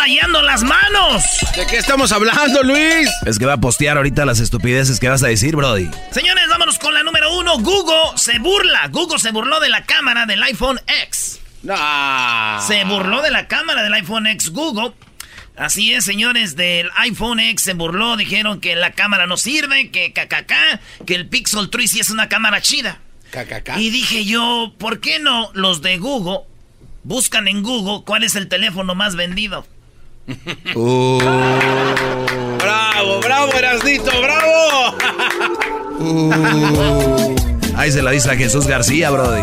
tallando las manos. ¿De qué estamos hablando, Luis? Es que va a postear ahorita las estupideces que vas a decir, Brody. Señores, vámonos con la número uno. Google se burla. Google se burló de la cámara del iPhone X. Se burló de la cámara del iPhone X Google. Así es, señores, del iPhone X se burló, dijeron que la cámara no sirve, que cacaca, que el Pixel 3 sí es una cámara chida. Y dije yo, ¿por qué no los de Google buscan en Google cuál es el teléfono más vendido? Uh. bravo, bravo, Erasnito, bravo. Uh. Ahí se la dice a Jesús García, Brody.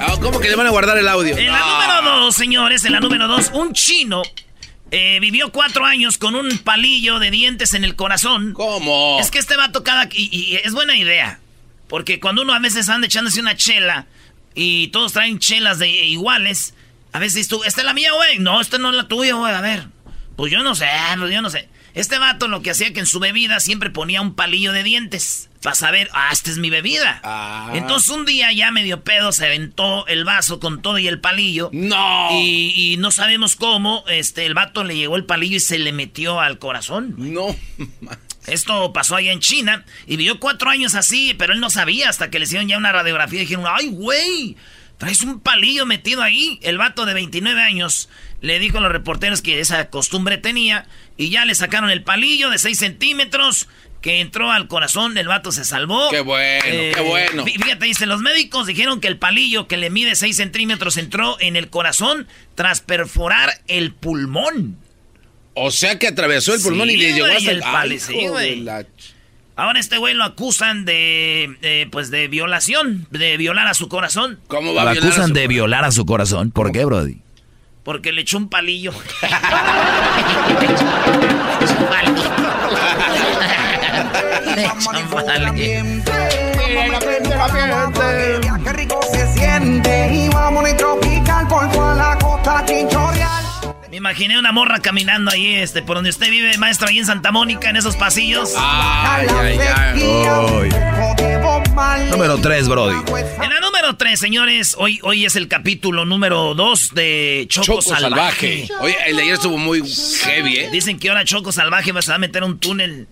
Ah, ¿Cómo que le van a guardar el audio? En la número dos, señores, en la número dos, un chino eh, vivió cuatro años con un palillo de dientes en el corazón. ¿Cómo? Es que este vato cada... Y, y es buena idea. Porque cuando uno a veces anda echándose una chela y todos traen chelas de iguales, a veces tú, esta es la mía, güey. No, esta no es la tuya, güey. A ver. Pues yo no sé, pues yo no sé. Este vato lo que hacía que en su bebida siempre ponía un palillo de dientes. Para saber, ah, esta es mi bebida. Ah. Entonces un día ya medio pedo se aventó el vaso con todo y el palillo. No. Y, y no sabemos cómo, este, el vato le llegó el palillo y se le metió al corazón. No. Esto pasó allá en China y vivió cuatro años así, pero él no sabía hasta que le hicieron ya una radiografía y dijeron, ay, güey, traes un palillo metido ahí. El vato de 29 años le dijo a los reporteros que esa costumbre tenía y ya le sacaron el palillo de 6 centímetros que entró al corazón, el vato se salvó. Qué bueno, Eh, qué bueno. fí- Fíjate, dice, los médicos dijeron que el palillo que le mide 6 centímetros entró en el corazón tras perforar el pulmón. O sea que atravesó el pulmón Sí, y le llegó hasta el pali- sí, Ahora este güey lo acusan de, eh, pues de violación, de violar a su corazón, ¿Cómo va Lo a violar a acusan su- de violar a su corazón. ¿Por qué, Brody? porque le echó un palillo. Le echó un palillo. Qué rico se siente y vamos a tropical por toda la costa chinchorreal. Me imaginé una morra caminando ahí, este, por donde usted vive, maestro, ahí en Santa Mónica, en esos pasillos. Ay, ay, ay. Ay. Número 3, Brody. En la número 3, señores, hoy, hoy es el capítulo número 2 de Choco, Choco Salvaje. salvaje. Oye, el de ayer estuvo muy heavy, ¿eh? Dicen que ahora Choco Salvaje va- se va a meter un túnel.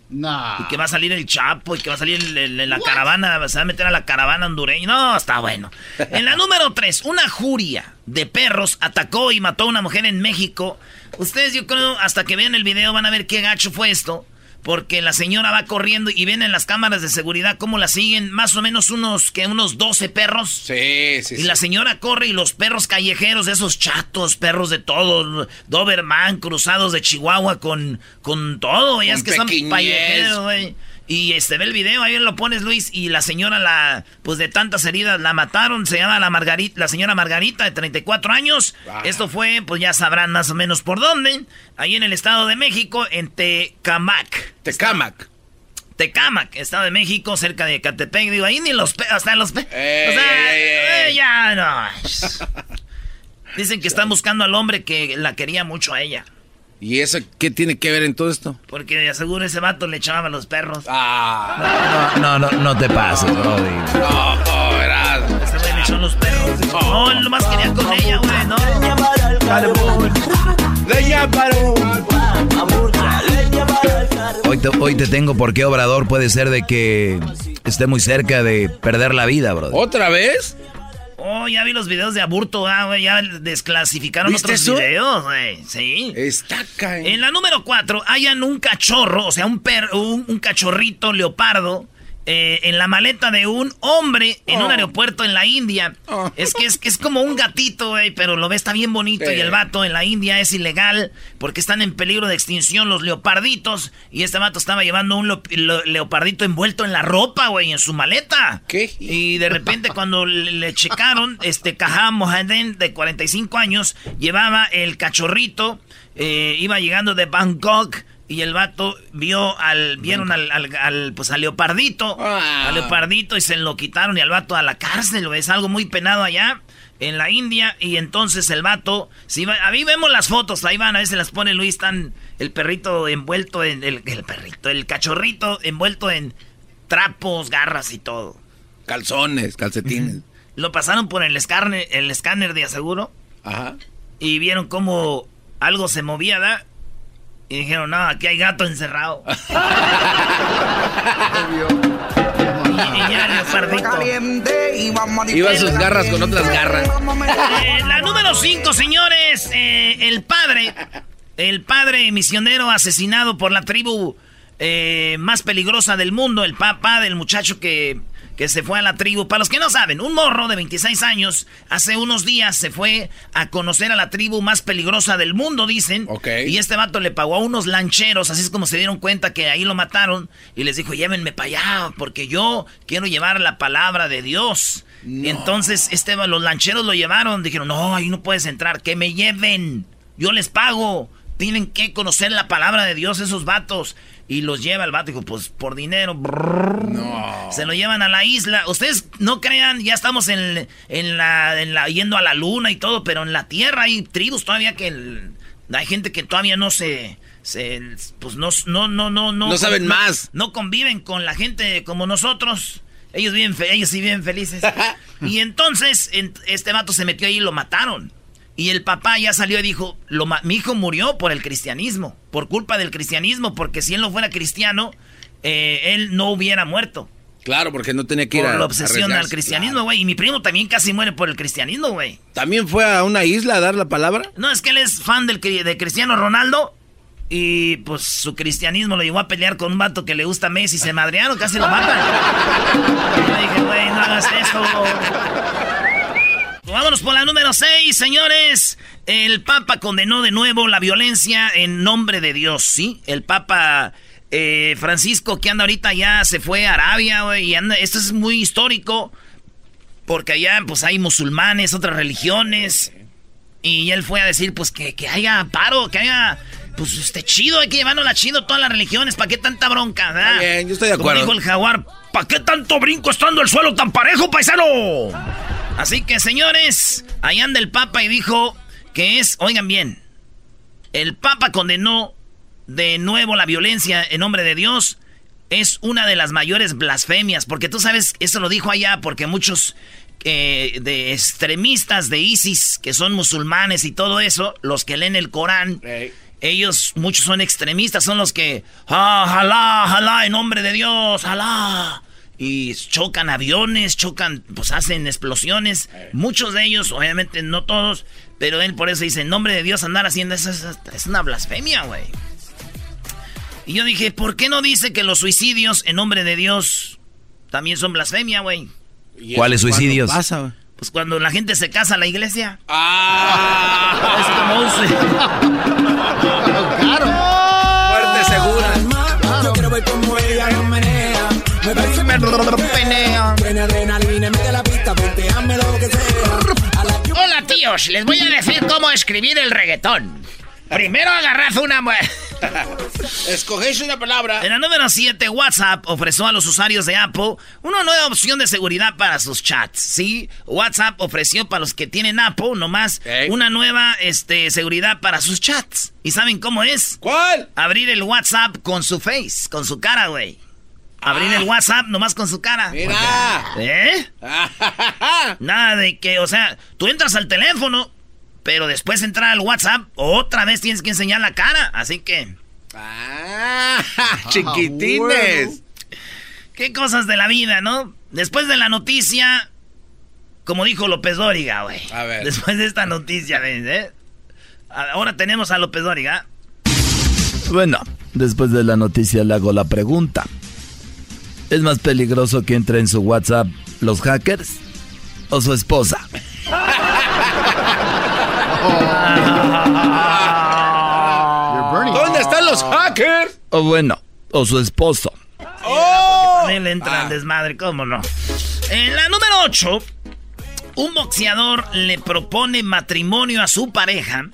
Y que va a salir el Chapo y que va a salir el- el- la caravana, se va a meter a la caravana hondureña. No, está bueno. En la número 3, una juria de perros atacó y mató a una mujer en México. Ustedes, yo creo, hasta que vean el video van a ver qué gacho fue esto. Porque la señora va corriendo y ven en las cámaras de seguridad cómo la siguen más o menos unos, que unos 12 perros. Sí, sí, Y sí. la señora corre y los perros callejeros, esos chatos, perros de todo, Doberman, cruzados de Chihuahua con, con todo, ya es que son callejeros, güey. Y este ve el video, ahí lo pones, Luis, y la señora, la, pues de tantas heridas, la mataron, se llama la Margarita, la señora Margarita, de 34 años. Ah. Esto fue, pues ya sabrán más o menos por dónde, ahí en el Estado de México, en Tecamac. Tecamac. Tecamac, Estado de México, cerca de Catepec. Digo, ahí ni los pe hasta los pe Ey, O sea, ey, ey. eh, ya no. Dicen que están buscando al hombre que la quería mucho a ella. ¿Y eso qué tiene que ver en todo esto? Porque de seguro ese vato le echaba a los perros. Ah, No, no, no te pases, Brody. no, verás. Ese güey le echó a los perros. No, él nomás quería con ella, güey, no. Leña para Hoy te, hoy te tengo por qué Obrador puede ser de que esté muy cerca de perder la vida, Brody. ¿Otra vez? Oh, ya vi los videos de aburto, ah, güey. Ya desclasificaron ¿Viste otros eso? videos, güey. Sí. Está caen. En la número 4, hayan un cachorro, o sea, un, per, un, un cachorrito leopardo eh, en la maleta de un hombre en un Oh. aeropuerto en la India. Oh. Es que es, que es como un gatito, güey, pero lo ves está bien bonito. Sí. Y el vato en la India es ilegal porque están en peligro de extinción los leoparditos. Y este vato estaba llevando un leopardito envuelto en la ropa, güey, en su maleta. ¿Qué? Y de repente cuando le, le checaron, este Kaha Mohaden de 45 años llevaba el cachorrito eh, iba llegando de Bangkok y el vato vio al, vieron al, al, pues al leopardito, Ah. al leopardito y se lo quitaron y al vato a la cárcel. Es algo muy penado allá en la India y entonces el vato, si va, a mí vemos las fotos, ahí van, a veces las pone Luis, están el perrito envuelto en, el, el perrito, el cachorrito envuelto en trapos, garras y todo. Calzones, calcetines. Lo pasaron por el escáner, el escáner de aseguro Ajá. y vieron cómo algo se movía, ¿da? Y dijeron, no, aquí hay gato encerrado. y, y ya, leopardito. Iba sus garras con otras garras. Eh, la número 5, señores. eh, el padre, el padre misionero asesinado por la tribu eh, más peligrosa del mundo, el papá del muchacho que, que se fue a la tribu. Para los que no saben, un morro de 26 años hace unos días se fue a conocer a la tribu más peligrosa del mundo, dicen. Y este vato le pagó a unos lancheros, así es como se dieron cuenta que ahí lo mataron. Y les dijo, llévenme para allá, porque yo quiero llevar la palabra de Dios. Entonces este, los lancheros lo llevaron, dijeron, no, ahí no puedes entrar, que me lleven, yo les pago. Tienen que conocer la palabra de Dios esos vatos. Y los lleva el vato, dijo, pues por dinero. brrr. Se lo llevan a la isla. Ustedes no crean, ya estamos en, en, la, en la yendo a la luna y todo, pero en la tierra hay tribus todavía que el- hay gente que todavía no se, se pues no no no no no No saben más. no conviven con la gente como nosotros. Ellos viven ellos sí viven felices. y entonces en- este vato se metió ahí y lo mataron. Y el papá ya salió y dijo, lo mi hijo murió por el cristianismo, por culpa del cristianismo, porque si él no fuera cristiano, eh, él no hubiera muerto. Claro, porque no tenía que ir Por a la obsesión al cristianismo, güey. Y mi primo también casi muere por el cristianismo, güey. ¿También fue a una isla a dar la palabra? No, es que él es fan del, de Cristiano Ronaldo. Y pues su cristianismo lo llevó a pelear con un vato que le gusta a Messi. Se madrearon, casi lo matan. Yo dije, güey, no hagas eso. Vámonos por la número 6, señores. El Papa condenó de nuevo la violencia en nombre de Dios, ¿sí? El Papa eh, Francisco, que anda ahorita ya se fue a Arabia, güey, y anda, esto es muy histórico, porque allá pues hay musulmanes, otras religiones, y él fue a decir pues que, que haya paro, que haya, pues este chido, hay que llevarnos la chido todas las religiones, ¿para qué tanta bronca? verdad? Bien, yo estoy de Como acuerdo. dijo el jaguar, ¿para qué tanto brinco estando el suelo tan parejo, paisano? Así que, señores, ahí anda el Papa y dijo que es, oigan bien, el Papa condenó de nuevo la violencia en nombre de Dios. Es una de las mayores blasfemias, porque tú sabes, eso lo dijo allá, porque muchos eh, de extremistas de ISIS, que son musulmanes y todo eso, los que leen el Corán, ellos, muchos son extremistas, son los que, ah, jalá, jalá, en nombre de Dios, jalá. Y chocan aviones, chocan, pues hacen explosiones. Muchos de ellos, obviamente no todos, pero él por eso dice, en nombre de Dios andar haciendo eso es, es una blasfemia, güey. Y yo dije, ¿por qué no dice que los suicidios en nombre de Dios también son blasfemia, güey? ¿Y ¿Cuáles suicidios? pasa, güey? Pues cuando la gente se casa a la iglesia. ¡Ah! Es como un Hola tíos, les voy a decir cómo escribir el reggaetón. Primero agarrad una... mu- Escogéis una palabra. En la número 7, WhatsApp ofreció a los usuarios de Apple una nueva opción de seguridad para sus chats. Sí, WhatsApp ofreció para los que tienen Apple nomás Ey. una nueva este, seguridad para sus chats. ¿Y saben cómo es? ¿Cuál? Abrir el WhatsApp con su face, con su cara, güey. Abrir el WhatsApp nomás con su cara. Mira. ¿Eh? Nada de que, o sea, tú entras al teléfono, pero después de entrar al WhatsApp, otra vez tienes que enseñar la cara. Así que, Ah, chiquitines. qué cosas de la vida, ¿no? Después de la noticia, como dijo López Dóriga, güey. A ver. Después de esta noticia, ¿eh? Ahora tenemos a López Dóriga. Bueno, después de la noticia le hago la pregunta. ¿Es más peligroso que entre en su WhatsApp los hackers o su esposa? ¿Dónde están los hackers? O bueno, o su esposo. ¡Oh! También le entra al desmadre, ¿cómo no? En la número 8, un boxeador le propone matrimonio a su pareja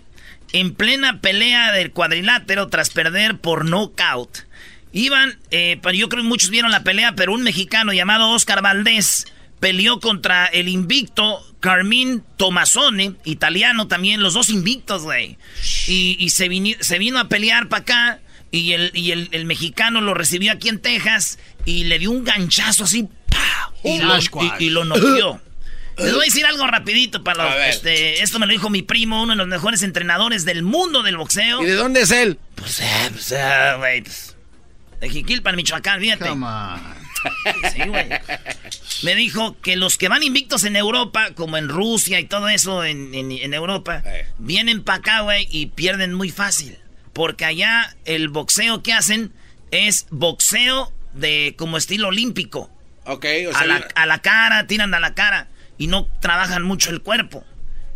en plena pelea del cuadrilátero tras perder por knockout. Iban, eh, yo creo que muchos vieron la pelea, pero un mexicano llamado Oscar Valdés peleó contra el invicto Carmín Tomasone, italiano también, los dos invictos, güey. Y, se, se, vino a pelear para acá y, el, y el, mexicano lo recibió aquí en Texas y le dio un ganchazo así, Y, lo, y, lo noqueó. Les voy a decir algo rapidito para los, este, esto me lo dijo mi primo, uno de los mejores entrenadores del mundo del boxeo. ¿Y de dónde es él? Pues, eh, pues, eh, pues, de Jiquilpan, Michoacán, fíjate. Sí, güey. Me dijo que los que van invictos en Europa, como en Rusia y todo eso en, Europa, eh. vienen para acá, güey, y pierden muy fácil. Porque allá el boxeo que hacen es boxeo de como estilo olímpico. Ok, o sea, a, la, a la cara, tiran a la cara y no trabajan mucho el cuerpo.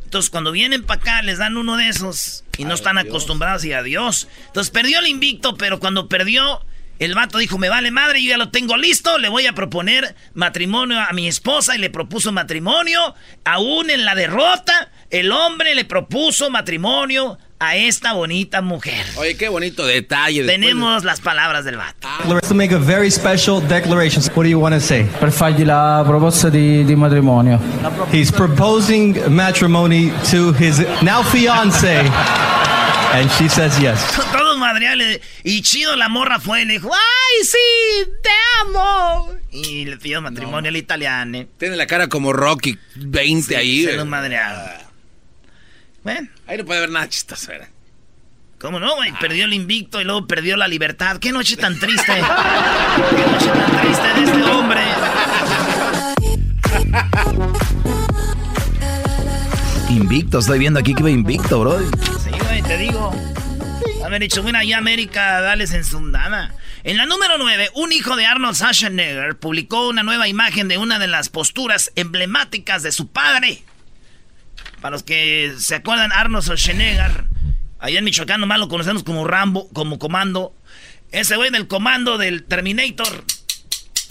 Entonces, cuando vienen para acá, les dan uno de esos y no están acostumbrados y adiós. Entonces, perdió el invicto, pero cuando perdió, el vato dijo, me vale madre, yo ya lo tengo listo, le voy a proponer matrimonio a mi esposa y le propuso matrimonio. Aún en la derrota, el hombre le propuso matrimonio a esta bonita mujer. Oye, qué bonito detalle. Tenemos las palabras del vato. To make a very special declaration. What do you want to say? Per fargli la proposta di, di matrimonio. He's proposing matrimony to his now fiance. And she says yes. Todos madreales. Y chido la morra fue y le dijo, ¡ay, sí! ¡Te amo! Y le pidió matrimonio al italiano. Tiene la cara como Rocky 20 ahí. Se lo madreado. Bueno. Ahí no puede haber nada chistoso, ¿verdad? ¿Cómo no, güey? Perdió el invicto y luego perdió la libertad. ¡Qué noche tan triste! ¡Qué noche tan triste de este hombre! Invicto, estoy viendo aquí que va invicto, bro. Sí, güey, te digo. Haber dicho, bueno, ya América, dales en su nada. En la número 9, un hijo de Arnold Schwarzenegger publicó una nueva imagen de una de las posturas emblemáticas de su padre. Para los que se acuerdan, Arnold Schwarzenegger, allá en Michoacán nomás lo conocemos como Rambo, como comando. Ese güey del comando del Terminator.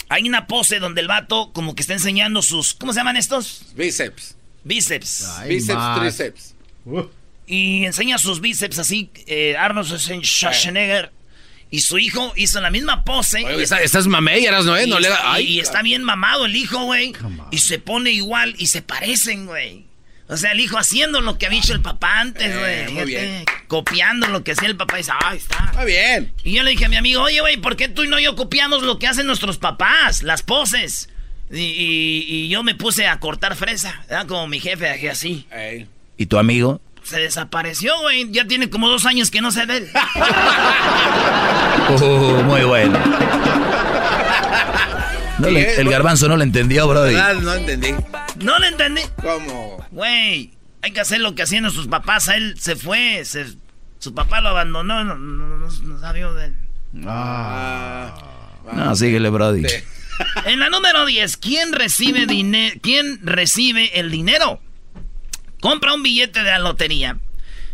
Hay una pose donde el vato como que está enseñando sus... ¿Cómo se llaman estos? Bíceps. Bíceps. bíceps, tríceps. Y enseña sus bíceps así, eh, Arnold Schwarzenegger. Y su hijo hizo la misma pose. Oye, estás mamey, ¿no? Eh? no le... y está bien mamado el hijo, güey. Y se pone igual y se parecen, güey. O sea, el hijo haciendo lo que había hecho el papá antes, eh, güey. copiando lo que hacía el papá. Y dice, ahí está. Está bien. Y yo le dije a mi amigo, oye, güey, ¿por qué tú y no yo copiamos lo que hacen nuestros papás? Las poses. Y, yo me puse a cortar fresa, Como mi jefe, así. ¿Y tu amigo? Se desapareció, güey. Ya tiene como dos años que no se ve. uh, muy bueno. el garbanzo no lo entendió, bro. No entendí. ¿No lo entendí? ¿Cómo? Güey, hay que hacer lo que hacían sus papás. él se fue, su papá lo abandonó, no, no, sabía de él. Ah. No, síguele, Brody. En la número 10, ¿quién recibe, ¿quién recibe el dinero? Compra un billete de la lotería.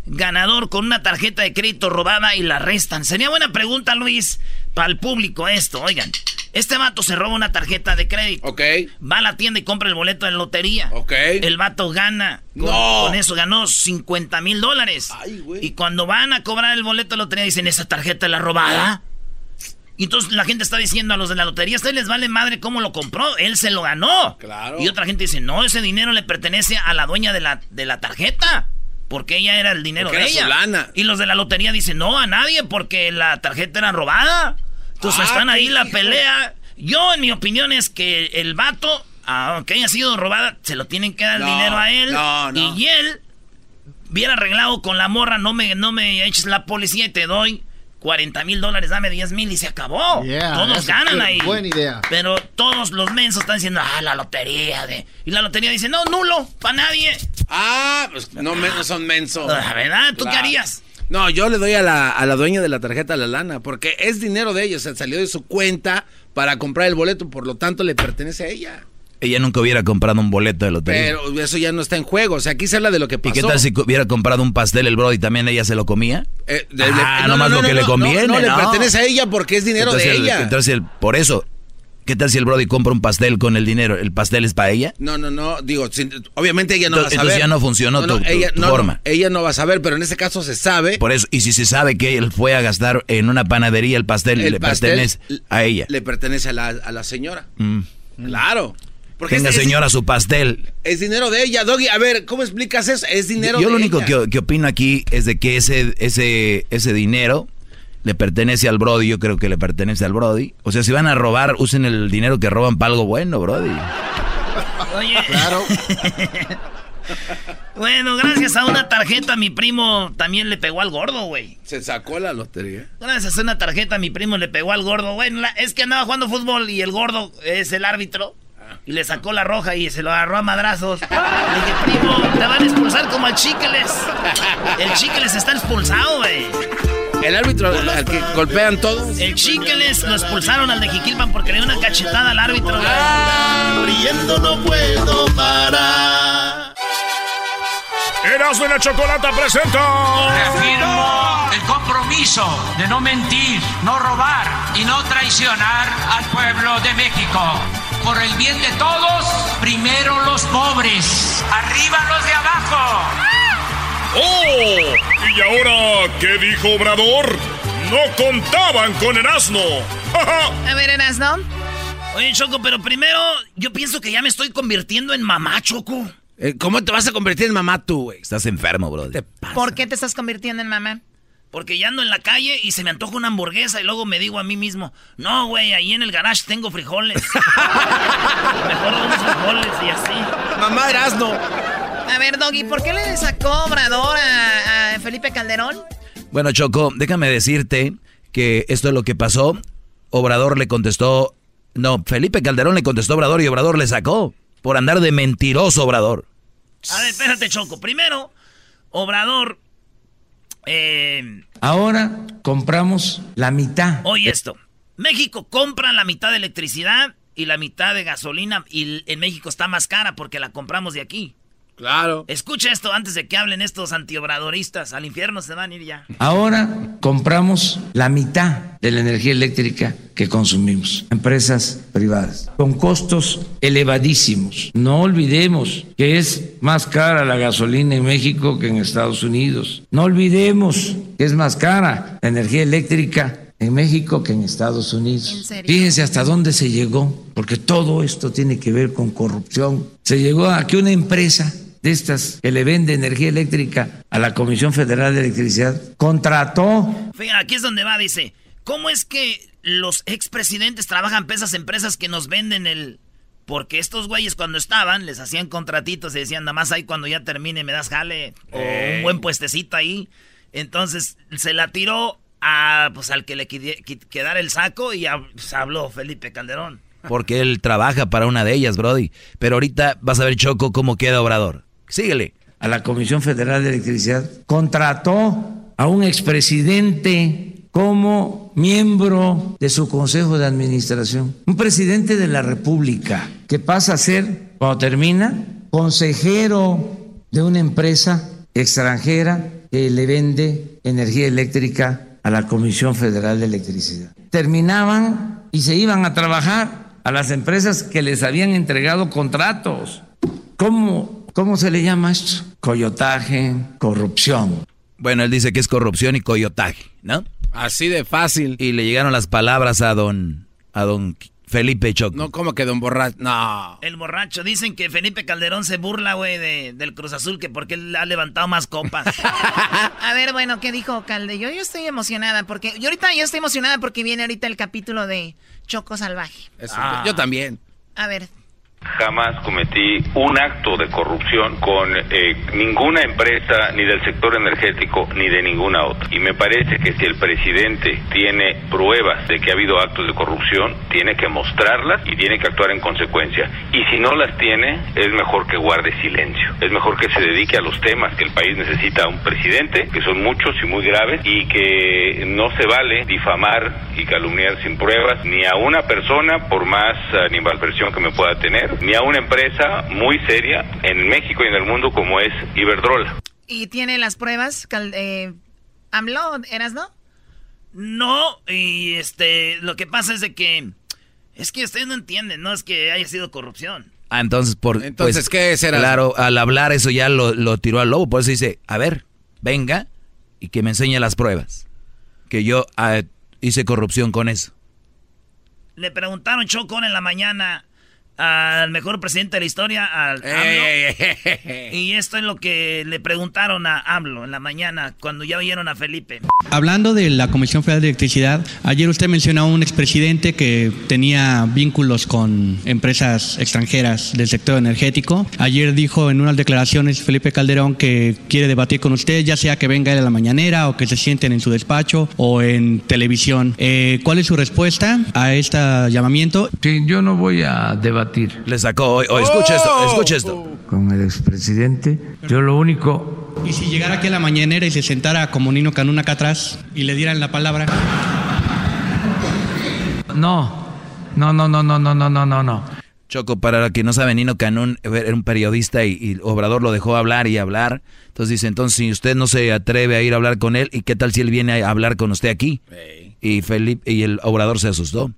Ganador con una tarjeta de crédito robada y la restan. Sería buena pregunta, Luis, para el público esto. Oigan, este vato se roba una tarjeta de crédito. Ok. Va a la tienda y compra el boleto de lotería. Ok. El vato gana. Con, no. con eso ganó 50 mil dólares. Y cuando van a cobrar el boleto de lotería dicen, ¿esa tarjeta es la robada? Y entonces la gente está diciendo a los de la lotería, ¿a les vale madre cómo lo compró? Él se lo ganó. Claro. Y otra gente dice, no, ese dinero le pertenece a la dueña de la, de la tarjeta. Porque ella era el dinero de ella. lana. Y los de la lotería dicen, no, a nadie, porque la tarjeta era robada. Entonces ah, están ahí la pelea. Yo, en mi opinión, es que el vato, aunque haya sido robada, se lo tienen que dar el dinero a él. No, no. Y él hubiera arreglado con la morra, no me, no me eches la policía y te doy 40 mil dólares, dame 10 mil y se acabó. todos ganan ahí. Buena idea. Pero todos los mensos están diciendo, ah, la lotería. de Y la lotería dice, no, nulo, para nadie. Ah, pues no, son mensos. Ah, ¿Verdad? ¿Tú qué harías? No, yo le doy a la, a la dueña de la tarjeta la lana, porque es dinero de ellos, salió de su cuenta para comprar el boleto, por lo tanto le pertenece a ella ella nunca hubiera comprado un boleto de lotería. Pero eso ya no está en juego. O sea, aquí se habla de lo que pasó. ¿Y qué tal si hubiera comprado un pastel el Brody también ella se lo comía? Eh, ah, no, nomás lo que le conviene. No, le pertenece a ella porque es dinero de ella. entonces, por eso, ¿Qué tal si el Brody compra un pastel con el dinero? ¿El pastel es para ella? No, no, no. Digo, obviamente ella no va a saber. Entonces ya no funcionó tu, forma. ella no va a saber, pero en ese caso se sabe. Por eso, y si se sabe que él fue a gastar en una panadería el pastel, le pertenece a ella. Le pertenece a la, señora. Mm. Claro. Porque Tenga señora su pastel. Es dinero de ella, Doggy. A ver, ¿cómo explicas eso? Es dinero de ella. Yo lo único que, que, opino aquí es de que ese, ese, ese dinero le pertenece al Brody, yo creo que le pertenece al Brody. O sea, si van a robar, usen el dinero que roban para algo bueno, Brody. Oye. Claro. bueno, gracias a una tarjeta mi primo también le pegó al gordo, güey. Se sacó la lotería. Gracias a una tarjeta mi primo le pegó al gordo. Bueno, es que andaba jugando fútbol y el gordo es el árbitro. Y le sacó la roja y se lo agarró a madrazos. Le dije, primo, te van a expulsar como al Chiqueles. El Chiqueles está expulsado, güey. El árbitro al que golpean todos. El Chiqueles lo expulsaron al de Jiquilpan porque le dio una cachetada al árbitro. Ah, riendo no puedo parar. Erasmo y la Chocolata presenta. Reafirmo el compromiso de no mentir, no robar y no traicionar al pueblo de México. Por el bien de todos, primero los pobres, arriba los de abajo. ¡Oh! ¿Y ahora qué dijo Obrador? No contaban con el asno. A ver, Erasno. Oye, Choco, pero primero yo pienso que ya me estoy convirtiendo en mamá, Choco. Eh, ¿Cómo te vas a convertir en mamá tú, güey? Estás enfermo, bro. ¿Por qué te estás convirtiendo en mamá? Porque ya ando en la calle y se me antoja una hamburguesa y luego me digo a mí mismo, no, güey, ahí en el garage tengo frijoles. Mejor unos frijoles y así. Mamá Erasno. A ver, Doggy, ¿por qué le sacó Obrador a, Felipe Calderón? Bueno, Choco, déjame decirte que esto es lo que pasó. Obrador le contestó, no, Felipe Calderón le contestó a Obrador y Obrador le sacó por andar de mentiroso Obrador. A ver, espérate, Choco. Primero, Obrador... Eh, Ahora compramos la mitad. Oye esto. México compra la mitad de electricidad y la mitad de gasolina y en México está más cara porque la compramos de aquí. Claro. Escucha esto antes de que hablen estos antiobradoristas. Al infierno se van a ir ya. Ahora compramos la mitad de la energía eléctrica que consumimos. Empresas privadas. Con costos elevadísimos. No olvidemos que es más cara la gasolina en México que en Estados Unidos. No olvidemos que es más cara la energía eléctrica en México que en Estados Unidos. Fíjense hasta dónde se llegó, porque todo esto tiene que ver con corrupción. Se llegó a que una empresa de estas que le vende energía eléctrica a la Comisión Federal de Electricidad, contrató. Fíjate, aquí es donde va, dice, ¿cómo es que los expresidentes trabajan para esas empresas que nos venden el... Porque estos güeyes cuando estaban les hacían contratitos y decían, nada más ahí cuando ya termine me das jale o un buen puestecito ahí. Entonces se la tiró a, pues, al que le quedara el saco y pues, habló Felipe Calderón. Porque él trabaja para una de ellas, Brody. Pero ahorita vas a ver, Choco, cómo queda Obrador. Síguele. A la Comisión Federal de Electricidad contrató a un expresidente como miembro de su consejo de administración. Un presidente de la República que pasa a ser, cuando termina, consejero de una empresa extranjera que le vende energía eléctrica a la Comisión Federal de Electricidad. Terminaban y se iban a trabajar a las empresas que les habían entregado contratos. ¿Cómo ¿Cómo se le llama esto? Coyotaje, corrupción. Bueno, él dice que es corrupción y coyotaje, ¿no? Así de fácil. Y le llegaron las palabras a don, a don Felipe Choco. No, como que don borracho. No. El borracho. Dicen que Felipe Calderón se burla, güey, de, del Cruz Azul, que porque él ha levantado más copas. a ver, bueno, ¿qué dijo Calde? Yo, yo estoy emocionada porque. Yo ahorita yo estoy emocionada porque viene ahorita el capítulo de Choco Salvaje. Yo también. A ver, Jamás cometí un acto de corrupción con eh, ninguna empresa, ni del sector energético, ni de ninguna otra. Y me parece que si el presidente tiene pruebas de que ha habido actos de corrupción, tiene que mostrarlas y tiene que actuar en consecuencia. Y si no las tiene, es mejor que guarde silencio. Es mejor que se dedique a los temas que el país necesita a un presidente, que son muchos y muy graves, y que no se vale difamar y calumniar sin pruebas ni a una persona, por más animalversión que me pueda tener ni a una empresa muy seria en México y en el mundo como es Iberdrola. ¿Y tiene las pruebas, eh, AMLO, eras no? No, y este, lo que pasa es de que Es que ustedes no entienden, no es que haya sido corrupción. Ah, entonces, por, entonces pues, ¿qué será? Claro, al hablar eso ya lo, lo tiró al lobo. Por eso dice, a ver, venga y que me enseñe las pruebas. Que yo ah, hice corrupción con eso. Le preguntaron Chocón en la mañana al mejor presidente de la historia, al AMLO. y esto es lo que le preguntaron a AMLO en la mañana cuando ya oyeron a Felipe. Hablando de la Comisión Federal de Electricidad, ayer usted mencionó a un expresidente que tenía vínculos con empresas extranjeras del sector energético. Ayer dijo en unas declaraciones Felipe Calderón que quiere debatir con usted, ya sea que venga él a la mañanera o que se sienten en su despacho o en televisión. Eh, ¿Cuál es su respuesta a este llamamiento? Sí, yo no voy a debatir le sacó, o, escucha esto, escucha esto. Con el expresidente, yo lo único... ¿Y si llegara aquí a la mañanera y se sentara como Nino Canún acá atrás y le dieran la palabra? No, no, no, no, no, no, no, no, no, no. Choco, para que no sabe, Nino Canún era un periodista y, Obrador lo dejó hablar y hablar. Entonces dice, entonces si usted no se atreve a ir a hablar con él, ¿y qué tal si él viene a hablar con usted aquí? Y Felipe y el Obrador se asustó.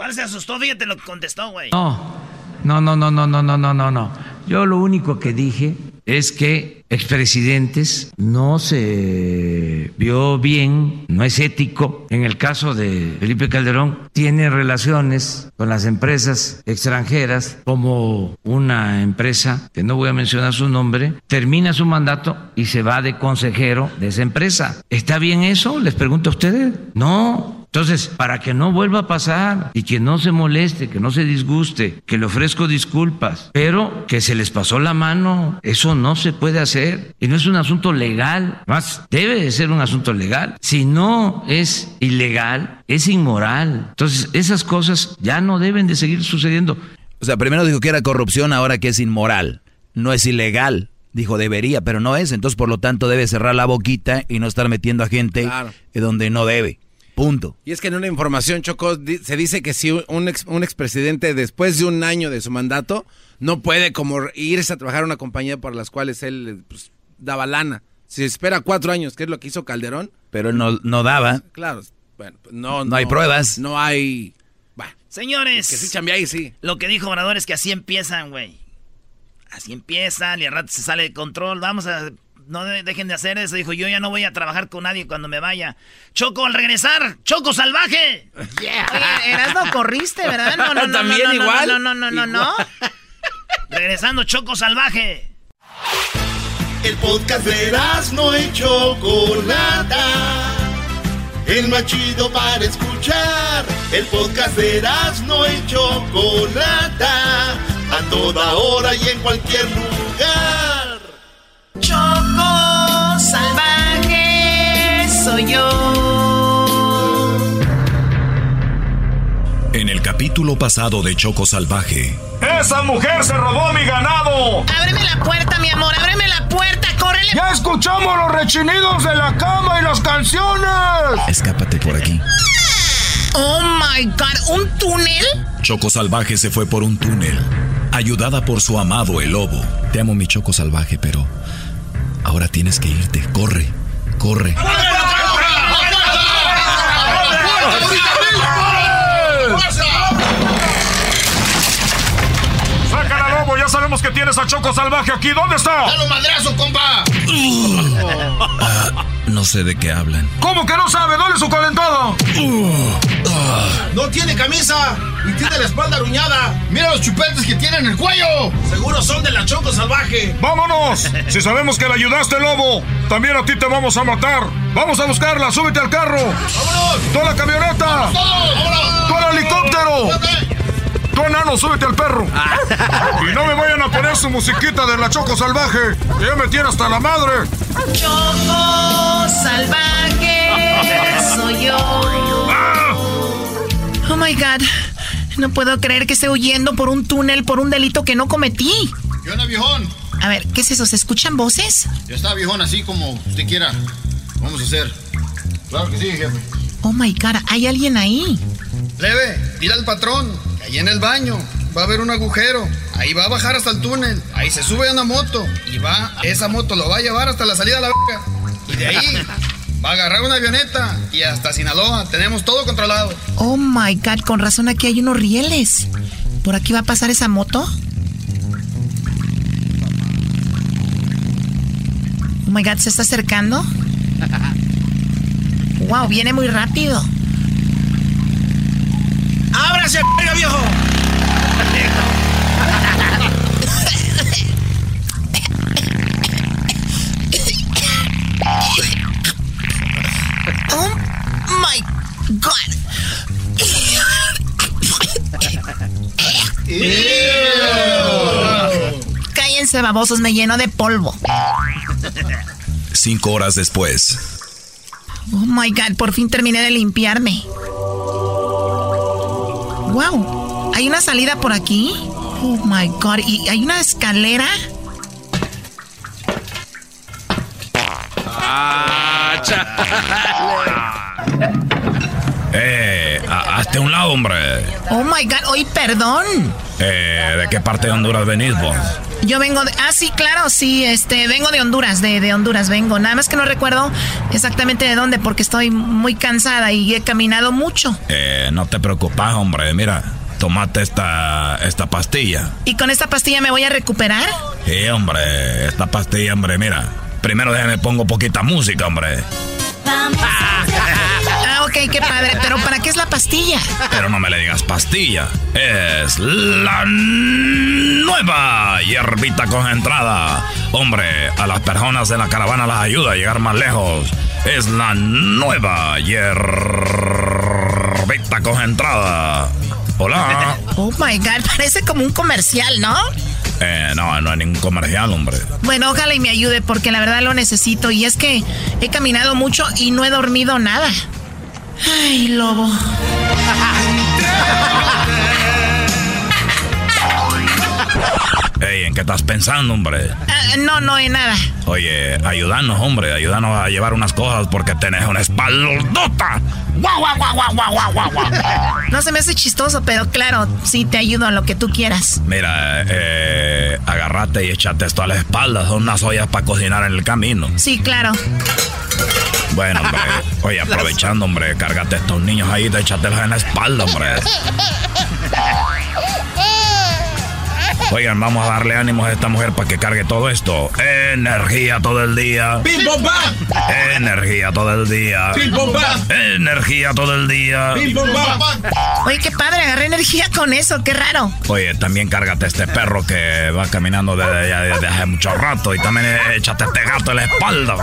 ¿Cuál se asustó? Fíjate lo que contestó, güey. No, no, no, no, no, no, no, no, no. Yo lo único que dije es que expresidentes no se vio bien, no es ético. En el caso de Felipe Calderón, tiene relaciones con las empresas extranjeras, como una empresa, que no voy a mencionar su nombre, termina su mandato y se va de consejero de esa empresa. ¿Está bien eso? Les pregunto a ustedes. No, entonces, para que no vuelva a pasar y que no se moleste, que no se disguste, que le ofrezco disculpas, pero que se les pasó la mano, eso no se puede hacer y no es un asunto legal, más debe de ser un asunto legal. Si no es ilegal, es inmoral. Entonces, esas cosas ya no deben de seguir sucediendo. O sea, primero dijo que era corrupción, ahora que es inmoral, no es ilegal. Dijo debería, pero no es. Entonces, por lo tanto, debe cerrar la boquita y no estar metiendo a gente donde no debe. Punto. Y es que en una información, Choco, se dice que si un, ex, un expresidente después de un año de su mandato no puede como irse a trabajar a una compañía por las cuales él pues, daba lana. Si espera cuatro años, que es lo que hizo Calderón. Pero él no, no daba. Claro, bueno, pues, no, no, hay pruebas. No hay... Señores, que sí chambea ahí, sí. Lo que dijo Obrador es que así empiezan, güey. Así empiezan y al rato se sale de control. Vamos a no dejen de hacer eso. Dijo, yo ya no voy a trabajar con nadie cuando me vaya. Choco, al regresar. Choco salvaje. Yeah. Oye, Erasmo, corriste, ¿verdad? No, no, no. También no, igual. No, no, no, no, no. Regresando, Choco salvaje. El podcast de Erasmo y Chocolata. El más chido para escuchar. El podcast de Erasmo y Chocolata. A toda hora y en cualquier lugar. Choco salvaje soy yo. En el capítulo pasado de Choco Salvaje. ¡Esa mujer se robó mi ganado! Ábreme la puerta, mi amor, ábreme la puerta, córrele. ¡Ya escuchamos los rechinidos de la cama y las canciones! Escápate por aquí. Oh my god, ¿un túnel? Choco Salvaje se fue por un túnel, ayudada por su amado el lobo. Te amo mi Choco Salvaje, pero Ahora tienes que irte. Corre, corre. ¡Sácala, sabemos que tienes a Choco Salvaje aquí. ¿Dónde está? ¡Dale un madrazo, compa! Ah, no sé de qué hablan. ¿Cómo que no sabe? ¡Dale su calentada! ¡No tiene camisa! ¡Y tiene la espalda aruñada! ¡Mira los chupetes que tiene en el cuello! ¡Seguro son de la Choco Salvaje! ¡Vámonos! Si sabemos que le ayudaste, lobo, también a ti te vamos a matar. ¡Vamos a buscarla! ¡Súbete al carro! ¡Vámonos! ¡Tú a la camioneta! ¡Vámonos! ¡Tú al helicóptero! ¡Tú, enano, súbete al perro! y no me vayan a poner su musiquita de la Choco Salvaje, que ya me tiene hasta la madre. Choco salvaje soy yo. Oh my god. No puedo creer que esté huyendo por un túnel por un delito que no cometí. ¿Qué onda, viejón? A ver, ¿qué es eso? ¿Se escuchan voces? Ya está, viejón, así como usted quiera. Vamos a hacer. Claro que sí, jefe. Oh my god, hay alguien ahí. Leve, dile al patrón ahí en el baño va a haber un agujero. Ahí va a bajar hasta el túnel. Ahí se sube una moto. Y va, esa moto lo va a llevar hasta la salida de la boca. Y de ahí Va a agarrar una avioneta y hasta Sinaloa. Tenemos todo controlado. Oh my God, con razón aquí hay unos rieles. ¿Por aquí va a pasar esa moto? Oh my God, ¿se está acercando? Wow, viene muy rápido. ¡Ábrase, viejo! Oh my God. Cállense, babosos, me lleno de polvo. Cinco horas después. Oh my God, por fin terminé de limpiarme. Wow, hay una salida por aquí. Oh my God, y hay una escalera. Ah, eh, hazte un lado, hombre. Oh my God, hoy perdón. Eh, ¿de qué parte de Honduras venís vos? Yo vengo de... Ah, sí, claro, sí, este, vengo de Honduras, de, de Honduras vengo. Nada más que no recuerdo exactamente de dónde porque estoy muy cansada y he caminado mucho. Eh, no te preocupes, hombre, mira, tomate esta, esta pastilla. ¿Y con esta pastilla me voy a recuperar? Sí, hombre, esta pastilla, hombre, mira. Primero déjame pongo poquita música, hombre. Ah, ok, qué padre. Pero ¿para qué es la pastilla? Pero no me le digas pastilla. Es la nueva hierbita concentrada. Hombre, a las personas de la caravana las ayuda a llegar más lejos. Es la nueva hierbita concentrada. Hola. Oh my God, parece como un comercial, ¿no? Eh, no, no hay ningún comercial, hombre. Bueno, ojalá y me ayude porque la verdad lo necesito. Y es que he caminado mucho y no he dormido nada. Ay, lobo. Ey, ¿en qué estás pensando, hombre? Ah, no, no, en nada. Oye, ayúdanos, hombre, ayúdanos a llevar unas cosas porque tenés una espaldota. ¡Guau, guau, guau, guau, guau, guau, guau! No se me hace chistoso, pero claro, sí te ayudo a lo que tú quieras. Mira, eh, agárrate y échate esto a la espalda. Son unas ollas para cocinar en el camino. Sí, claro. Bueno, hombre, oye, aprovechando, hombre, cárgate a estos niños ahí, échatelos en la espalda, hombre. Oigan, vamos a darle ánimos a esta mujer para que cargue todo esto. Energía todo el día. ¡Pim, pom, pam! Energía todo el día. ¡Pim, pom, pam! Energía todo el día. ¡Pim, pom, pam! Oye, qué padre, agarré energía con eso, qué raro. Oye, también cárgate este perro que va caminando desde, ya- desde hace mucho rato. Y también échate este gato en la espalda.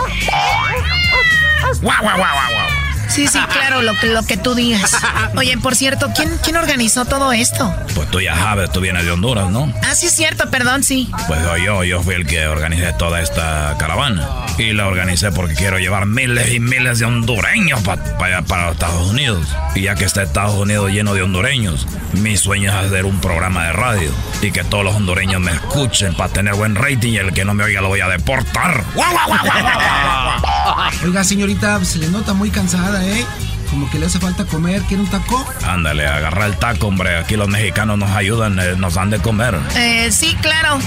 ¡Guau, guau, guau, guau, guau! Sí, sí, claro, lo que, lo que tú digas. Oye, por cierto, ¿quién, ¿quién organizó todo esto? Pues tú ya sabes, tú vienes de Honduras, ¿no? Ah, sí, es cierto, perdón, sí. Pues yo, yo fui el que organicé toda esta caravana. Y la organicé porque quiero llevar miles y miles de hondureños pa- pa- para los Estados Unidos. Y ya que está Estados Unidos lleno de hondureños, mi sueño es hacer un programa de radio. Y que todos los hondureños me escuchen para tener buen rating y el que no me oiga lo voy a deportar. ¡Guau, guau, guau, guau, guau, guau! Oiga, señorita, se le nota muy cansada, ¿eh? Como que le hace falta comer. ¿Quiere un taco? Ándale, agarra el taco, hombre. Aquí los mexicanos nos ayudan, eh, nos dan de comer. Eh, sí, claro.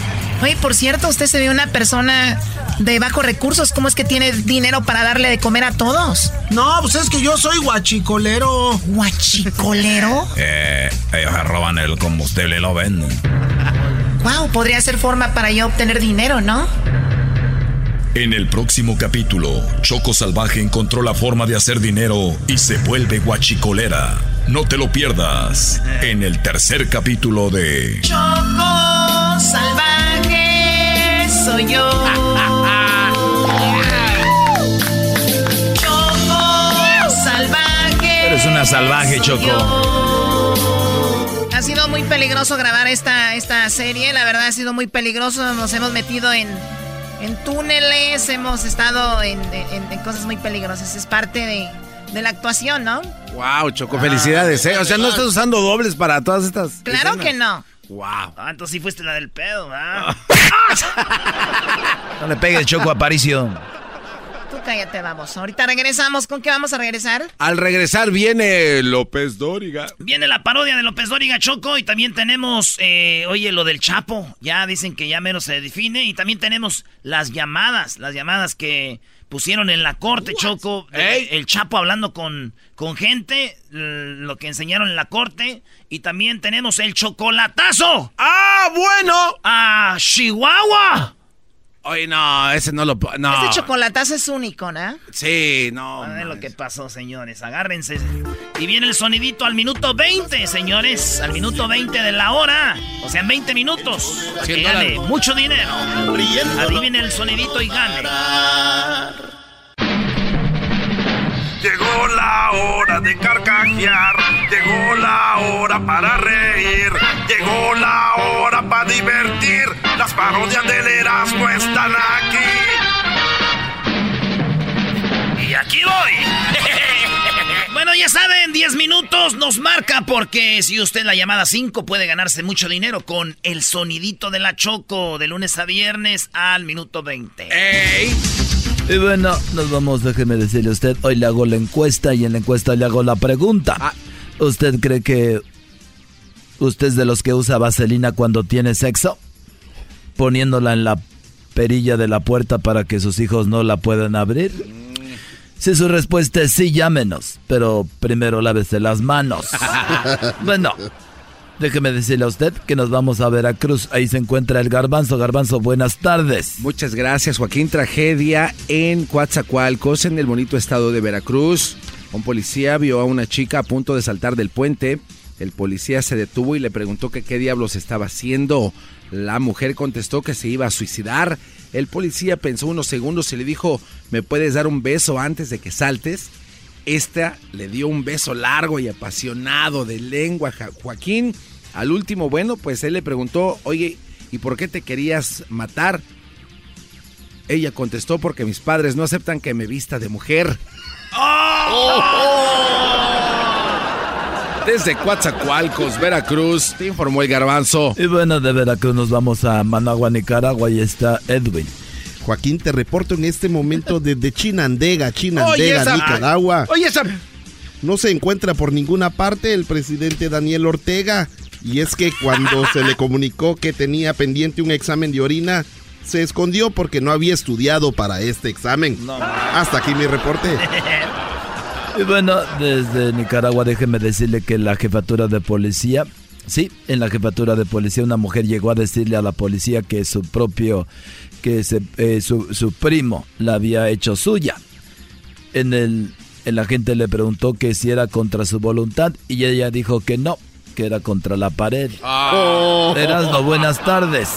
Oye, por cierto, usted se ve una persona de bajos recursos. ¿Cómo es que tiene dinero para darle de comer a todos? No, pues es que yo soy guachicolero. ¿Guachicolero? Eh, ellos roban el combustible y lo venden. Wow, podría ser forma para yo obtener dinero, ¿no? En el próximo capítulo, Choco Salvaje encontró la forma de hacer dinero y se vuelve guachicolera. No te lo pierdas en el tercer capítulo de Choco salvaje soy yo. Choco salvaje. Eres una salvaje, soy Choco. yo. Ha sido muy peligroso grabar esta, esta serie, la verdad ha sido muy peligroso, nos hemos metido en, en túneles, hemos estado en, en- en cosas muy peligrosas, es parte de, de la actuación, ¿no? Wow, Choco, felicidades, ¿eh? O sea, no estás usando dobles para todas estas. Claro escenas? que no. Wow. Ah, entonces sí fuiste la del pedo, ¿verdad? No le pegues, Choco Aparicio. Cállate, vamos. Ahorita regresamos. ¿Con qué vamos a regresar? Al regresar viene López Dóriga. Viene la parodia de López Dóriga Choco y también tenemos, eh, oye, lo del Chapo. Ya dicen que ya menos se define y también tenemos las llamadas, las llamadas que pusieron en la corte, Choco, el Chapo hablando con, con gente, lo que enseñaron en la corte. Y también tenemos el chocolatazo. ¡Ah, bueno! ¡A Chihuahua! Oye, no, ese no lo... No. Ese chocolatazo es único, ¿no? Sí, no. A ver lo que pasó, señores. Agárrense. Y viene el sonidito al minuto 20, señores. Al minuto 20 de la hora. O sea, en 20 minutos. Para que gane mucho dinero. viene el sonidito y gane. Llegó la hora de carcajear, llegó la hora para reír, llegó la hora para divertir. Las parodias del Erasmo están aquí. Y aquí voy. bueno, ya saben, 10 minutos nos marca porque si usted la llamada 5 puede ganarse mucho dinero con el sonidito de la Choco de lunes a viernes al minuto 20. ¡Ey! Y bueno, nos vamos, déjeme decirle a usted, hoy le hago la encuesta y en la encuesta le hago la pregunta. Ah. ¿Usted cree que usted es de los que usa vaselina cuando tiene sexo? Poniéndola en la perilla de la puerta para que sus hijos no la puedan abrir. Si su respuesta es sí, llámenos, pero primero lávese las manos. bueno, Déjeme decirle a usted que nos vamos a Veracruz. Ahí se encuentra el Garbanzo. Garbanzo, buenas tardes. Muchas gracias, Joaquín. Tragedia en Coatzacoalcos, en el bonito estado de Veracruz. Un policía vio a una chica a punto de saltar del puente. El policía se detuvo y le preguntó qué diablos estaba haciendo. La mujer contestó que se iba a suicidar. El policía pensó unos segundos y le dijo, ¿me puedes dar un beso antes de que saltes? Esta le dio un beso largo y apasionado de lengua. Joaquín al último, bueno, pues él le preguntó, oye, ¿y por qué te querías matar? Ella contestó porque mis padres no aceptan que me vista de mujer. ¡Oh! Desde Coatzacoalcos, Veracruz, te informó el garbanzo. Y bueno, de Veracruz nos vamos a Managua, Nicaragua, y está Edwin. Joaquín, te reporto en este momento desde Chinandega, Chinandega, Nicaragua. Oye, esa... No se encuentra por ninguna parte el presidente Daniel Ortega. Y es que cuando se le comunicó que tenía pendiente un examen de orina, se escondió porque no había estudiado para este examen. Hasta aquí mi reporte. Y bueno, desde Nicaragua déjeme decirle que la jefatura de policía, sí, en la jefatura de policía una mujer llegó a decirle a la policía que su propio, que eh, su, su, primo la había hecho suya. En el, el agente le preguntó que si era contra su voluntad y ella dijo que no, que era contra la pared. Oh. Erasmo, buenas tardes.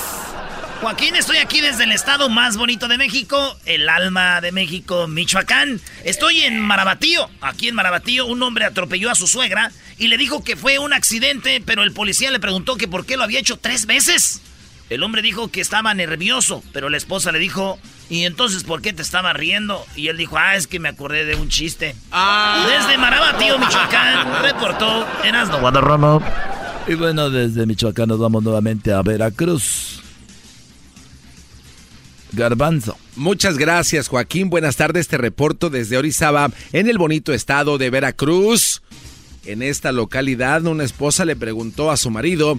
Joaquín, estoy aquí desde el estado más bonito de México, el alma de México, Michoacán. Estoy en Marabatío. Aquí en Marabatío un hombre atropelló a su suegra y le dijo que fue un accidente, pero el policía le preguntó que por qué lo había hecho tres veces. El hombre dijo que estaba nervioso, pero la esposa le dijo, ¿y entonces por qué te estaba riendo? Y él dijo, ah, es que me acordé de un chiste. Ah. Desde Marabatío, Michoacán, reportó Erasmo Guadarramo. Y bueno, desde Michoacán nos vamos nuevamente a Veracruz. Garbanzo. Muchas gracias, Joaquín. Buenas tardes. Te reporto desde Orizaba, en el bonito estado de Veracruz. En esta localidad, una esposa le preguntó a su marido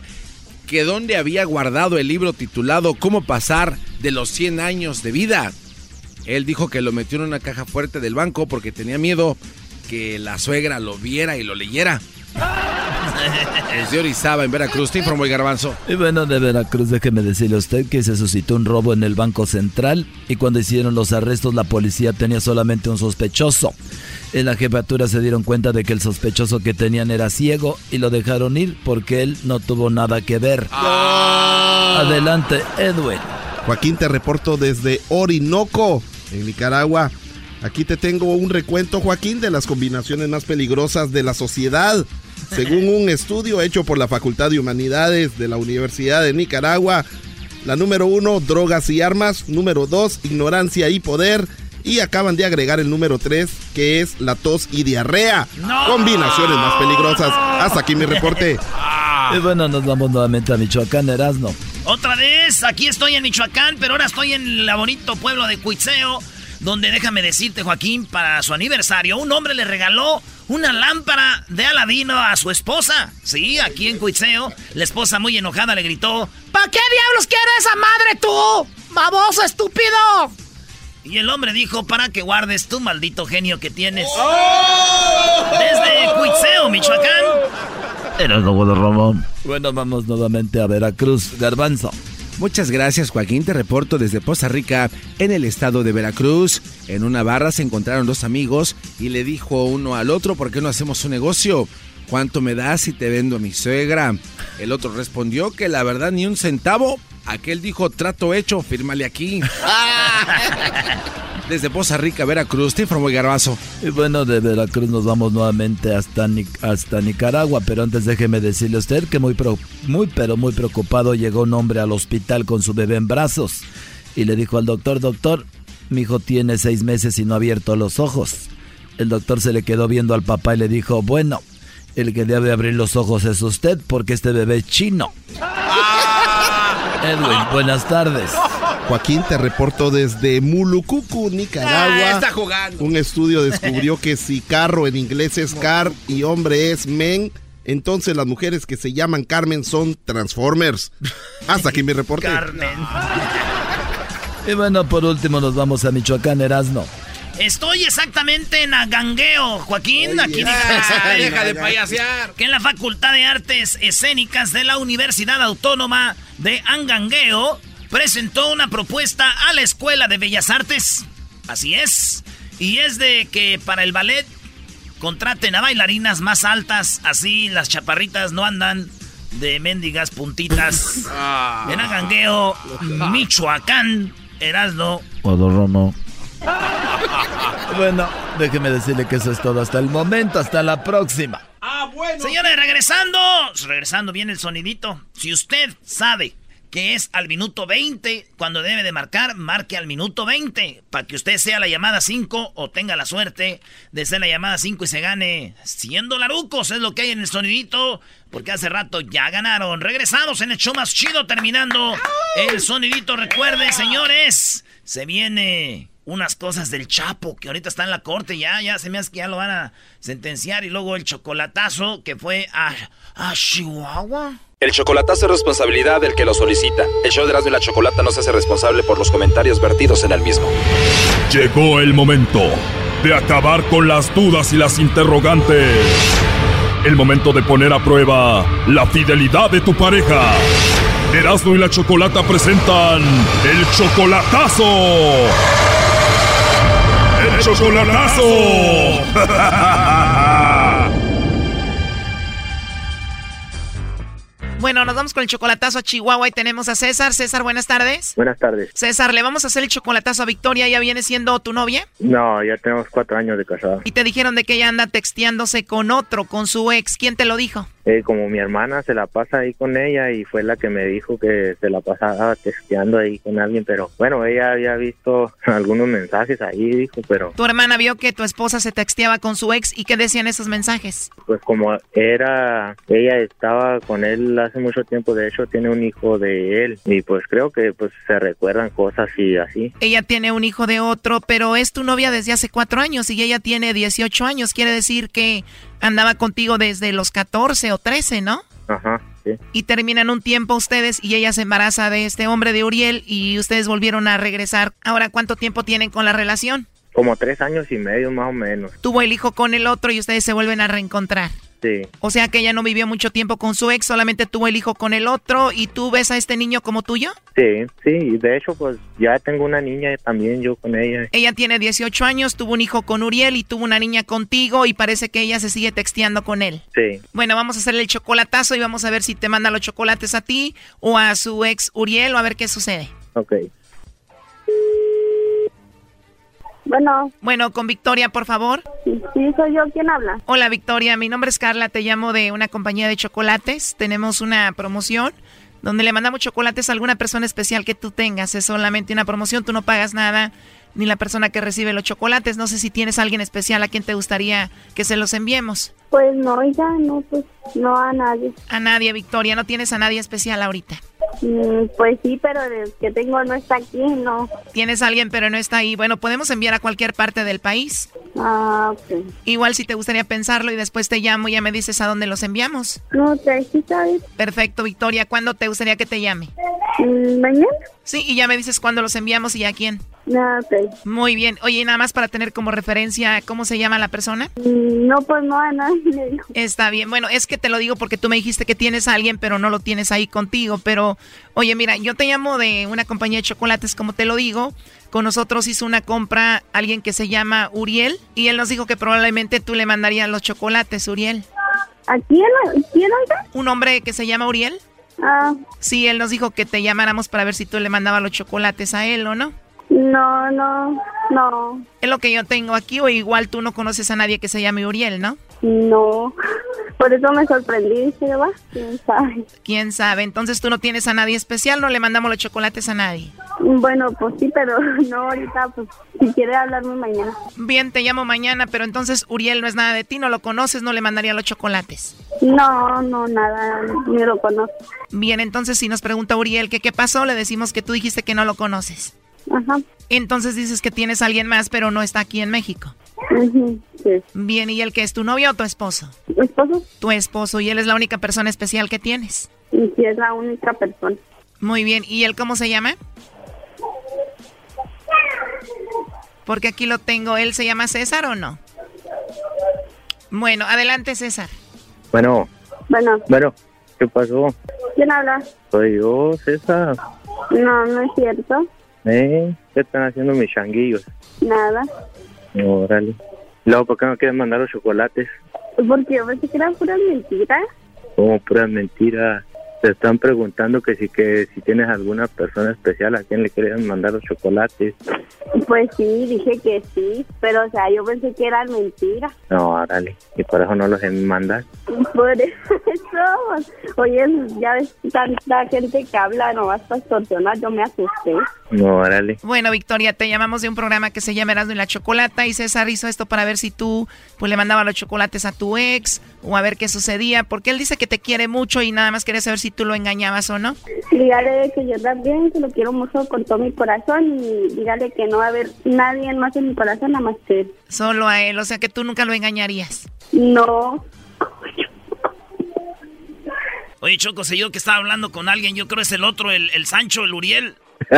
que dónde había guardado el libro titulado Cómo pasar de los 100 años de vida. Él dijo que lo metió en una caja fuerte del banco porque tenía miedo que la suegra lo viera y lo leyera. Desde Orizaba, en Veracruz, te informó el garbanzo. Y bueno, de Veracruz, déjeme decirle a usted que se suscitó un robo en el Banco Central y cuando hicieron los arrestos la policía tenía solamente un sospechoso. En la jefatura se dieron cuenta de que el sospechoso que tenían era ciego y lo dejaron ir porque él no tuvo nada que ver. Ah. Adelante, Edwin. Joaquín, te reporto desde Orinoco, en Nicaragua. Aquí te tengo un recuento, Joaquín, de las combinaciones más peligrosas de la sociedad. Según un estudio hecho por la Facultad de Humanidades de la Universidad de Nicaragua, la número uno, drogas y armas. Número dos, ignorancia y poder. Y acaban de agregar el número 3, que es la tos y diarrea. Combinaciones más peligrosas. Hasta aquí mi reporte. Y bueno, nos vamos nuevamente a Michoacán, Erasno. Otra vez, aquí estoy en Michoacán, pero ahora estoy en el bonito pueblo de Cuitzeo, donde déjame decirte, Joaquín, para su aniversario, un hombre le regaló una lámpara de Aladino a su esposa. Sí, aquí en Cuitzeo, la esposa muy enojada le gritó, ¿Para qué diablos quiere esa madre tú? ¡Baboso estúpido! Y el hombre dijo, para que guardes tu maldito genio que tienes. ¡Oh! Desde Cuitzeo, Michoacán. Era lobo de Ramón. Bueno, vamos nuevamente a Veracruz. Garbanzo. Muchas gracias Joaquín, te reporto desde Poza Rica, en el estado de Veracruz. En una barra se encontraron dos amigos y le dijo uno al otro, ¿por qué no hacemos un negocio? ¿Cuánto me das si te vendo a mi suegra? El otro respondió que la verdad ni un centavo. Aquel dijo, trato hecho, fírmale aquí. Desde Poza Rica, Veracruz, te informó Garbazo. Y bueno, de Veracruz nos vamos nuevamente hasta, hasta Nicaragua, pero antes déjeme decirle a usted que muy, muy, pero muy preocupado llegó un hombre al hospital con su bebé en brazos y le dijo al doctor, doctor, mi hijo tiene seis meses y no ha abierto los ojos. El doctor se le quedó viendo al papá y le dijo, bueno, el que debe abrir los ojos es usted porque este bebé es chino. Edwin, buenas tardes. Joaquín, te reporto desde Mulucucu, Nicaragua. Ah, está jugando. Un estudio descubrió que si carro en inglés es car y hombre es men, entonces las mujeres que se llaman Carmen son Transformers. Hasta aquí mi reporte. Carmen. Y bueno, por último nos vamos a Michoacán, Erasno. Estoy exactamente en Agangueo, Joaquín. aquí deja de payasear. Que en la Facultad de Artes Escénicas de la Universidad Autónoma de Angangueo presentó una propuesta a la Escuela de Bellas Artes. Así es. Y es de que para el ballet contraten a bailarinas más altas, así las chaparritas no andan de mendigas puntitas. Ah. en Agangueo, Michoacán, Erasno. Odorrono. bueno, déjeme decirle que eso es todo hasta el momento. Hasta la próxima. Ah, bueno. Señores, regresando. Regresando viene el sonidito. Si usted sabe que es al minuto 20. Cuando debe de marcar, marque al minuto 20. Para que usted sea la llamada 5 o tenga la suerte de ser la llamada 5 y se gane 100 dolarucos. Es lo que hay en el sonidito. Porque hace rato ya ganaron. Regresamos en el show más chido terminando el sonidito. Recuerden, señores, se viene unas cosas del Chapo, que ahorita está en la corte, ya, ya se me hace que ya lo van a sentenciar. Y luego el chocolatazo que fue a, a Chihuahua. El chocolatazo es responsabilidad del que lo solicita. El show de Erasmo y la Chocolata no se hace responsable por los comentarios vertidos en el mismo. Llegó el momento de acabar con las dudas y las interrogantes. El momento de poner a prueba la fidelidad de tu pareja. Erasmo y la Chocolata presentan el chocolatazo. Chocolatazo. Bueno, nos vamos con el chocolatazo a Chihuahua y tenemos a César. César, buenas tardes. Buenas tardes. César, ¿le vamos a hacer el chocolatazo a Victoria? ¿Ya viene siendo tu novia? No, ya tenemos cuatro años de casada. Y te dijeron de que ella anda texteándose con otro, con su ex. ¿Quién te lo dijo? Eh, como mi hermana se la pasa ahí con ella y fue la que me dijo que se la pasaba texteando ahí con alguien, pero bueno, ella había visto algunos mensajes ahí, dijo, pero... Tu hermana vio que tu esposa se texteaba con su ex y qué decían esos mensajes? Pues como era, ella estaba con él hace mucho tiempo, de hecho tiene un hijo de él y pues creo que pues se recuerdan cosas y así. Ella tiene un hijo de otro, pero es tu novia desde hace cuatro años y ella tiene 18 años, quiere decir que andaba contigo desde los 14 o 13, ¿no? Ajá, sí. Y terminan un tiempo ustedes y ella se embaraza de este hombre de Uriel y ustedes volvieron a regresar. Ahora, ¿cuánto tiempo tienen con la relación? Como tres años y medio más o menos. Tuvo el hijo con el otro y ustedes se vuelven a reencontrar. O sea que ella no vivió mucho tiempo con su ex, solamente tuvo el hijo con el otro y tú ves a este niño como tuyo. Sí, sí, de hecho pues ya tengo una niña también yo con ella. Ella tiene 18 años, tuvo un hijo con Uriel y tuvo una niña contigo y parece que ella se sigue texteando con él. Sí. Bueno, vamos a hacerle el chocolatazo y vamos a ver si te manda los chocolates a ti o a su ex Uriel o a ver qué sucede. Ok. Bueno. Bueno, con Victoria, por favor. Sí, soy yo. ¿Quién habla? Hola, Victoria. Mi nombre es Carla. Te llamo de una compañía de chocolates. Tenemos una promoción donde le mandamos chocolates a alguna persona especial que tú tengas. Es solamente una promoción. Tú no pagas nada ni la persona que recibe los chocolates. No sé si tienes a alguien especial a quien te gustaría que se los enviemos. Pues no, ya no, pues no a nadie. A nadie, Victoria. No tienes a nadie especial ahorita. Mm, pues sí, pero el que tengo no está aquí, no. Tienes a alguien, pero no está ahí. Bueno, podemos enviar a cualquier parte del país. Ah, ok. Igual si te gustaría pensarlo y después te llamo y ya me dices a dónde los enviamos. No, sabes. Perfecto, Victoria. ¿Cuándo te gustaría que te llame? Mm, mañana. Sí, y ya me dices cuándo los enviamos y a quién. No, ok. Muy bien. Oye, nada más para tener como referencia, ¿cómo se llama la persona? Mm, No, pues no, a nadie le dijo. Está bien. Bueno, es que te lo digo porque tú me dijiste que tienes a alguien, pero no lo tienes ahí contigo. Pero, oye, mira, yo te llamo de una compañía de chocolates, como te lo digo. Con nosotros hizo una compra alguien que se llama Uriel y él nos dijo que probablemente tú le mandarías los chocolates, Uriel. ¿A quién? ¿Quién oiga? ¿Un hombre que se llama Uriel? Ah, Sí, él nos dijo que te llamáramos para ver si tú le mandabas los chocolates a él o no. No, no, no, Es lo que yo tengo aquí, o igual tú no conoces a nadie que se llame Uriel, ¿no? no. Por eso me sorprendí, ¿sí, va? ¿Quién sabe? ¿Quién sabe? Entonces tú no tienes a nadie especial, no le mandamos los chocolates a nadie. Bueno, pues sí, pero no ahorita, pues si quiere hablarme mañana. Bien, te llamo mañana, pero entonces Uriel no es nada de ti, no lo conoces, no le mandaría los chocolates. No, no, nada, ni lo conozco. Bien, entonces si nos pregunta Uriel que qué pasó, le decimos que tú dijiste que no lo conoces. Ajá. Entonces dices que tienes a alguien más, pero no está aquí en México. Sí. Bien, ¿y él que es tu novio o tu esposo? ¿Mi esposo? Tu esposo, y él es la única persona especial que tienes. Y sí es la única persona. Muy bien, ¿y él cómo se llama? Porque aquí lo tengo, ¿él se llama César o no? Bueno, adelante César. Bueno, Bueno, bueno, ¿qué pasó? ¿quién habla? Soy yo, César. No, no es cierto. ¿Eh? ¿Qué están haciendo mis changuillos? Nada. Órale. Luego, ¿por qué no quieren mandar los chocolates? Porque yo pensé que eran puras mentiras. Como puras mentiras. Te están preguntando que si que si tienes alguna persona especial a quien le quieren mandar los chocolates. Pues sí, dije que sí, pero o sea, yo pensé que eran mentiras. No, órale. Y por eso no los mandas. Por eso, oye, ya ves tanta gente que habla nomás para extorsionar, yo me asusté. No, órale. Bueno, Victoria, te llamamos de un programa que se llama Erasmo y la Chocolata y César hizo esto para ver si tú pues le mandabas los chocolates a tu ex o a ver qué sucedía, porque él dice que te quiere mucho y nada más quería saber si tú lo engañabas o no. Dígale que yo también, que lo quiero mucho con todo mi corazón y dígale que no va a haber nadie más en mi corazón nada más que él. Solo a él, o sea que tú nunca lo engañarías. No, Oye, Choco, sé yo que estaba hablando con alguien, yo creo es el otro, el, el Sancho, el Uriel.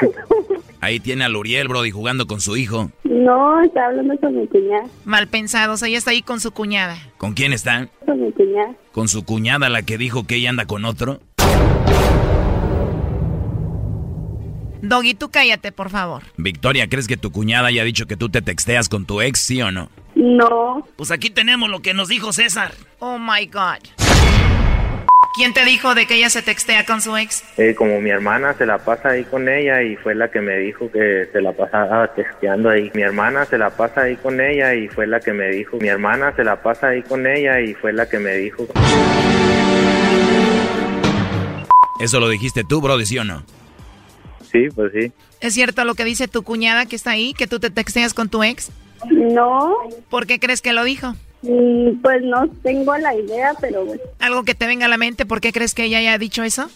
Ahí tiene al Uriel, Brody, jugando con su hijo. No, está hablando con mi cuñada, Mal pensado, o sea, ella está ahí con su cuñada. ¿Con quién está? con mi cuñada. ¿Con su cuñada, la que dijo que ella anda con otro? Doggy, tú cállate, por favor. Victoria, ¿crees que tu cuñada haya dicho que tú te texteas con tu ex, sí o no? No, Pues aquí tenemos lo que nos dijo César. Oh my God. ¿Quién te dijo de que ella se textea con su ex? Eh, como mi hermana se la pasa ahí con ella y fue la que me dijo que se la pasaba texteando ahí. Mi hermana se la pasa ahí con ella y fue la que me dijo. Mi hermana se la pasa ahí con ella y fue la que me dijo. Eso lo dijiste tú, Brody, ¿sí o no? Sí, pues sí. ¿Es cierto lo que dice tu cuñada que está ahí, que tú te texteas con tu ex? no, ¿Por qué crees que lo dijo? Mm, pues no tengo la idea, pero bueno. Algo que te venga a la mente, ¿por qué crees que ella haya dicho eso?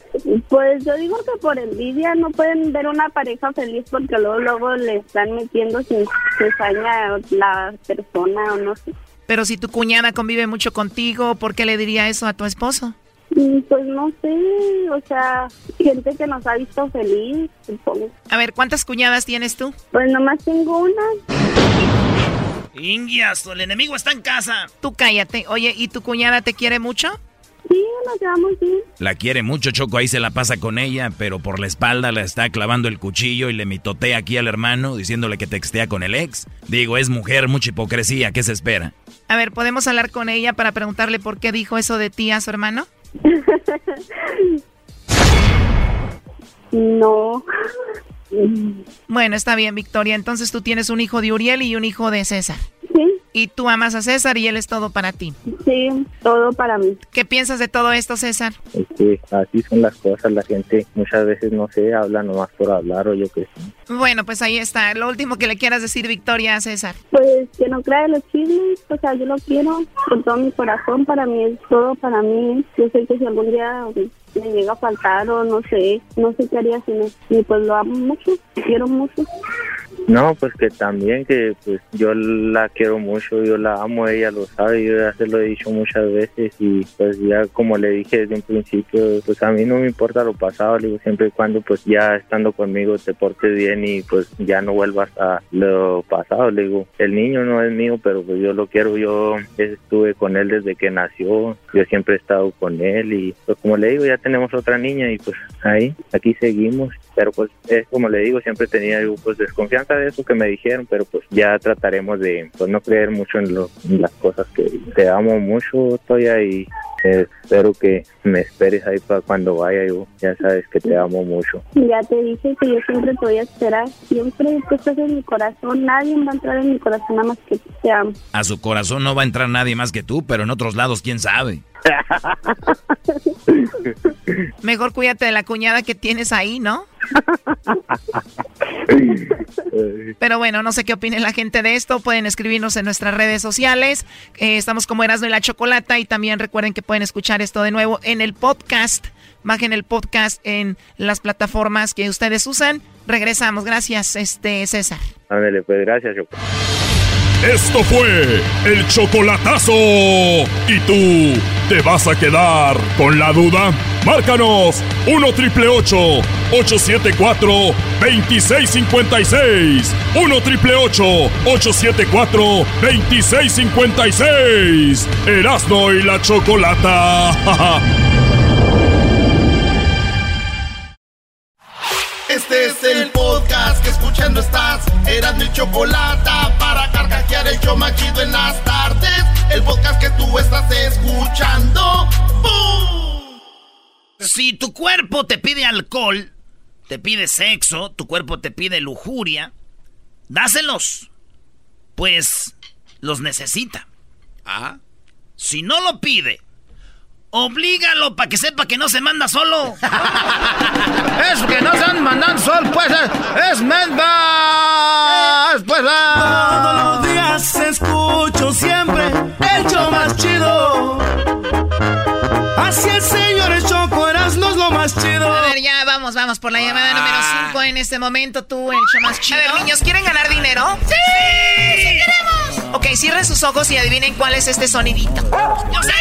Pues yo digo que por envidia no pueden ver una pareja feliz porque luego luego le están metiendo sin cizaña la persona o no sé. Pero si tu cuñada convive mucho contigo, ¿por qué le diría eso a tu esposo? Mm, Pues no sé, o sea, gente que nos ha visto feliz, supongo. A ver, ¿cuántas cuñadas tienes tú? Pues nomás tengo una. Ingias, el enemigo está en casa. Tú cállate. Oye, ¿y tu cuñada te quiere mucho? Sí, nos llevamos bien. La quiere mucho, Choco, ahí se la pasa con ella, pero por la espalda la está clavando el cuchillo y le mitotea aquí al hermano, diciéndole que textea con el ex. Digo, es mujer, mucha hipocresía, ¿qué se espera? A ver, ¿podemos hablar con ella para preguntarle por qué dijo eso de ti a su hermano? No. Bueno, está bien, Victoria. Entonces tú tienes un hijo de Uriel y un hijo de César. Sí, Y tú amas a César y él es todo para ti. sí, todo para mí. ¿Qué piensas de todo esto, César? Es que así son las cosas. La gente muchas veces no se habla nomás por hablar o yo qué sé. Bueno, pues ahí está. Lo último que le quieras decir, Victoria, a César. Pues que no crea de los chismes, o sea, yo lo quiero con todo mi corazón, para mí es todo, para mí. Yo sé que si algún día me llega a faltar o no sé, no sé qué haría sin él. Y pues lo amo mucho, quiero mucho. No, pues que también que pues yo la quiero mucho, yo la amo, ella lo sabe, yo ya se lo he dicho muchas veces y pues ya como le dije desde un principio, pues a mí no me importa lo pasado, le digo siempre y cuando pues ya estando conmigo te portes bien y pues ya no vuelvas a lo pasado, le digo, el niño no es mío, pero pues yo lo quiero, yo estuve con él desde que nació, yo siempre he estado con él y pues como le digo, ya tenemos otra niña y pues ahí, aquí seguimos pero pues es como le digo siempre tenía yo pues desconfianza de eso que me dijeron pero pues ya trataremos de pues no creer mucho en, lo, en las cosas que te amo mucho Toya y eh, espero que me esperes ahí para cuando vaya yo ya sabes que te amo mucho Ya te dije que yo siempre te voy a esperar. Siempre tú estás en mi corazón. Nadie va a entrar en mi corazón nada más que te amo. A su corazón no va a entrar nadie más que tú, pero en otros lados, quién sabe. Mejor cuídate de la cuñada que tienes ahí, ¿no? Pero bueno, no sé qué opine la gente de esto. Pueden escribirnos en nuestras redes sociales. Eh, estamos como Erasmo y la Chocolata. Y también recuerden que pueden escuchar esto de nuevo en el podcast. Bajen el podcast en las plataformas que ustedes usan. Regresamos. Gracias, este César. Ándale, pues gracias Choco. Esto fue el chocolatazo. ¿Y tú te vas a quedar con la duda? Márcanos 1 triple 874 2656. 1 triple 874 2656. Erasno y la chocolata. Este es el podcast que escuchando estás. Eran mi chocolate para carcajear el yo machido en las tardes. El podcast que tú estás escuchando. ¡Bum! Si tu cuerpo te pide alcohol, te pide sexo, tu cuerpo te pide lujuria, dáselos. Pues los necesita. Ah. Si no lo pide, oblígalo para que sepa que no se manda solo. es que no se mandan solo, pues es mendas, pues. Todos los días escucho siempre el show más chido. Así el señor el Choco Erasmo es lo más chido. A ver, ya vamos, vamos por la llamada número 5 en este momento. Tú, el show más chido. A ver, niños, ¿quieren ganar dinero? ¡Sí! ¡Sí queremos! Ok, cierren sus ojos y adivinen cuál es este sonidito. Yo sé,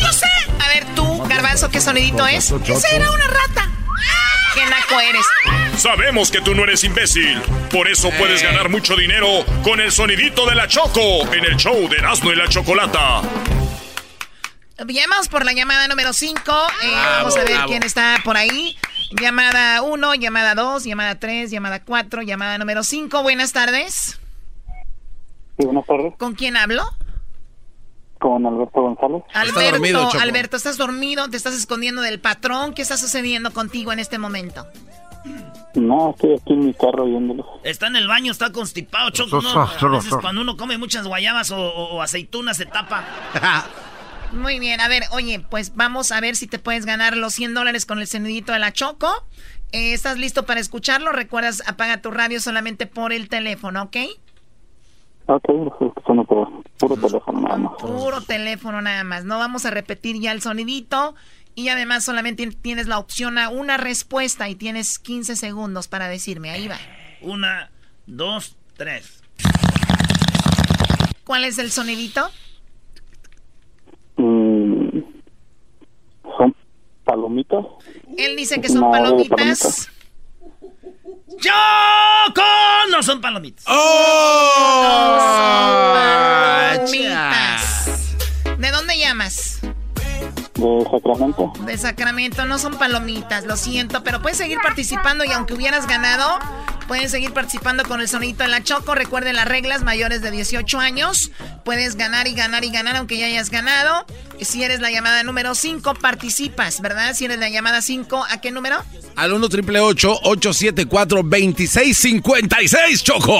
yo sé. A ver, tú, Garbanzo, ¿qué sonidito es? Ese era una rata. ¡Qué naco eres! Sabemos que tú no eres imbécil. Por eso puedes ganar mucho dinero con el sonidito de la Choco en el show de Erasmo y la Chocolata. Llamamos por la llamada número 5. vamos a ver bravo. quién está por ahí. Llamada 1, llamada 2, llamada 3, llamada 4, llamada número 5. Buenas tardes. Sí, buenas tardes. ¿Con quién hablo? Con Alberto González. Alberto, Alberto, ¿estás dormido? ¿Te estás escondiendo del patrón? ¿Qué está sucediendo contigo en este momento? No, estoy aquí en mi carro viéndolo. Está en el baño, está constipado, Choco. ¿no? A veces cuando uno come muchas guayabas o, o- o aceitunas se tapa. Muy bien, a ver, oye, pues vamos a ver si te puedes ganar los 100 dólares con el sonidito de la Choco. Eh, ¿Estás listo para escucharlo? Recuerdas, apaga tu radio solamente por el teléfono, ¿ok? Ok, escuchando por puro teléfono nada más. Puro teléfono nada más. No vamos a repetir ya el sonidito. Y además solamente tienes la opción a una respuesta y tienes 15 segundos para decirme. Ahí va. Una, dos, tres. ¿Cuál es el sonidito? Mm, ¿Son palomitas? Él dice que son palomitas. palomitas. ¡Choco! No son palomitas. ¡Oh! Ah, Palomitas. ¿De dónde llamas? De Sacramento. De Sacramento, no son palomitas, lo siento, pero puedes seguir participando y aunque hubieras ganado, pueden seguir participando con el sonidito en la Choco. Recuerden las reglas, mayores de 18 años, puedes ganar y ganar y ganar aunque ya hayas ganado. Si eres la llamada número 5, participas, ¿verdad? Si eres la llamada 5, ¿a qué número? Al 1 triple 874 2656 Choco.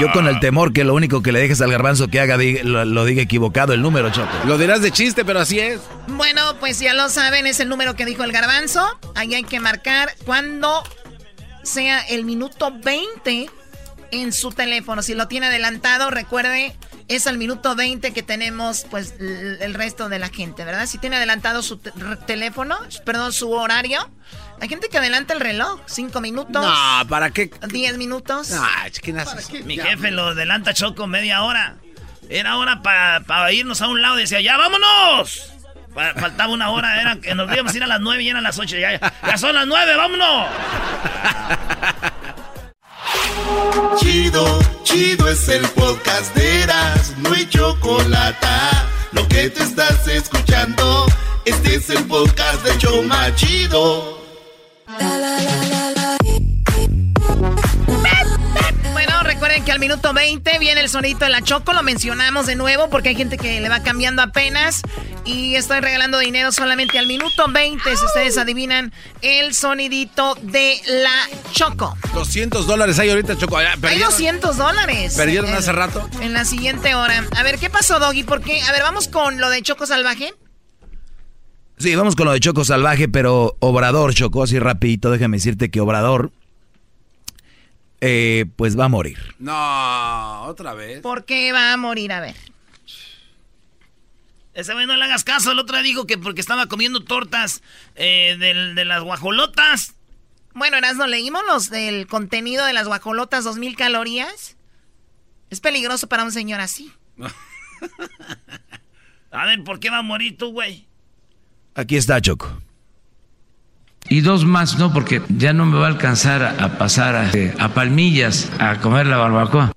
Yo con el temor que lo único que le dejes al garbanzo que haga lo, lo diga equivocado el número, Choco. Lo dirás de chiste, pero así es. Bueno, pues ya lo saben, es el número que dijo el garbanzo. Ahí hay que marcar cuando sea el minuto 20 en su teléfono. Si lo tiene adelantado, recuerde es al minuto 20 que tenemos pues el resto de la gente, ¿verdad? Si tiene adelantado su teléfono, perdón, su horario. Hay gente que adelanta el reloj, cinco minutos. No, ¿para qué? Diez minutos. No, Mi jefe lo adelanta Choco media hora. Era hora para irnos a un lado. Decía, ya vámonos. Faltaba una hora, era que nos íbamos a ir a las nueve y eran las ocho. Ya, ya son las nueve, vámonos. Chido, chido es el podcast de Eras, no hay chocolate. Lo que te estás escuchando, este es el podcast de Choma Chido. Bueno, recuerden que al minuto 20 viene el sonito de la Choco, lo mencionamos de nuevo porque hay gente que le va cambiando apenas. Y estoy regalando dinero solamente al minuto 20, si ustedes adivinan el sonidito de la Choco. 200 dólares hay ahorita, Choco. Hay 200 dólares. ¿Perdieron hace rato? En la siguiente hora. A ver, ¿qué pasó, Doggy? ¿Por qué? A ver, vamos con lo de Choco Salvaje. Sí, vamos con lo de Choco Salvaje, pero Obrador, Choco, así rapidito, déjame decirte que Obrador, eh, pues va a morir. No, otra vez. ¿Por qué va a morir? A ver. Ese güey no le hagas caso. El otro dijo que porque estaba comiendo tortas eh, de, las guajolotas. Bueno, no leímos los del contenido de las guajolotas, dos mil calorías. Es peligroso para un señor así. a ver, ¿por qué va a morir tú, güey? Aquí está, Choco. Y dos más, no, porque ya no me va a alcanzar a, pasar a, a Palmillas a comer la barbacoa.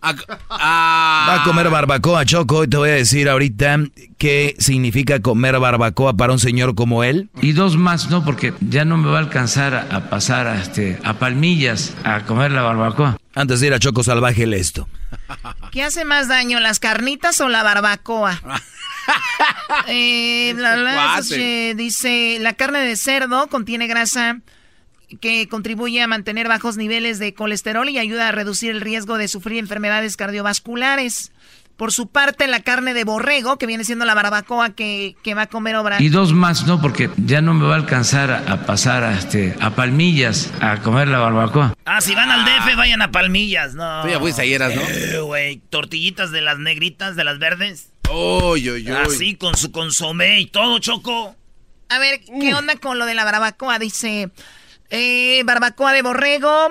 Va a comer barbacoa, Choco, y te voy a decir ahorita qué significa comer barbacoa para un señor como él. Y dos más, no, porque ya no me va a alcanzar a, pasar a, este, a Palmillas a comer la barbacoa. Antes de ir a Choco Salvaje, esto. ¿Qué hace más daño, las carnitas o la barbacoa? eh, dice, la carne de cerdo contiene grasa que contribuye a mantener bajos niveles de colesterol y ayuda a reducir el riesgo de sufrir enfermedades cardiovasculares. Por su parte, la carne de borrego, que viene siendo la barbacoa que, va a comer obra. Y dos más, ¿no? Porque ya no me va a alcanzar a, pasar a, este, a Palmillas a comer la barbacoa. Ah, si van al DF, vayan a Palmillas, ¿no? Tú ya fuiste ayer, ¿no? Eh, tortillitas de las negritas, de las verdes. Así, con su consomé y todo, Choco. A ver, ¿qué onda con lo de la barbacoa? Dice, eh, barbacoa de borrego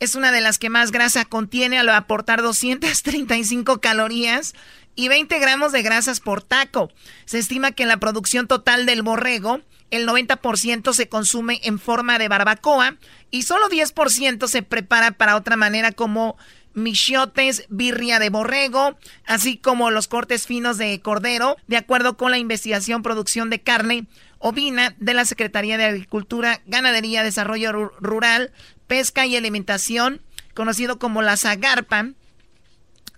es una de las que más grasa contiene al aportar 235 calorías y 20 gramos de grasas por taco. Se estima que en la producción total del borrego, el 90% se consume en forma de barbacoa y solo 10% se prepara para otra manera como michiotes, birria de borrego, así como los cortes finos de cordero, de acuerdo con la investigación producción de carne ovina de la Secretaría de Agricultura, Ganadería, Desarrollo Rural, Pesca y Alimentación, conocido como la Zagarpa.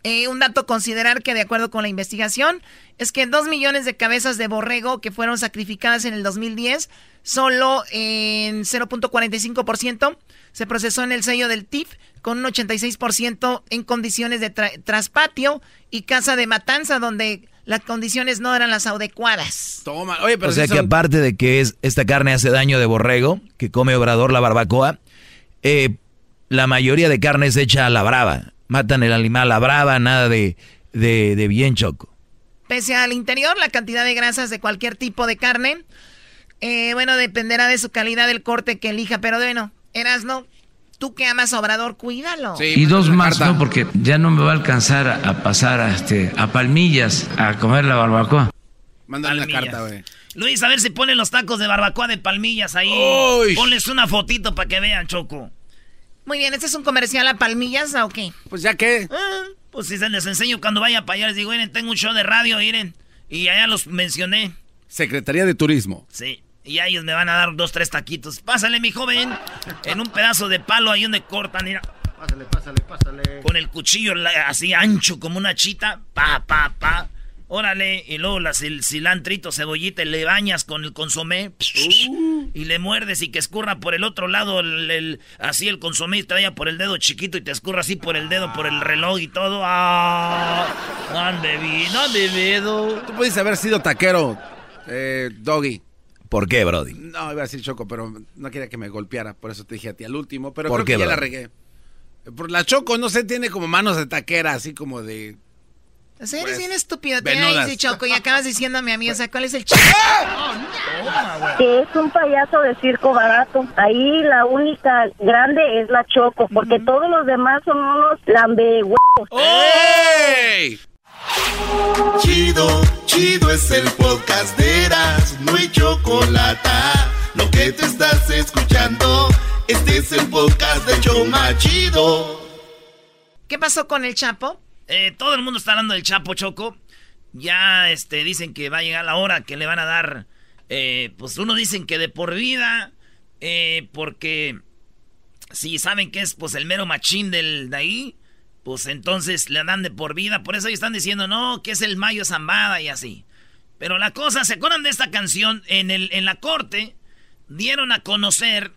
Eh, un dato a considerar que de acuerdo con la investigación es que dos millones de cabezas de borrego que fueron sacrificadas en el 2010, solo en 0.45% se procesó en el sello del TIF con un 86% en condiciones de traspatio y casa de matanza donde las condiciones no eran las adecuadas. Toma, oye, pero o sea que aparte de que es esta carne hace daño de borrego, que come Obrador la barbacoa, eh, la mayoría de carne es hecha a la brava. Matan el animal a la brava, nada de, de, bien choco. Pese al interior, la cantidad de grasas de cualquier tipo de carne, eh, bueno, dependerá de su calidad del corte que elija, pero bueno, eras no Tú que amas Obrador, cuídalo. y dos más, ¿no? Porque ya no me va a alcanzar a, pasar a, este, a Palmillas a comer la barbacoa. Mándale la carta, güey. Luis, a ver si ponen los tacos de barbacoa de Palmillas ahí. Ponles una fotito para que vean, Choco. Muy bien, ¿este es un comercial a Palmillas o qué? Pues ya que. Ah, pues si se les enseño cuando vaya para allá, les digo, miren, tengo un show de radio, miren. Y allá los mencioné. Secretaría de Turismo. Sí. Y ellos me van a dar dos, tres taquitos. Pásale, mi joven. En un pedazo de palo ahí donde cortan, mira. Pásale, pásale, pásale. Con el cuchillo así ancho como una chita. Pa, pa, pa. Órale. Y luego el cilantrito, cebollita, le bañas con el consomé. Uh. Y le muerdes y que escurra por el otro lado. El, así el consomé te vaya por el dedo chiquito y te escurra así por el dedo, por el reloj y todo. ¡Ah! No han bebido, no han bebido. Tú puedes haber sido taquero, eh, Doggy. ¿Por qué, Brody? No, iba a decir Choco, pero no quería que me golpeara, por eso te dije a ti al último, pero ¿Por creo qué, que ya la regué. Por la Choco, no sé, tiene como manos de taquera, así como de O sea, eres Pues, bien estúpido. Te venudas. dice Choco y acabas diciéndome a mí, o sea, ¿cuál es el chiste? Que es un payaso de circo barato. Ahí la única grande es la Choco, porque todos los demás son unos lambehuevos. ¡Ey! Chido, chido es el podcast de Eras, no hay chocolate. Lo que te estás escuchando, este es el podcast de Choma Chido. ¿Qué pasó con el Chapo? Eh, todo el mundo está hablando del Chapo Choco. Ya este, dicen que va a llegar la hora que le van a dar. eh, pues uno dicen que de por vida. eh, porque si saben que es pues el mero machín del de ahí. Pues entonces le dan de por vida. Por eso ellos están diciendo, no, que es el Mayo Zambada y así. Pero la cosa, ¿se acuerdan de esta canción? En, el, en la corte dieron a conocer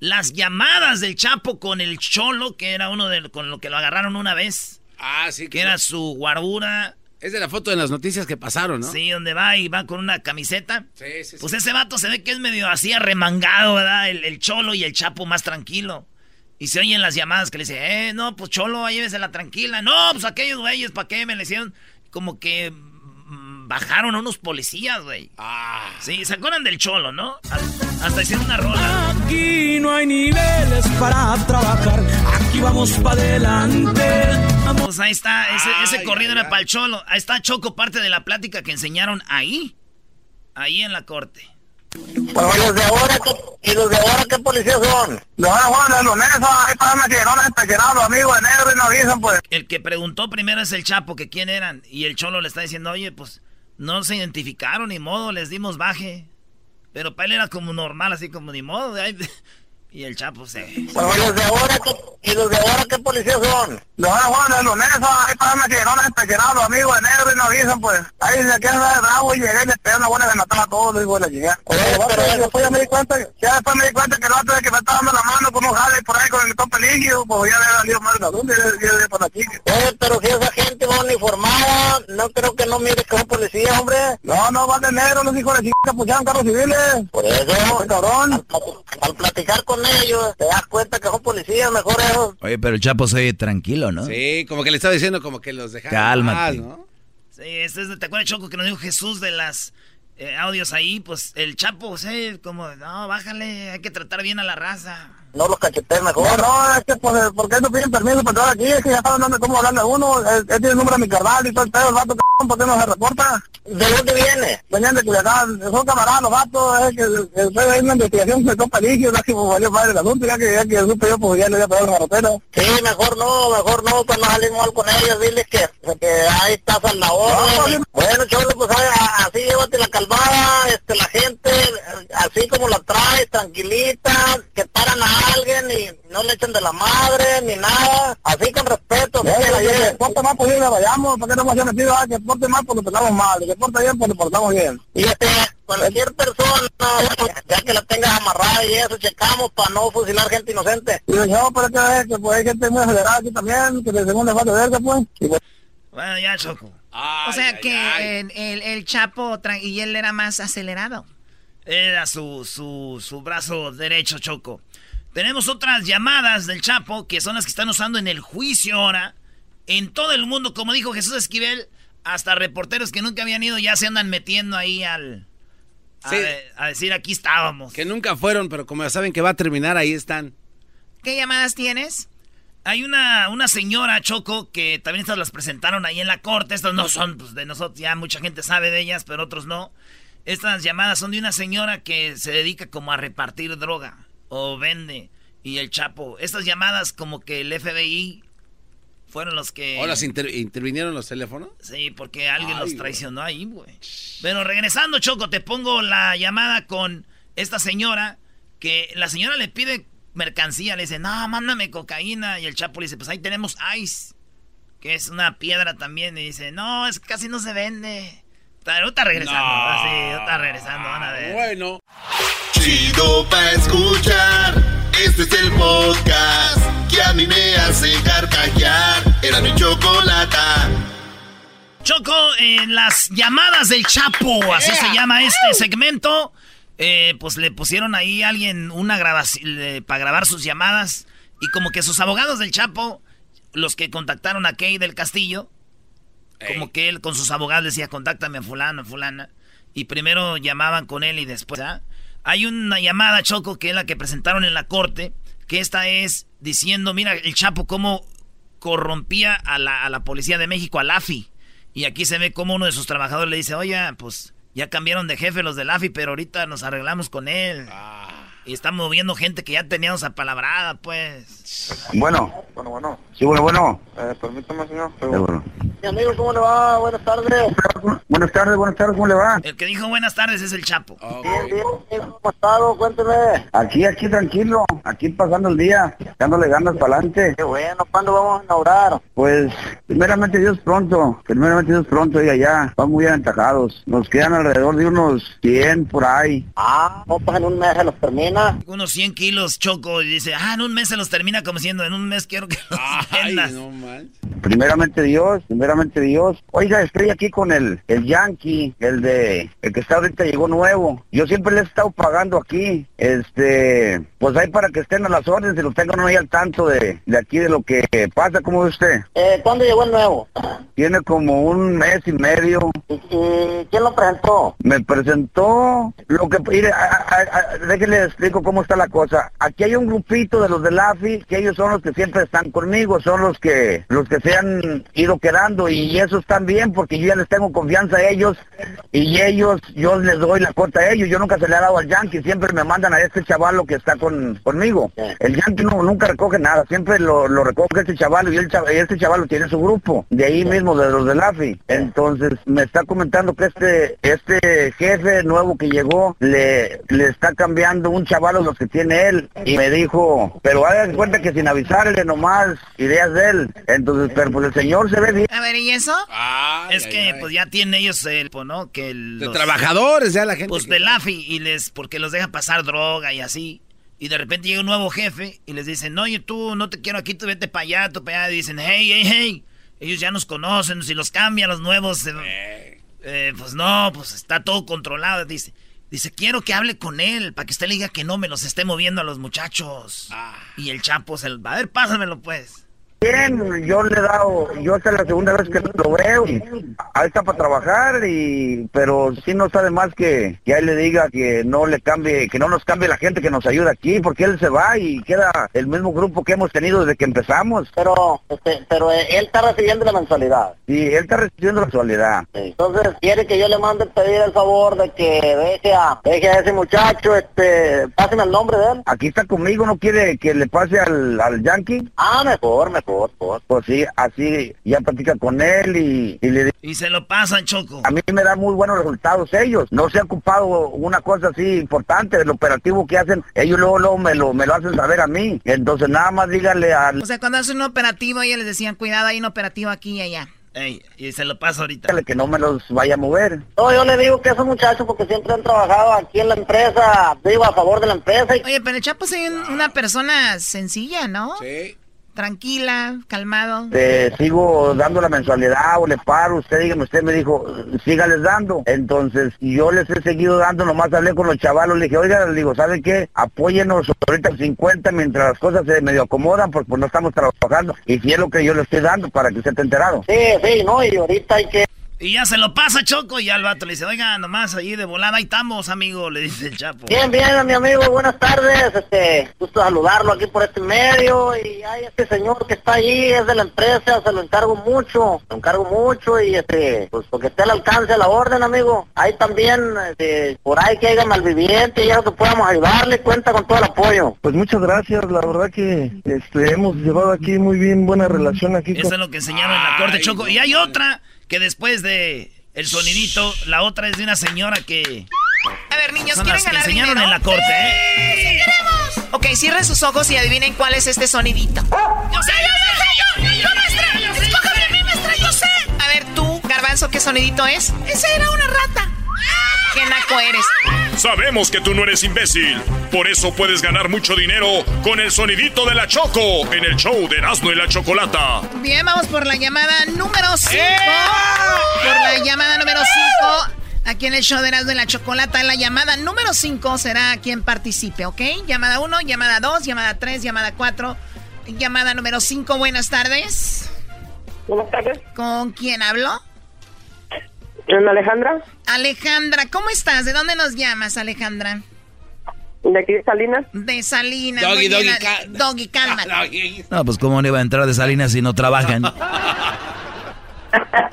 las llamadas del Chapo con el Cholo, que era uno de con lo que lo agarraron una vez. Ah, sí. Que era su guarbura. Es de la foto de las noticias que pasaron, ¿no? Sí, donde va y va con una camiseta. Sí, sí, Pues ese vato se ve que es medio así arremangado, ¿verdad? El, el Cholo y el Chapo más tranquilo. Y se oyen las llamadas que le dicen, eh, no, pues Cholo, llévesela tranquila. No, pues aquellos güeyes, ¿para qué me le hicieron? Como que mm, bajaron a unos policías, güey. Ah. Sí, ¿se acuerdan del Cholo, no? Hasta- hicieron una rola. Aquí no hay niveles para trabajar, aquí vamos para adelante. Pues ahí está, ese, ese corrido era para el Cholo. Ahí está Choco, parte de la plática que enseñaron ahí. Ahí en la corte. Pues los de ahora, ¿qué- ¿y los de ahora qué policías son? Los de ahora, los negros, ahí para no les empequenaron los amigos de negro y no avisan, pues. El que preguntó primero es el Chapo, que quién eran. Y el Cholo le está diciendo, oye, pues no se identificaron, ni modo, les dimos baje. Pero para él era como normal, así como ni modo. de ahí- Y el Chapo se... Pues los de ahora, ¿qué- ¿y los de ahora qué policías son? Los de ahora, los negros, ahí para que no les empequenaron los amigos de negro y no avisan, pues. Ahí se quedan de bravo y llegué y les pegué una buena granata a todos, digo, la llegué. pero después ya me di cuenta, ya después me di cuenta que el otro de que me estaba dando la mano con un jale por ahí con el tope líquido, pues ya le había salido mal la dónde, y de por aquí. Eh, pero si esa gente va uniformada, no creo que no mire que son policías, hombre. No, no, van de negro, los hijos de chica puchaban carros civiles. Por eso, cabrón. Al, platicar con ellos, te das cuenta que son policías, mejor ellos. Oye, pero el Chapo se oye tranquilo, ¿no? Sí, como que le estaba diciendo como que los dejaron Cálmate. mal, ¿no? Sí, este es, ¿te acuerdas, Choco, que nos dijo Jesús de las eh, audios ahí? Pues el Chapo, sí, como, no, bájale, hay que tratar bien a la raza. No los cachetees mejor. No, no, es que pues, ¿por qué no piden permiso para entrar aquí? Es que ya saben dónde, cómo hablarle a uno. Él, tiene el número de mi carnal y todo el pedo, el vato, c******, ¿por qué no se reporta? ¿De dónde viene? Venían de Culiacán, son camaradas los vatos, es que pedo hay una investigación topa líquido, ya que pues, valió padre el asunto, ya que, ya que supe yo, pues ya le había pegado la carretera. Sí, mejor no, mejor no, para no salir mal con ellos, diles que, que ahí estás al la orden. bueno, cholo, pues a- así llévate la calmada, este, la gente, eh, así como la traes, tranquilita, que paran a alguien y no le echen de la madre ni nada, así con respeto. que porte mal, pues ya vayamos, ¿para qué no hemos metido? Ah, que porte mal, pues lo portamos mal, que porte bien, pues lo portamos bien. Y este, cualquier persona, ya que la tengas amarrada y eso, checamos para no fusilar gente inocente. Y yo, pero que, es que pues, hay gente muy acelerada aquí también, que de segunda fase verga, pues. Y pues Bueno, ya, Choco. o sea que El, el- el Chapo y él era más acelerado. Era su, su, su brazo derecho, Choco. Tenemos otras llamadas del Chapo que son las que están usando en el juicio ahora. En todo el mundo, como dijo Jesús Esquivel, hasta reporteros que nunca habían ido ya se andan metiendo ahí al... A, Sí. de- a decir, aquí estábamos. Que nunca fueron, pero como ya saben que va a terminar, ahí están. ¿Qué llamadas tienes? Hay una, una señora, Choco, que también estas las presentaron ahí en la corte. Estas no son pues, de nosotros, ya mucha gente sabe de ellas, pero otros no. Estas llamadas son de una señora que se dedica como a repartir droga o vende. Y el Chapo, estas llamadas como que el FBI fueron los que... ¿O las inter- intervinieron los teléfonos? Sí, porque alguien Ay, los traicionó ahí, güey. Pero regresando, Choco, te pongo la llamada con esta señora que la señora le pide mercancía, le dice, no, mándame cocaína. Y el Chapo le dice, pues ahí tenemos ice, que es una piedra también. Y dice, no, es casi no se vende. Pero está regresando, No. sí, está regresando, van a ver. Bueno. Chido pa' escuchar. Este es el podcast que a mí me hace carcajear. Era mi chocolata. Choco, eh, las llamadas del Chapo, así se llama este segmento. Eh, pues le pusieron ahí a alguien una grabación para grabar sus llamadas. Y como que sus abogados del Chapo, los que contactaron a Kay del Castillo, Como que él con sus abogados decía, contáctame a fulano, a fulana. Y primero llamaban con él y después... ¿ah? Hay una llamada, Choco, que es la que presentaron en la corte, que esta es diciendo, mira, el Chapo cómo corrompía a la, a la policía de México, al AFI. Y aquí se ve como uno de sus trabajadores le dice, oye, pues ya cambiaron de jefe los del AFI, pero ahorita nos arreglamos con él. Y están moviendo gente que ya teníamos apalabrada, pues. Bueno. Bueno, bueno. Sí, bueno, bueno. Eh, permítame, señor. bueno. Mi amigo, ¿cómo le va? Buenas tardes. Buenas tardes, buenas tardes, ¿cómo le va? El que dijo buenas tardes es el Chapo. Bien, bien, ¿cómo ha estado? Cuénteme. Aquí, aquí, tranquilo. Aquí pasando el día, dándole ganas para adelante. Qué bueno, ¿cuándo vamos a inaugurar? Pues, primeramente Dios pronto. Primeramente Dios pronto, y allá. Vamos muy aventajados. Nos quedan alrededor de unos 100 por ahí. Ah, no, pues en un mes se los termina. Unos 100 kilos choco y dice, ah, en un mes se los termina como siendo, en un mes quiero que los Ay, no Primeramente Dios, primeramente Dios. Oiga, estoy aquí con el, el Yankee, el de, el que está ahorita llegó nuevo. Yo siempre le he estado pagando aquí. Este, pues ahí para que estén a las órdenes y lo tengan ahí al tanto de, de aquí de lo que pasa. ¿Cómo ve usted? Eh, ¿cuándo llegó el nuevo? Tiene como un mes y medio. ¿Y, quién lo presentó? Me presentó lo que, mire, déjenle explico cómo está la cosa. Aquí hay un grupito de los del AFI que ellos son los que siempre están conmigo, son los que, los que se han ido quedando y eso están bien porque yo ya les tengo confianza a ellos y ellos, yo les doy la cuota a ellos, yo nunca se le he dado al Yankee, siempre me mandan a este chaval que está con, conmigo. El Yankee no, nunca recoge nada, siempre lo, lo recoge este chaval y, el este chaval tiene su grupo, de ahí mismo, de los del AFI. Entonces me está comentando que este, este jefe nuevo que llegó le, le está cambiando un chaval los que tiene él y me dijo, pero hagan cuenta que sin avisarle nomás ideas de él. Entonces, pero pues el señor se ve bien. Ver, ¿y eso? es que pues ya tiene ellos el, pues, ¿no? Que los trabajadores, ya la gente. Pues del AFI y les, porque los deja pasar droga y así. Y de repente llega un nuevo jefe y les dicen, no, yo tú no te quiero aquí, tú vete para allá, tú para allá. Y dicen, hey, hey, hey. Ellos ya nos conocen, si los cambian los nuevos, eh, eh, pues no, pues está todo controlado, dice. Dice, quiero que hable con él para que usted le diga que no me los esté moviendo a los muchachos. Ah. Y el Chapo se... A ver, pásamelo pues. Bien, yo le he dado, yo esta es la segunda vez que lo veo, ahí está para trabajar, y pero sí no sabe más que, que él le diga que no le cambie, que no nos cambie la gente que nos ayuda aquí, porque él se va y queda el mismo grupo que hemos tenido desde que empezamos. Pero, este, pero él está recibiendo la mensualidad. Sí, él está recibiendo la mensualidad. Entonces, quiere que yo le mande pedir el favor de que deje a, deje a ese muchacho, este, páseme el nombre de él. Aquí está conmigo, ¿no quiere que le pase al, al Yankee? Ah, mejor, mejor. Pues sí, así ya platica con él y, le Y se lo pasan, Choco. A mí me dan muy buenos resultados ellos. No se ha ocupado una cosa así importante del operativo que hacen. Ellos luego, luego me, lo, me lo hacen saber a mí. Entonces nada más díganle al... O sea, cuando hacen un operativo ellos les decían, cuidado, hay un operativo aquí y allá. Y se lo paso ahorita. Que no me los vaya a mover. No, yo le digo que esos muchachos, porque siempre han trabajado aquí en la empresa, digo a favor de la empresa. Oye, pero el Chapo es una persona sencilla, ¿no? Sí tranquila, calmado. Te sigo dando la mensualidad o le paro, usted dígame, usted me dijo, sígales dando. Entonces, yo les he seguido dando, nomás hablé con los chavalos, le dije, oiga, le digo, ¿sabe qué? Apóyenos ahorita 50 mientras las cosas se medio acomodan, porque pues no estamos trabajando. Y si es lo que yo le estoy dando para que usted esté enterado. Sí, sí, no, y ahorita hay que y ya se lo pasa Choco y al vato le dice, oiga, nomás ahí de volada, ahí estamos, amigo, le dice el Chapo. Bien, bien, mi amigo, buenas tardes, este, gusto saludarlo aquí por este medio y hay este señor que está allí, es de la empresa, se lo encargo mucho, lo encargo mucho y este, pues porque esté al alcance a la orden, amigo. Hay también, este, por ahí que haya malviviente, ya que podamos ayudarle, cuenta con todo el apoyo. Pues muchas gracias, la verdad que este, hemos llevado aquí muy bien, buena relación aquí. Eso es lo que enseñaron en la corte, Choco. Y hay otra que después de el sonidito, la otra es de una señora que... A ver, niños, ¿quieren que enseñaron en la corte, ¿eh? ¡Sí, queremos! Ok, cierren sus ojos y adivinen cuál es este sonidito. ¡Yo sé, yo sé, yo! ¡Yo, maestra! ¡Escójame a mí, maestra, yo sé! A ver, tú, Garbanzo, ¿qué sonidito es? Esa era una rata. ¡Qué naco eres! Sabemos que tú no eres imbécil. Por eso puedes ganar mucho dinero con el sonidito de la Choco en el show de Erasmo y la Chocolata. Bien, vamos por la llamada número 5. Por la llamada número 5. Aquí en el show de Erasmo y la Chocolata, la llamada número 5 será quien participe, ¿ok? Llamada 1, llamada 2, llamada 3, llamada 4, llamada número 5. Buenas tardes. Buenas tardes. ¿Con quién hablo? ¿En Alejandra? Alejandra, ¿cómo estás? ¿De dónde nos llamas, Alejandra? De aquí de Salinas. De Salinas. Doggy, doggy, Doggy, cálmate. No, pues cómo no iba a entrar de Salinas si no trabajan.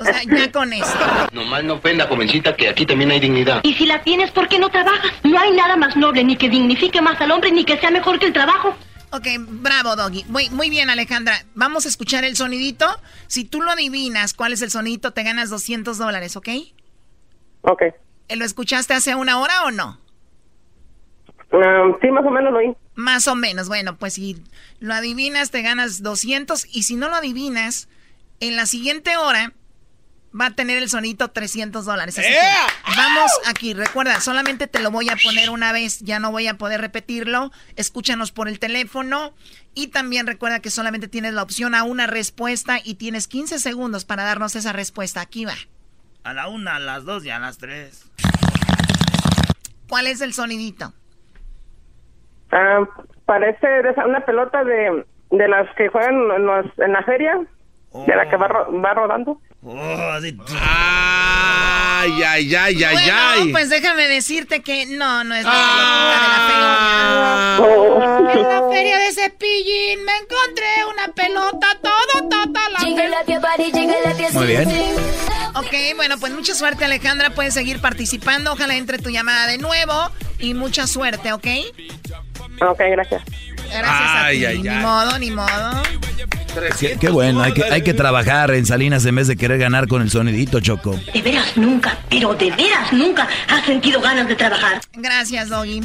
O sea, ya con eso. Nomás no ofenda, jovencita, que aquí también hay dignidad. Y si la tienes, ¿por qué no trabajas? No hay nada más noble, ni que dignifique más al hombre, ni que sea mejor que el trabajo. Ok, bravo, Doggy. Muy, muy bien, Alejandra. Vamos a escuchar el sonidito. Si tú lo adivinas cuál es el sonidito, te ganas 200 dólares, ¿ok? Ok. ¿Eh, ¿Lo escuchaste hace una hora o no? Um, sí, más o menos lo oí. Más o menos. Bueno, pues si lo adivinas, te ganas 200. Y si no lo adivinas, en la siguiente hora va a tener el sonito 300 dólares. Así que vamos aquí. Recuerda, solamente te lo voy a poner una vez. Ya no voy a poder repetirlo. Escúchanos por el teléfono. Y también recuerda que solamente tienes la opción a una respuesta y tienes 15 segundos para darnos esa respuesta. Aquí va. A la una, a las dos y a las tres. ¿Cuál es el sonidito? Ah, parece una pelota de, de las que juegan en, los- en la feria, de la que va, ro- va rodando. Ay, ay, ay, ay, bueno, ay. pues déjame decirte que no, no es la Ah. de la feria. En la feria de Cepillín me encontré una pelota todo, toda la Muy bien. Ok, bueno, pues mucha suerte Alejandra, puedes seguir participando, ojalá entre tu llamada de nuevo y mucha suerte, ¿ok? Ok, gracias. Gracias a Ay, ti, ay, ni ay. modo, ni modo. Qué, qué bueno, hay que, hay que trabajar en Salinas en vez de querer ganar con el sonidito, Choco. De veras nunca, pero de veras nunca has sentido ganas de trabajar. Gracias, Doggy.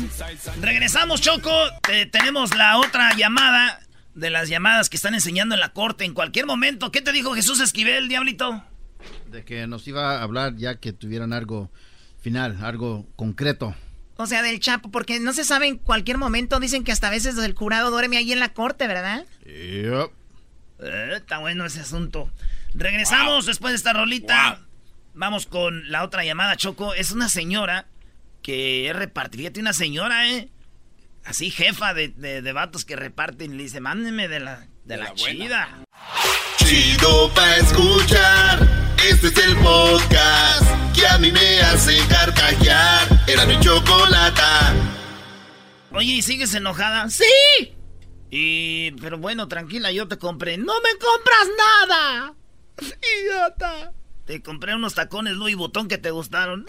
Regresamos, Choco. Te- tenemos la otra llamada de las llamadas que están enseñando en la corte en cualquier momento. ¿Qué te dijo Jesús Esquivel, diablito? De que nos iba a hablar ya que tuvieran algo final, algo concreto. O sea, del Chapo, porque no se sabe en cualquier momento, dicen que hasta a veces el jurado duerme ahí en la corte, ¿verdad? Eh, está bueno ese asunto. Regresamos después de esta rolita. Vamos con la otra llamada, Choco. Es una señora que es repartir. Fíjate, una señora, ¿eh? Así, jefa de, de, de vatos que reparten. Le dice, mándenme de la, de, la, chida. Chido pa' escuchar. Este es el podcast que a mí me hace carcajear. Era mi chocolata. Oye, ¿y sigues enojada? ¡Sí! Y, pero bueno, tranquila, yo te compré. ¡No me compras nada! ¡Idiota! Te compré unos tacones Louis Vuitton que te gustaron.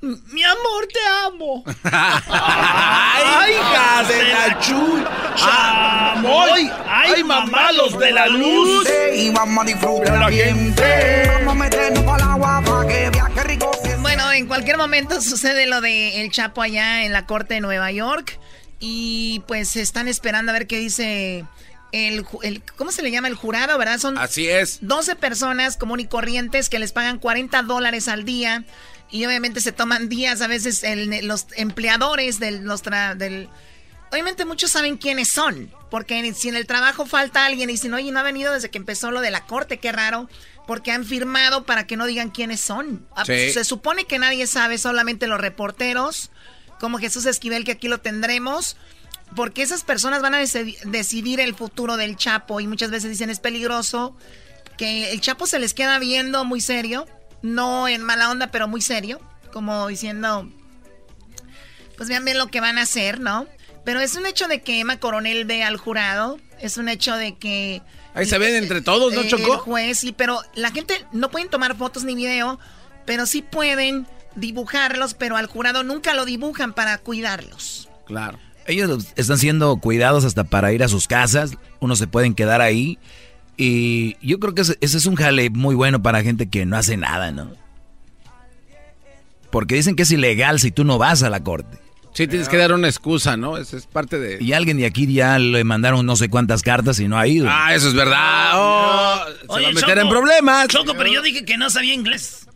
Mi amor, te amo. ¡Ay, hija de la chucha! ¡Ay, ay, mamá, los de la luz! Y vamos a disfrutar la gente. Vamos a meternos para el agua para que en cualquier momento sucede lo de El Chapo allá en la corte de Nueva York. Y pues están esperando a ver qué dice el, ¿cómo se le llama? El jurado, ¿verdad? Son Así es. 12 personas común y corrientes que les pagan 40 dólares al día. Y obviamente se toman días, a veces el- los empleadores del, los tra- del... Obviamente muchos saben quiénes son, porque si en el trabajo falta alguien y dicen, oye, no ha venido desde que empezó lo de la corte, qué raro, porque han firmado para que no digan quiénes son. Ah, Sí. Se supone que nadie sabe, solamente los reporteros, como Jesús Esquivel, que aquí lo tendremos, porque esas personas van a deci- decidir el futuro del Chapo y muchas veces dicen es peligroso, que el Chapo se les queda viendo muy serio, no en mala onda, pero muy serio, como diciendo, pues vean bien lo que van a hacer, ¿no? Pero es un hecho de que Emma Coronel ve al jurado, es un hecho de que... Ahí se ven entre todos, ¿no, Chocó? El juez, sí, pero la gente no pueden tomar fotos ni video, pero sí pueden dibujarlos, pero al jurado nunca lo dibujan para cuidarlos. Claro. Ellos están siendo cuidados hasta para ir a sus casas. Unos se pueden quedar ahí. Y yo creo que ese, ese es un jale muy bueno para gente que no hace nada, ¿no? Porque dicen que es ilegal si tú no vas a la corte. Sí, tienes que dar una excusa, ¿no? Esa es parte de... Y alguien de aquí ya le mandaron no sé cuántas cartas y no ha ido. Ah, eso es verdad. Oh, se Oye, va a meter Choco, en problemas. Choco, pero yo dije que no sabía inglés.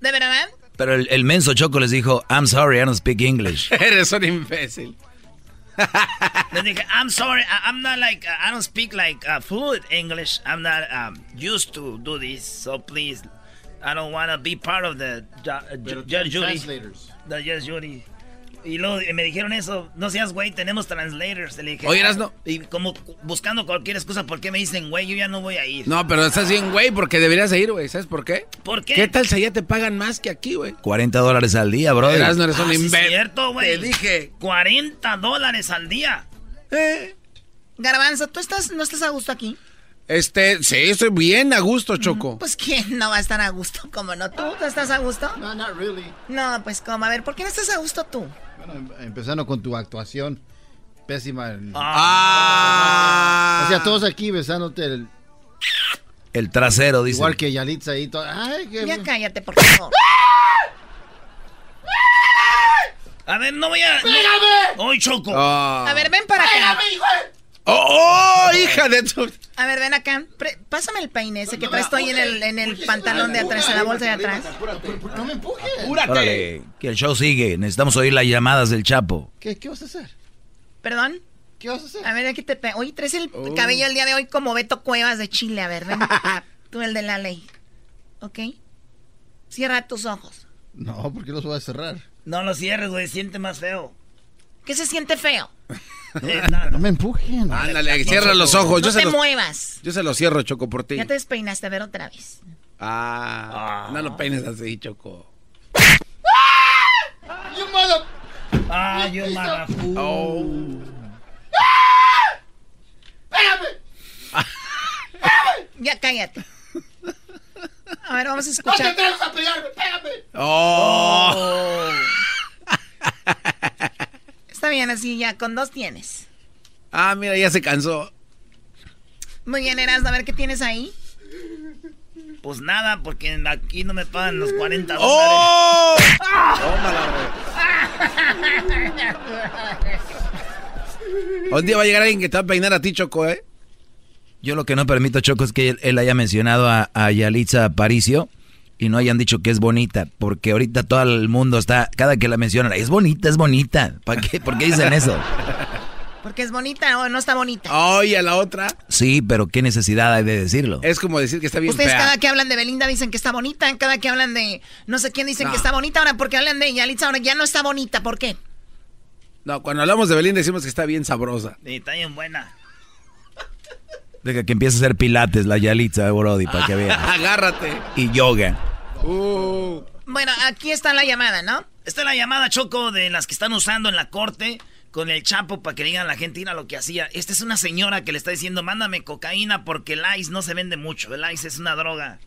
¿De verdad? Pero el, el menso Choco les dijo, I'm sorry, I don't speak English. Eres un imbécil. Le dije, I'm sorry, I- I'm not like, uh, I don't speak like uh, fluent English. I'm not um, used to do this, so please, I don't want to be part of the ju- uh, ju- Pero judge jury. translators. The judge jury. Y luego me dijeron eso, no seas güey, tenemos translators. Le dije, Oye, "Ah". no. Y como buscando cualquier excusa, ¿por qué me dicen güey? Yo ya no voy a ir. No, pero estás bien, güey, porque deberías de ir, güey. ¿Sabes por qué? ¿Por qué? ¿Qué tal si allá te pagan más que aquí, güey? 40 dólares al día, bro. Eras, no eres un Ah, sí, cierto, güey. Te dije. 40 dólares al día. Eh. Garbanzo, ¿tú estás, no estás a gusto aquí? Este, sí, estoy bien a gusto, Choco. Pues quién no va a estar a gusto, como no. ¿Tú, ¿Tú estás a gusto? No, not really. No, pues como, a ver, ¿por qué no estás a gusto tú? Bueno, em- empezando con tu actuación pésima. en- Ah. O sea, todos aquí besándote el, El trasero, dice. igual que Yalitza ahí. todo- Ay, qué... Ya cállate, por favor. A ver, no voy a. ¡Pégame! Hoy choco. Ah. A ver, ven para acá. ¡Oh, oh, hija de tu... A ver, ven acá. Pre- pásame el peine ese que traes tú ahí en el, en el pantalón de atrás, en la bolsa de atrás. No me empujes. Órale, que el show sigue. Necesitamos oír las llamadas del Chapo. ¿Qué, ¿Qué vas a hacer? ¿Perdón? ¿Qué vas a hacer? A ver, aquí te. Oye, traes el Oh. cabello el día de hoy como Beto Cuevas de Chile. A ver, ven. Tú el de la ley. ¿Ok? Cierra tus ojos. No, ¿por qué los voy a cerrar? No lo cierres, güey, siente más feo. ¿Qué se siente feo? Eh. No me empujen. Ándale, cierra los ojos. no Yo se te los, muevas. yo se los cierro, Choco, por ti. Ya te despeinaste, a ver otra vez. Ah, no lo peines así, Choco. You mother... Ah, yo marafu. Oh. ¡Pégame! Ya cállate. A ver, vamos a ¡No te escuchar. atreves a pegarme! ¡Pégame! Oh. Está bien, así ya con dos tienes. Ah, mira, ya se cansó. Muy bien, Erasmo, a ver qué tienes ahí. Pues nada, porque aquí no me pagan los 40 dólares. ¡Oh! Tómala, güey. Un día va a llegar alguien que te va a peinar a ti, Choco, ¿eh? Yo lo que no permito, Choco, es que él, él haya mencionado a, a Yalitza Aparicio y no hayan dicho que es bonita, porque ahorita todo el mundo está, cada que la mencionan, es bonita, es bonita. ¿Para qué? ¿Por qué dicen eso? Porque es bonita o no está bonita. Oye, a la otra. Sí, pero qué necesidad hay de decirlo. Es como decir que está bien Ustedes fea. cada que hablan de Belinda dicen que está bonita, cada que hablan de no sé quién dicen No. que está bonita, ahora porque hablan de Yalitza ahora ya no está bonita, ¿por qué? No, cuando hablamos de Belín decimos que está bien sabrosa. Sí, está bien buena. Deja que empiece a hacer pilates la Yalitza, Brody, para que vean. Agárrate. Y yoga. Uh. Bueno, aquí está la llamada, ¿no? Esta es la llamada Choco de las que están usando en la corte con el Chapo para que le digan a la gente mira lo que hacía. Esta es una señora que le está diciendo, mándame cocaína porque el ice no se vende mucho. El ice es una droga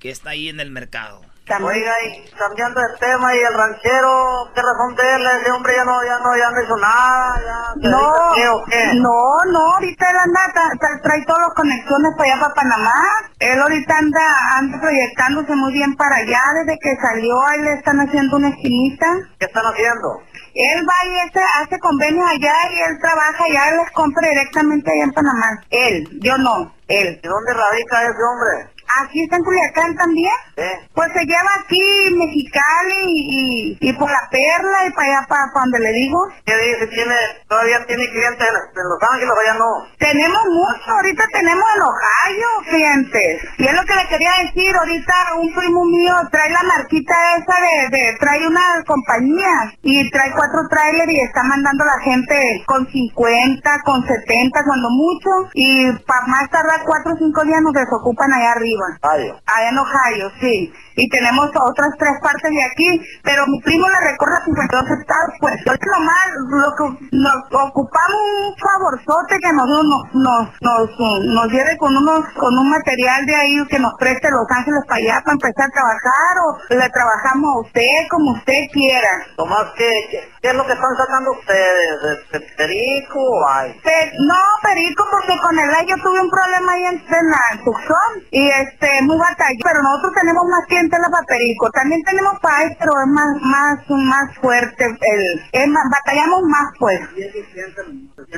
que está ahí en el mercado. Oiga, y cambiando de tema, y el ranchero, ¿qué razón de él? Ese hombre ya no, ya no, ya no hizo nada, ya... ¿se No, qué o qué? no, no, ahorita él anda, tra- tra- trae todas las conexiones para allá, para Panamá. Él ahorita anda, anda proyectándose muy bien para allá, desde que salió, ahí le están haciendo una esquinita. ¿Qué están haciendo? Él va y hace, hace convenios allá y él trabaja allá, él les compra directamente allá en Panamá. Él, yo no, él. ¿Y dónde radica ese hombre? Aquí está en Culiacán también. ¿Eh? Pues se lleva aquí Mexicali y, y, y por la perla y para allá, para, donde le digo. ¿Qué dice? ¿Tiene, ¿Todavía tiene clientes en, Los Ángeles o ya no? Tenemos mucho, ahorita tenemos en Ohio clientes. Y es lo que le quería decir, ahorita un primo mío trae la marquita esa de, de trae una compañía y trae cuatro trailers y está mandando a la gente con 50, con 70 cuando mucho y para más tardar cuatro o cinco días nos desocupan allá arriba. Ohio. Allá en Ohio, sí. Y tenemos otras tres partes de aquí, pero mi primo le recorre 52 estados, pues ahorita nomás lo que nos ocupamos un favorzote que nos, nos, nos, nos, nos lleve con unos, con un material de ahí que nos preste Los Ángeles para allá para empezar a trabajar o le trabajamos a usted como usted quiera. Tomás, ¿qué, qué, qué es lo que están sacando ustedes? ¿De, perico o hay? No, Perico, porque con el ay yo tuve un problema ahí en, en la Tucson y este, muy batalla, pero nosotros tenemos más clientela para Perico, también tenemos para ahí, pero es más, más, más fuerte, el, es más, batallamos más pues.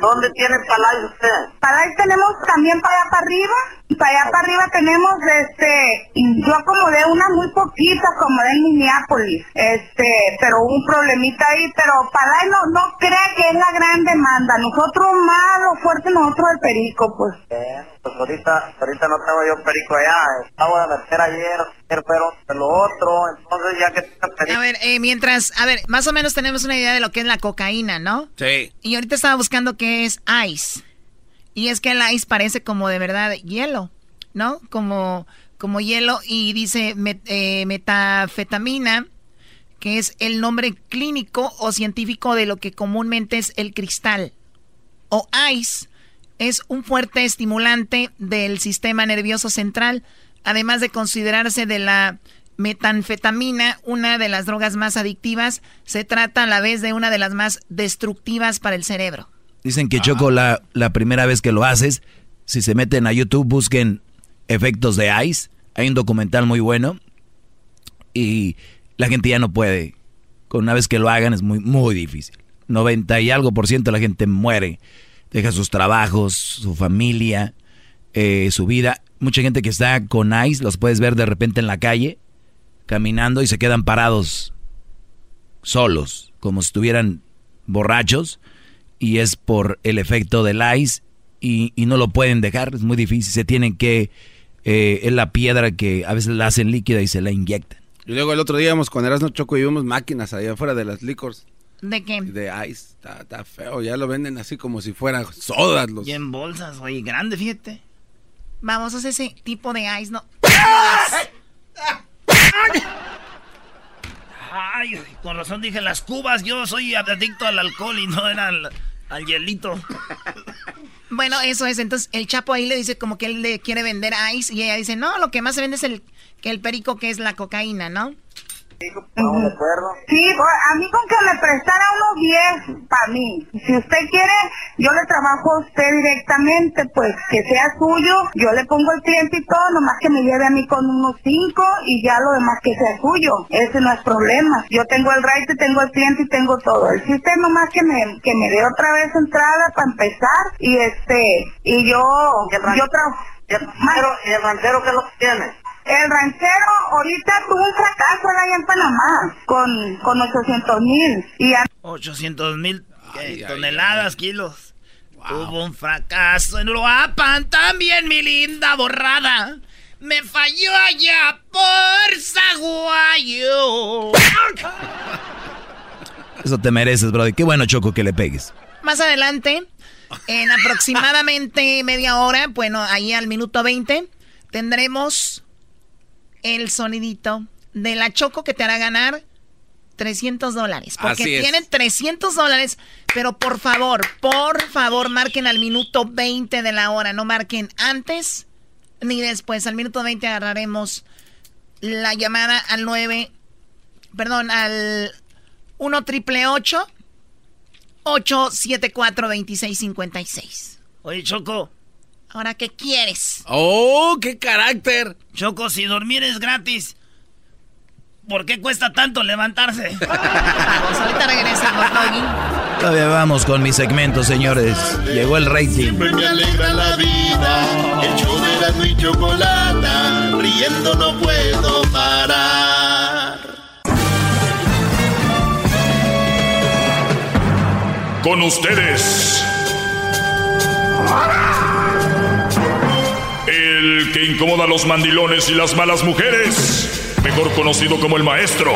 ¿Dónde tiene palay usted? Ahí tenemos también para allá para arriba, Para allá para arriba tenemos, este, yo acomodé una muy poquita, acomodé en Minneapolis, este, pero hubo un problemita ahí, pero para no, no crea que es la gran demanda. Nosotros más lo fuerte, nosotros el perico, pues. Pues ahorita, ahorita no tengo yo perico allá. Acabo de meter ayer, ayer pero de lo otro. Entonces ya que perico. A ver, eh, mientras, a ver, más o menos tenemos una idea de lo que es la cocaína, ¿no? Sí. Y ahorita estaba buscando qué es ice. Y es que el ice parece como de verdad hielo, ¿no? Como, como hielo y dice eh, metafetamina, que es el nombre clínico o científico de lo que comúnmente es el cristal. O ice es un fuerte estimulante del sistema nervioso central, además de considerarse de la metanfetamina, una de las drogas más adictivas, se trata a la vez de una de las más destructivas para el cerebro. Dicen que Choco, la, la primera vez que lo haces, si se meten a YouTube, busquen efectos de Ice. Hay un documental muy bueno. Y la gente ya no puede. Con una vez que lo hagan es muy, muy difícil. 90 y algo por ciento de la gente muere. Deja sus trabajos, su familia, eh, su vida. Mucha gente que está con Ice, los puedes ver de repente en la calle, caminando y se quedan parados solos, como si estuvieran borrachos y es por el efecto del ice y, y no lo pueden dejar, es muy difícil, se tienen que, eh, es la piedra que a veces la hacen líquida y se la inyectan. Y luego el otro día íbamos con Erasmo Choco y vimos máquinas allá afuera de las licors ¿De qué? de ice. Está, está feo, ya lo venden así como si fueran sodas los. Y en bolsas, oye, grande, fíjate. Vamos a hacer ese tipo de ice, ¿no? Ay, con razón dije las cubas. Yo soy adicto al alcohol y no era al, al hielito. Bueno, eso es. Entonces, el Chapo ahí le dice como que él le quiere vender ice y ella dice, no, lo que más se vende es el, que el perico, que es la cocaína, ¿no? Acuerdo. Sí, a mí con que me prestara unos 10 para mí. Si usted quiere, yo le trabajo a usted directamente, pues que sea suyo, yo le pongo el cliente y todo, nomás que me lleve a mí con unos 5 y ya lo demás que sea suyo. Ese no es problema. Yo tengo el right, tengo el cliente y tengo todo. El sistema nomás que me, que me dé otra vez entrada para empezar y este, y yo, yo trabajo. ¿Y el ranchero, es lo que tiene? El ranchero ahorita tuvo un fracaso allá en Panamá con, con 800 mil y a- 800 mil toneladas, kilos. Hubo un fracaso en Uruapan también, mi linda borrada. Me falló allá por Zaguayo. Eso te mereces, brother. Qué bueno, Choco, que le pegues. Más adelante, en aproximadamente media hora, bueno, ahí al minuto 20, tendremos el sonidito de la Choco que te hará ganar 300 dólares. Porque Así es. tienen 300 dólares, pero por favor, por favor, marquen al minuto 20 de la hora, no marquen antes ni después. Al minuto 20 agarraremos la llamada al 9, perdón, al 1 triple 8 874 2656. Oye, Choco. Ahora, ¿qué quieres? ¡Oh, qué carácter! Choco, si dormir es gratis, ¿por qué cuesta tanto levantarse? Pues ahorita regresamos, Doggy. Todavía vamos con mi segmento, señores. Llegó el rating. Siempre me alegra la vida. El show de y Chocolata. Riendo no puedo parar. Con ustedes. Que incomoda a los mandilones y las malas mujeres. Mejor conocido como el maestro.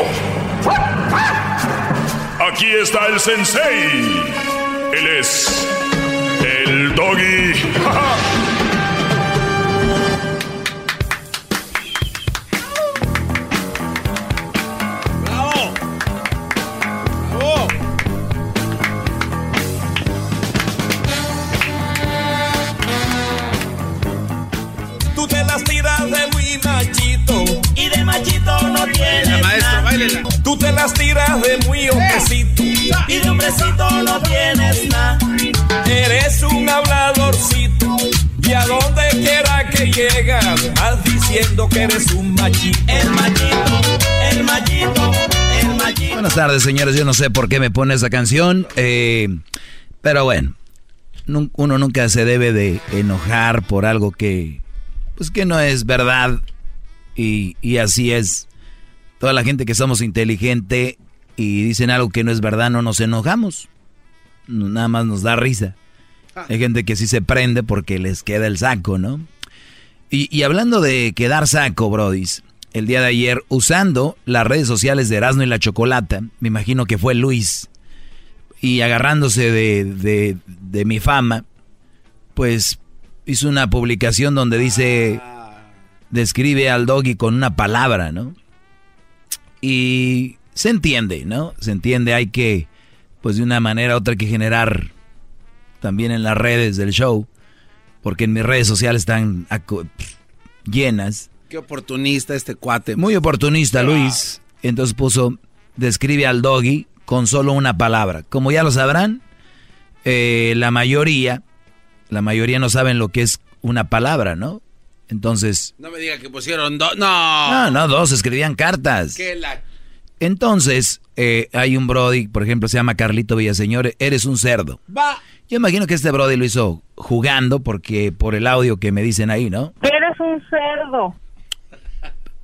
Aquí está el sensei. Él es el doggy. hombrecito no tienes nada. Eres un habladorcito y a donde quiera que llegas vas diciendo que eres un machito. El machito, el machito, el machito. Buenas tardes, señores. Yo no sé por qué me pone esa canción, eh, pero bueno, uno nunca se debe de enojar por algo que pues que no es verdad y, y así es. Toda la gente que somos inteligente y dicen algo que no es verdad, no nos enojamos. Nada más nos da risa. Hay gente que sí se prende porque les queda el saco, ¿no? Y, y hablando de quedar saco, Brodis, el día de ayer, usando las redes sociales de Erasmo y la Chocolata, me imagino que fue Luis, y agarrándose de, de, de mi fama, pues hizo una publicación donde dice, describe al doggy con una palabra, ¿no? Y se entiende, ¿no? Se entiende, hay que, pues de una manera u otra, hay que generar también en las redes del show, porque en mis redes sociales están llenas. Qué oportunista este cuate. Muy oportunista, Luis. Entonces puso, describe al doggy con solo una palabra. Como ya lo sabrán, eh, la mayoría, la mayoría no saben lo que es una palabra, ¿no? Entonces... No me diga que pusieron dos. No. No, no, dos, escribían cartas. Entonces, eh, hay un Brody, por ejemplo, se llama Carlito Villaseñor, eres un cerdo. Va. Yo imagino que este Brody lo hizo jugando porque por el audio que me dicen ahí, ¿no? Eres un cerdo.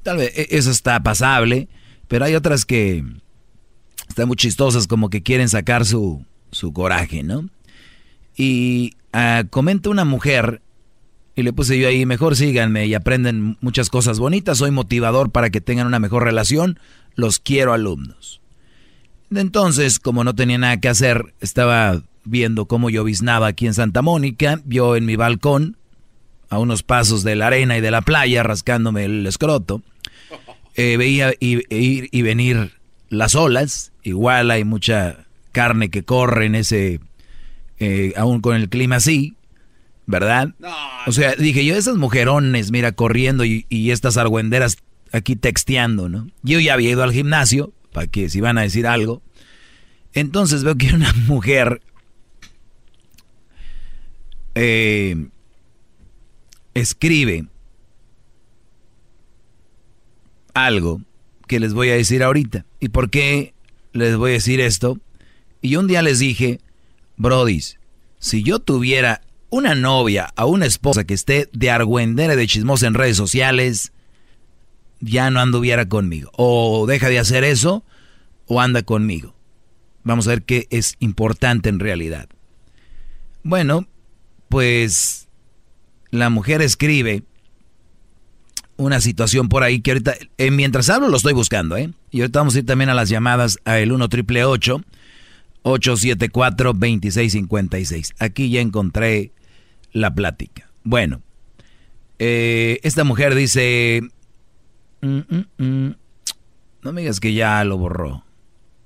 Tal vez e, eso está pasable, pero hay otras que están muy chistosas, como que quieren sacar su, su coraje, ¿no? Y uh, comenta una mujer, y le puse yo ahí, mejor síganme y aprenden muchas cosas bonitas, soy motivador para que tengan una mejor relación, los quiero alumnos. Entonces, como no tenía nada que hacer, estaba viendo cómo lloviznaba aquí en Santa Mónica, vio en mi balcón, a unos pasos de la arena y de la playa, rascándome el escroto, eh, veía ir y, venir las olas, igual hay mucha carne que corre en ese, eh, aún con el clima así, ¿verdad? o sea, dije yo, esas mujerones, mira, corriendo y, y, estas argüenderas aquí texteando, ¿no? Yo ya había ido al gimnasio, para que si van a decir algo. Entonces veo que una mujer eh, escribe algo que les voy a decir ahorita. ¿Y por qué les voy a decir esto? Y un día les dije, Brodis, si yo tuviera una novia o una esposa que esté de argüendera de chismosa en redes sociales, ya no anduviera conmigo. O deja de hacer eso o anda conmigo. Vamos a ver qué es importante en realidad. Bueno, pues la mujer escribe una situación por ahí que ahorita, eh, mientras hablo lo estoy buscando, ¿eh? Y ahorita vamos a ir también a las llamadas a el 1 triple 874 2656. Aquí ya encontré la plática. Bueno, eh, esta mujer dice, mm, mm, mm, no me digas que ya lo borró.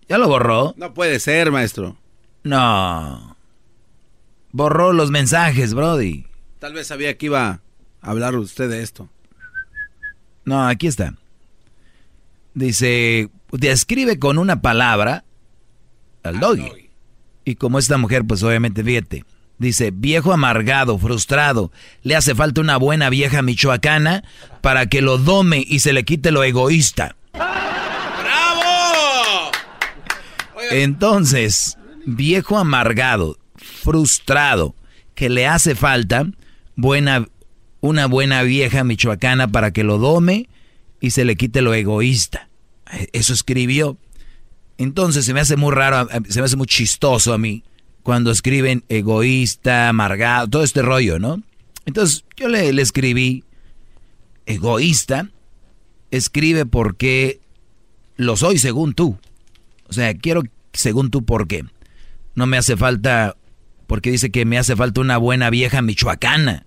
¿Ya lo borró? No puede ser, maestro. No. Borró los mensajes, Brody. Tal vez sabía que iba a hablar usted de esto. No, aquí está. Dice, describe con una palabra al doggy. Y como esta mujer, pues obviamente, fíjate. Dice, viejo amargado, frustrado, le hace falta una buena vieja michoacana para que lo dome y se le quite lo egoísta. ¡Bravo! Entonces, viejo amargado, frustrado, que le hace falta buena, una buena vieja michoacana para que lo dome y se le quite lo egoísta. Eso escribió. Entonces se me hace muy raro, se me hace muy chistoso a mí cuando escriben egoísta, amargado, todo este rollo, ¿no? Entonces yo le, le escribí egoísta, escribe porque lo soy según tú. O sea, quiero según tú por qué. No me hace falta porque dice que me hace falta una buena vieja michoacana.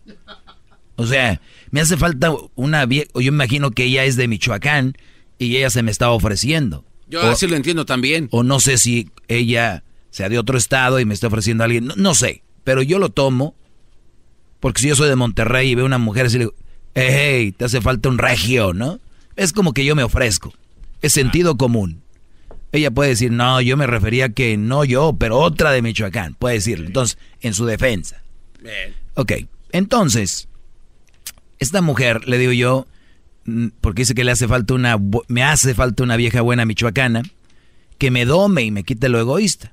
O sea, me hace falta una vieja, yo imagino que ella es de Michoacán y ella se me está ofreciendo. Yo así lo entiendo también. O no sé si ella sea de otro estado y me está ofreciendo a alguien, no, sé, pero yo lo tomo porque si yo soy de Monterrey y veo una mujer así le digo, hey, te hace falta un regio, ¿no? Es como que yo me ofrezco. Es sentido común. Ella puede decir, no, yo me refería que no yo, pero otra de Michoacán. Puede decirlo. Entonces, en su defensa. Ok, entonces, esta mujer, le digo yo, mm, porque dice que le hace falta una, me hace falta una vieja buena michoacana, que me dome y me quite lo egoísta.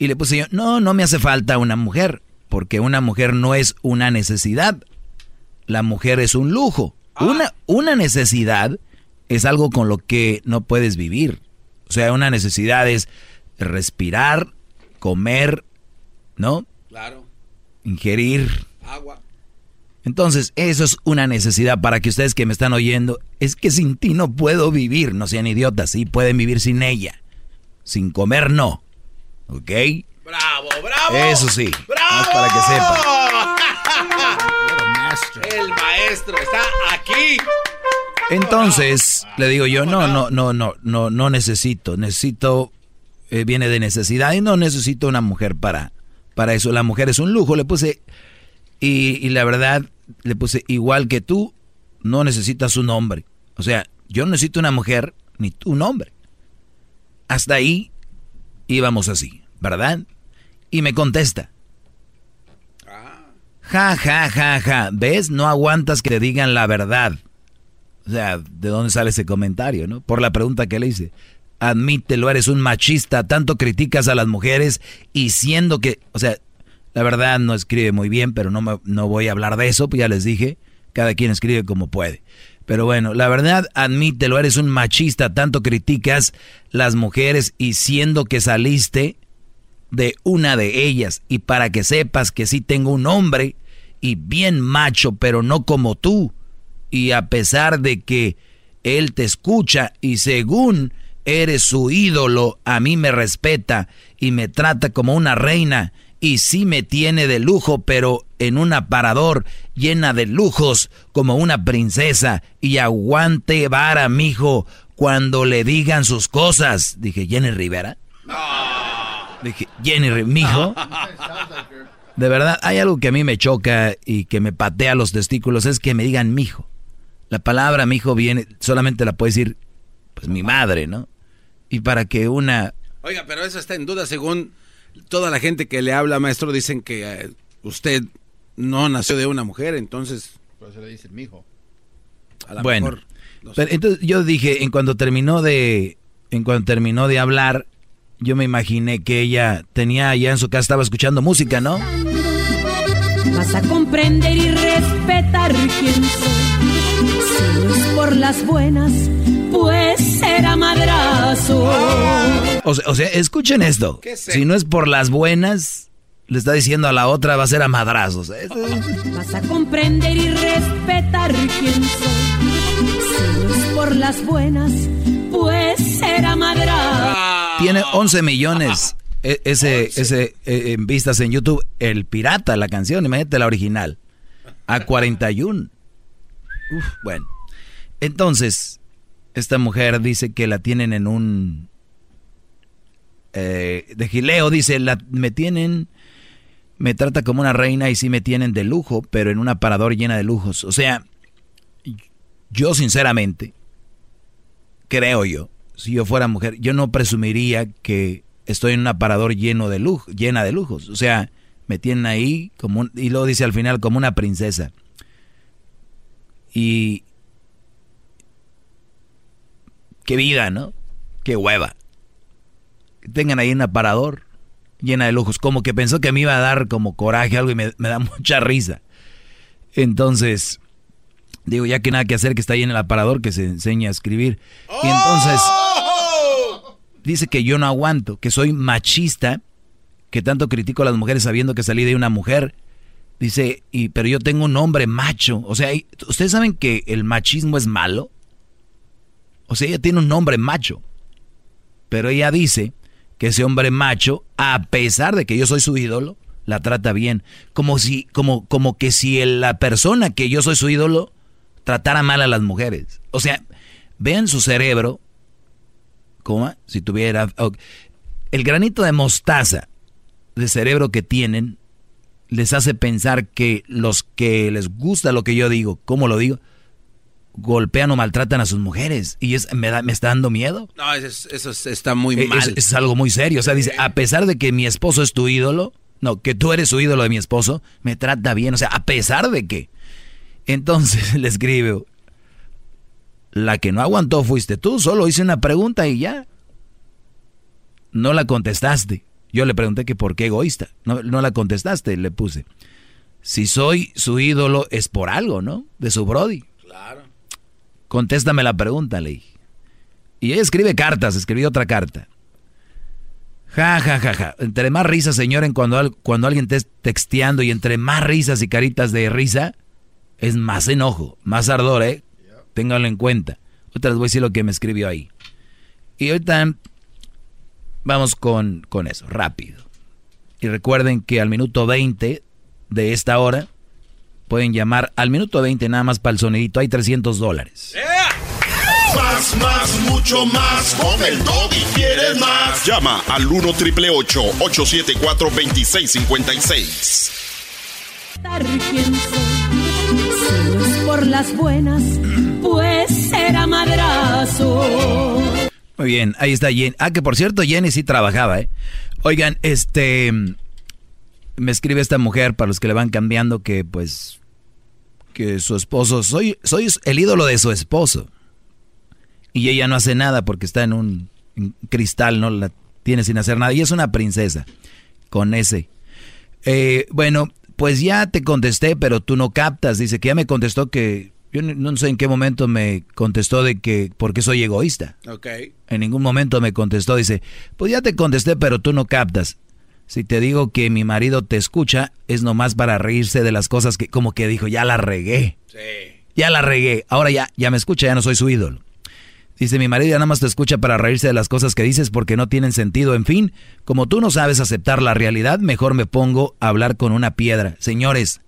Y le puse yo, no, no me hace falta una mujer, porque una mujer no es una necesidad. la mujer es un lujo. Una, una necesidad es algo con lo que no puedes vivir. O sea, una necesidad es respirar, comer, ¿no? Claro. Ingerir. Agua. Entonces, eso es una necesidad para que ustedes que me están oyendo, es que sin ti no puedo vivir, no sean idiotas, sí pueden vivir sin ella. Sin comer no. ¿Ok? Bravo, bravo. Eso sí. Bravo. para que sepan. El maestro está aquí. Entonces, le digo yo, no, no, no, no, no, no necesito, necesito, eh, viene de necesidad y no necesito una mujer para, para eso. La mujer es un lujo, le puse, y, y la verdad, le puse, igual que tú, no necesitas un hombre. O sea, yo no necesito una mujer, ni un hombre. Hasta ahí íbamos así, ¿verdad? Y me contesta. Ja, ja, ja, ja. ¿Ves? No aguantas que te digan la verdad. O sea, ¿de dónde sale ese comentario, no? Por la pregunta que le hice. Admítelo, eres un machista, tanto criticas a las mujeres y siendo que, o sea, la verdad no escribe muy bien, pero no, me, no voy a hablar de eso, pues ya les dije, cada quien escribe como puede. Pero bueno, la verdad, admítelo, eres un machista, tanto criticas las mujeres y siendo que saliste de una de ellas y para que sepas que sí tengo un hombre y bien macho, pero no como tú. Y a pesar de que él te escucha y según eres su ídolo, a mí me respeta y me trata como una reina y sí me tiene de lujo, pero en un aparador llena de lujos como una princesa y aguante vara, mijo, cuando le digan sus cosas. Dije, Jenny Rivera. Dije, Jenny, mijo. De verdad, hay algo que a mí me choca y que me patea los testículos, es que me digan mijo. La palabra mijo viene, solamente la puede decir, pues mi madre, ¿no? Y para que una... Oiga, pero eso está en duda según toda la gente que le habla, maestro, dicen que eh, usted no nació de una mujer, entonces... Por eso le dicen mijo. A lo bueno, mejor, no sé. pero entonces yo dije, en cuanto terminó de, en cuanto terminó de hablar, yo me imaginé que ella tenía allá en su casa, estaba escuchando música, ¿no? Vas a comprender y respetar quién soy. Si no es por las buenas, pues será madrazo. O sea, o sea, escuchen esto. Si no es por las buenas, le está diciendo a la otra va a ser a madrazos. ¿eh? Vas a comprender y respetar quién soy. Si no es por las buenas, pues será madrazo. Tiene 11 millones e- ese, ese eh, en vistas en YouTube. El pirata, la canción, imagínate la original. A 41. Uf, bueno. Entonces, esta mujer dice que la tienen en un... eh, de gileo, dice, la, me tienen... Me trata como una reina y sí me tienen de lujo, pero en un aparador llena de lujos. O sea, yo sinceramente, creo yo, si yo fuera mujer, yo no presumiría que estoy en un aparador lleno de lujo, llena de lujos. O sea, me tienen ahí como un- y luego dice al final como una princesa. Y qué vida, ¿no? Qué hueva. Tengan ahí un aparador llena de lujos. Como que pensó que me iba a dar como coraje algo y me da mucha risa. Entonces, digo, ya que nada que hacer, que está ahí en el aparador, que se enseña a escribir. Y entonces, dice que yo no aguanto, que soy machista, que tanto critico a las mujeres sabiendo que salí de una mujer. Dice, y, pero yo tengo un hombre macho. O sea, ¿ustedes saben que el machismo es malo? O sea, ella tiene un hombre macho. Pero ella dice que ese hombre macho, a pesar de que yo soy su ídolo, la trata bien. Como si, como, como que si la persona que yo soy su ídolo tratara mal a las mujeres. O sea, vean su cerebro, como si tuviera el granito de mostaza de cerebro que tienen les hace pensar que los que les gusta lo que yo digo, ¿cómo lo digo? Golpean o maltratan a sus mujeres y es, me, da, me está dando miedo. No, eso, es- eso es- está muy Eh, mal. Es, es algo muy serio. O sea, dice, a pesar de que mi esposo es tu ídolo, no, que tú eres su ídolo de mi esposo, me trata bien. O sea, a pesar de que. Entonces le escribe, la que no aguantó fuiste tú, solo hice una pregunta y ya. No la contestaste. Yo le pregunté que por qué egoísta. No, no la contestaste, le puse. Si soy su ídolo es por algo, ¿no? De su Brody. Claro. Contéstame la pregunta, le Y ella escribe cartas, escribió otra carta. Ja, ja, ja, ja. Entre más risas, señor, cuando, cuando alguien te esté texteando y entre más risas y caritas de risa, es más enojo, más ardor, ¿eh? Ténganlo en cuenta. Les voy a decir lo que me escribió ahí. Y ahorita vamos con, con eso, rápido. Y recuerden que al minuto 20 de esta hora pueden llamar al minuto 20 nada más para el sonidito. Hay 300 dólares. Más, más, mucho más. Con el y quieres más. Llama al 1 triple 874 2656. Por las buenas, pues será madrazo. Muy bien, ahí está Jenny. Ah, que por cierto, Jenny sí trabajaba, ¿eh? Oigan, este. Me escribe esta mujer, para los que le van cambiando, que pues. Que su esposo. Soy, soy el ídolo de su esposo. Y ella no hace nada porque está en un cristal, ¿no? La tiene sin hacer nada. Y es una princesa. Con ese. Eh, bueno, pues ya te contesté, pero tú no captas. Dice que ya me contestó que. Yo no sé en qué momento me contestó de que porque soy egoísta. Ok. En ningún momento me contestó. Dice, pues ya te contesté, pero tú no captas. Si te digo que mi marido te escucha, es nomás para reírse de las cosas que como que dijo, ya la regué. Sí. Ya la regué. Ahora ya, ya me escucha, ya no soy su ídolo. Dice, mi marido ya nada más te escucha para reírse de las cosas que dices porque no tienen sentido. En fin, como tú no sabes aceptar la realidad, mejor me pongo a hablar con una piedra. Señores,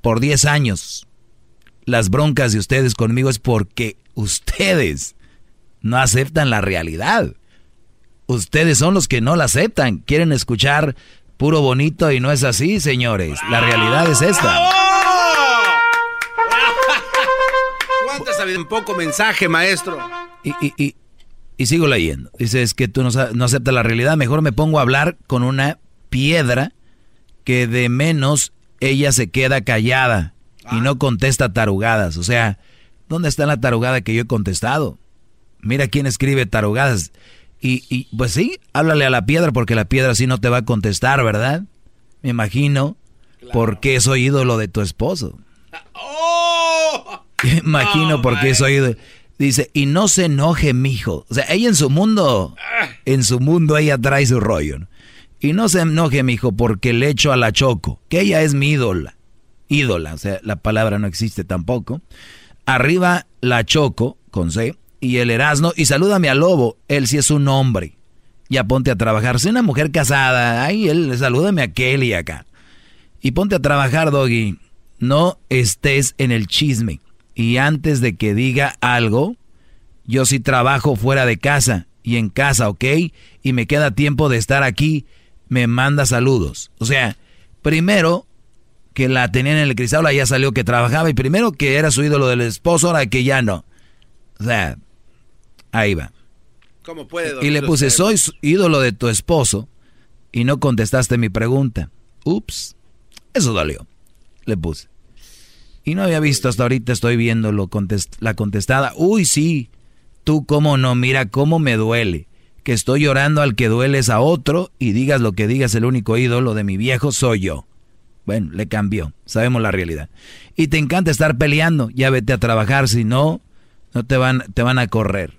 por 10 años, las broncas de ustedes conmigo es porque ustedes no aceptan la realidad. Ustedes son los que no la aceptan. Quieren escuchar puro bonito y no es así, señores. La realidad es esta. Un poco mensaje, maestro. Y, y, y, sigo leyendo. Dice, es que tú no, no aceptas la realidad. Mejor me pongo a hablar con una piedra que de menos ella se queda callada y no contesta tarugadas. O sea, ¿dónde está la tarugada que yo he contestado? Mira quién escribe tarugadas. Y, y pues sí, háblale a la piedra porque la piedra sí no te va a contestar, ¿verdad? Me imagino porque soy ídolo de tu esposo. ¡Oh! Imagino por qué soy. Dice, y no se enoje, mijo. O sea, ella en su mundo, en su mundo ella trae su rollo. Y no se enoje, mijo, porque le echo a la Choco, que ella es mi ídola. Ídola, o sea, la palabra no existe tampoco. Arriba la Choco, con C, y el Erasno, y salúdame al lobo, él sí es un hombre. Ya ponte a trabajar, soy una mujer casada, ay, él, salúdame a aquel y acá. Y ponte a trabajar, Doggy. No estés en el chisme y antes de que diga algo, yo sí trabajo fuera de casa y en casa, ¿ok? Y me queda tiempo de estar aquí, me manda saludos. O sea, primero que la tenían en el cristal, ya salió que trabajaba y primero que era su ídolo del esposo, ahora que ya no. O sea, ahí va. ¿Cómo puede y le puse, soy ídolo de tu esposo y no contestaste mi pregunta. Ups, eso dolió. Le puse. Y no había visto hasta ahorita, estoy viendo lo la contestada. Uy, sí, tú cómo no, mira cómo me duele. Que estoy llorando al que dueles a otro y digas lo que digas, el único ídolo de mi viejo soy yo. Bueno, le cambió, sabemos la realidad. Y te encanta estar peleando, ya vete a trabajar, si no, no te van, te van a correr.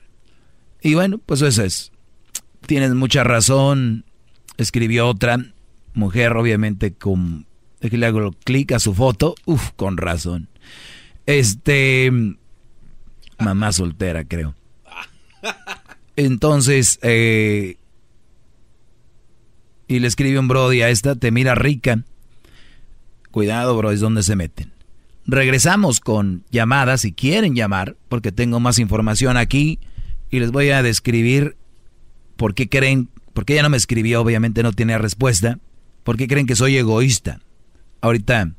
Y bueno, pues eso es. Tienes mucha razón, escribió otra mujer, obviamente con que le hago clic a su foto. Uf, con razón. Este. Mamá soltera, creo. Entonces, eh, y le escribe un Brody a esta, te mira rica. Cuidado, bro, es donde se meten. Regresamos con llamadas, si quieren llamar, porque tengo más información aquí y les voy a describir por qué creen, porque ella no me escribió, obviamente no tiene respuesta, por qué creen que soy egoísta. Ahorita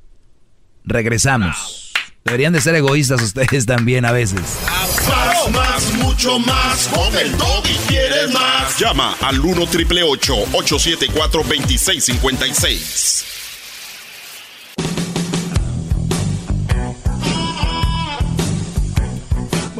regresamos. Deberían de ser egoístas ustedes también a veces. Más, más, mucho más. Con el y quieres más. Llama al 1 triple 874 2656.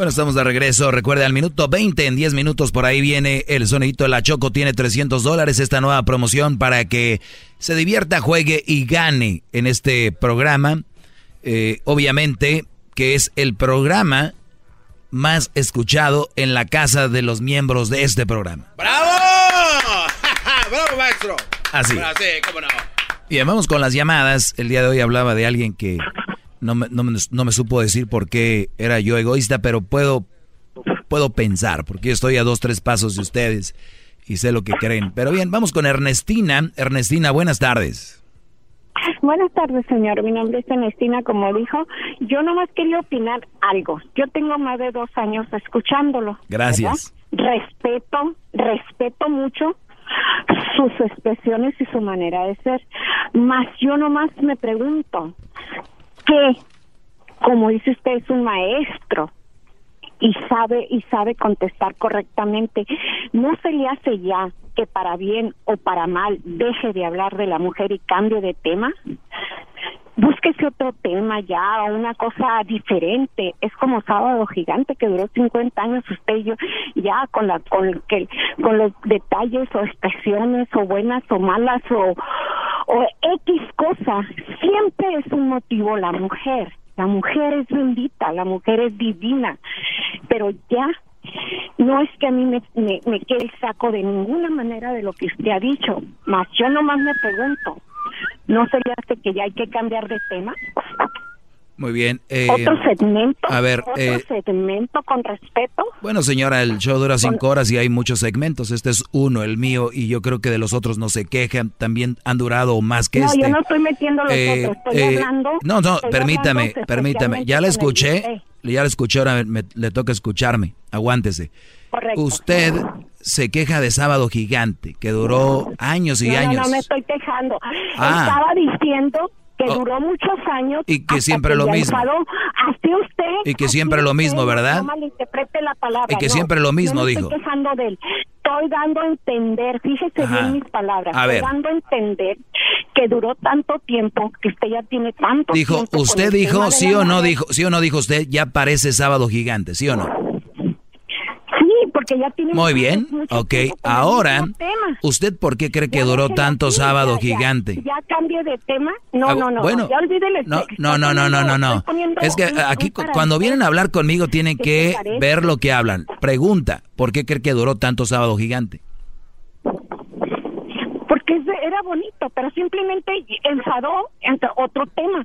Bueno, estamos de regreso. Recuerde, al minuto 20, en 10 minutos por ahí viene el sonidito de la Choco. Tiene 300 dólares esta nueva promoción para que se divierta, juegue y gane en este programa. Eh, obviamente que es el programa más escuchado en la casa de los miembros de este programa. ¡Bravo! ¡Bravo, maestro! Así. Sí, cómo no. Bien, vamos con las llamadas. El día de hoy hablaba de alguien que no me, no, me, no me supo decir por qué era yo egoísta, pero puedo, puedo pensar, porque yo estoy a dos, tres pasos de ustedes y sé lo que creen. Pero bien, vamos con Ernestina. Ernestina, buenas tardes. Buenas tardes, señor. Mi nombre es Ernestina, como dijo. Yo nomás quería opinar algo. Yo tengo más de dos años escuchándolo. Gracias. ¿verdad? Respeto, respeto mucho sus expresiones y su manera de ser. Más yo nomás me pregunto, ¿qué? Como dice usted, es un maestro y sabe y sabe contestar correctamente. ¿No se le hace ya que para bien o para mal deje de hablar de la mujer y cambie de tema? Búsquese otro tema ya, o una cosa diferente. Es como Sábado Gigante que duró 50 años usted y yo, ya con la con que con los detalles o expresiones o buenas o malas o o X cosa, siempre es un motivo la mujer. La mujer es bendita, la mujer es divina, pero ya no es que a mí me, me, me quede el saco de ninguna manera de lo que usted ha dicho, más yo nomás me pregunto, ¿no sería hace que ya hay que cambiar de tema? Muy bien. eh, ¿Otro segmento? a ver, ¿Otro eh, segmento con respeto? Bueno, señora, el show dura cinco horas y hay muchos segmentos. Este es uno, el mío, y yo creo que de los otros no se quejan. También han durado más que no, este. yo no estoy metiendo los Eh, otros, estoy eh, hablando... No, no, permítame, hablando permítame. Ya la escuché, ya la escuché, ahora me- le toca escucharme. Aguántese. Correcto. Usted se queja de Sábado Gigante, que duró años y no, años. No, no me estoy quejando. Ah. Estaba diciendo que Oh. duró muchos años. Y que siempre que lo mismo. enfadó. Así usted. Y que siempre lo mismo, ¿verdad? No malinterprete la palabra. Y que no. siempre lo mismo dijo. Estoy quejando de él. Estoy dando a entender, fíjese Ajá. bien mis palabras. A ver. Estoy dando a entender que duró tanto tiempo, que usted ya tiene tanto Dijo, tiempo. con usted dijo, sí o no dijo, sí o no dijo usted, ya parece Sábado Gigante, sí o no. Sí, porque ya tiene Muy bien, mucho ok. Ahora. ¿usted por qué cree que Ya duró tanto Sábado ya, ya. Gigante? Ya cambie de tema. No, Ah, no, no. bueno, ya olvídele. No, no, no, no, no, no, no. Es que aquí cu- cuando vienen a hablar conmigo tienen que ver lo que hablan. Pregunta, ¿por qué cree que duró tanto Sábado Gigante? Porque era bonito, pero simplemente enfadó entre otro tema.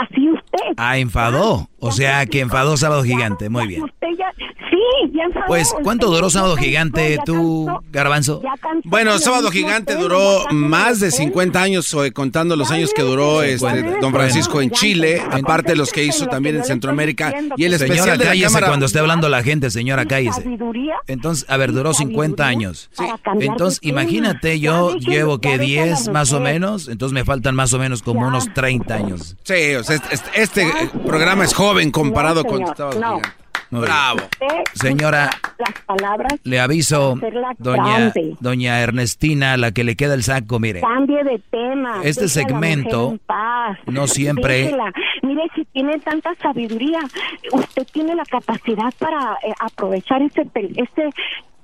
Así usted. Ah, enfadó. O sea, que enfadó Sábado Gigante. Muy bien. Usted ya, sí, ya enfadó. Pues, ¿cuánto duró Sábado Gigante tú, Garbanzo? Bueno, Sábado Gigante duró más de usted. 50 años, eh, contando los años que duró este, Don Francisco en Chile, aparte los que hizo también en Centroamérica y el especial Señora, de la cállese Cámara. cuando esté hablando la gente, señora, cállese. Entonces, a ver, duró 50 años. Entonces, de imagínate, yo llevo que déjenlo 10 más o menos, entonces me faltan más o menos como unos 30 años. Sí, o sea, este, programa es joven comparado No, con Sábado no. Gigante. Muy bien. Bravo. Usted Señora, las palabras Le aviso, doña, doña Ernestina, la que le queda el saco, mire. Cambie de tema. Este segmento no siempre- Déjela. Mire, si tiene tanta sabiduría, usted tiene la capacidad para eh, aprovechar ese, pel- ese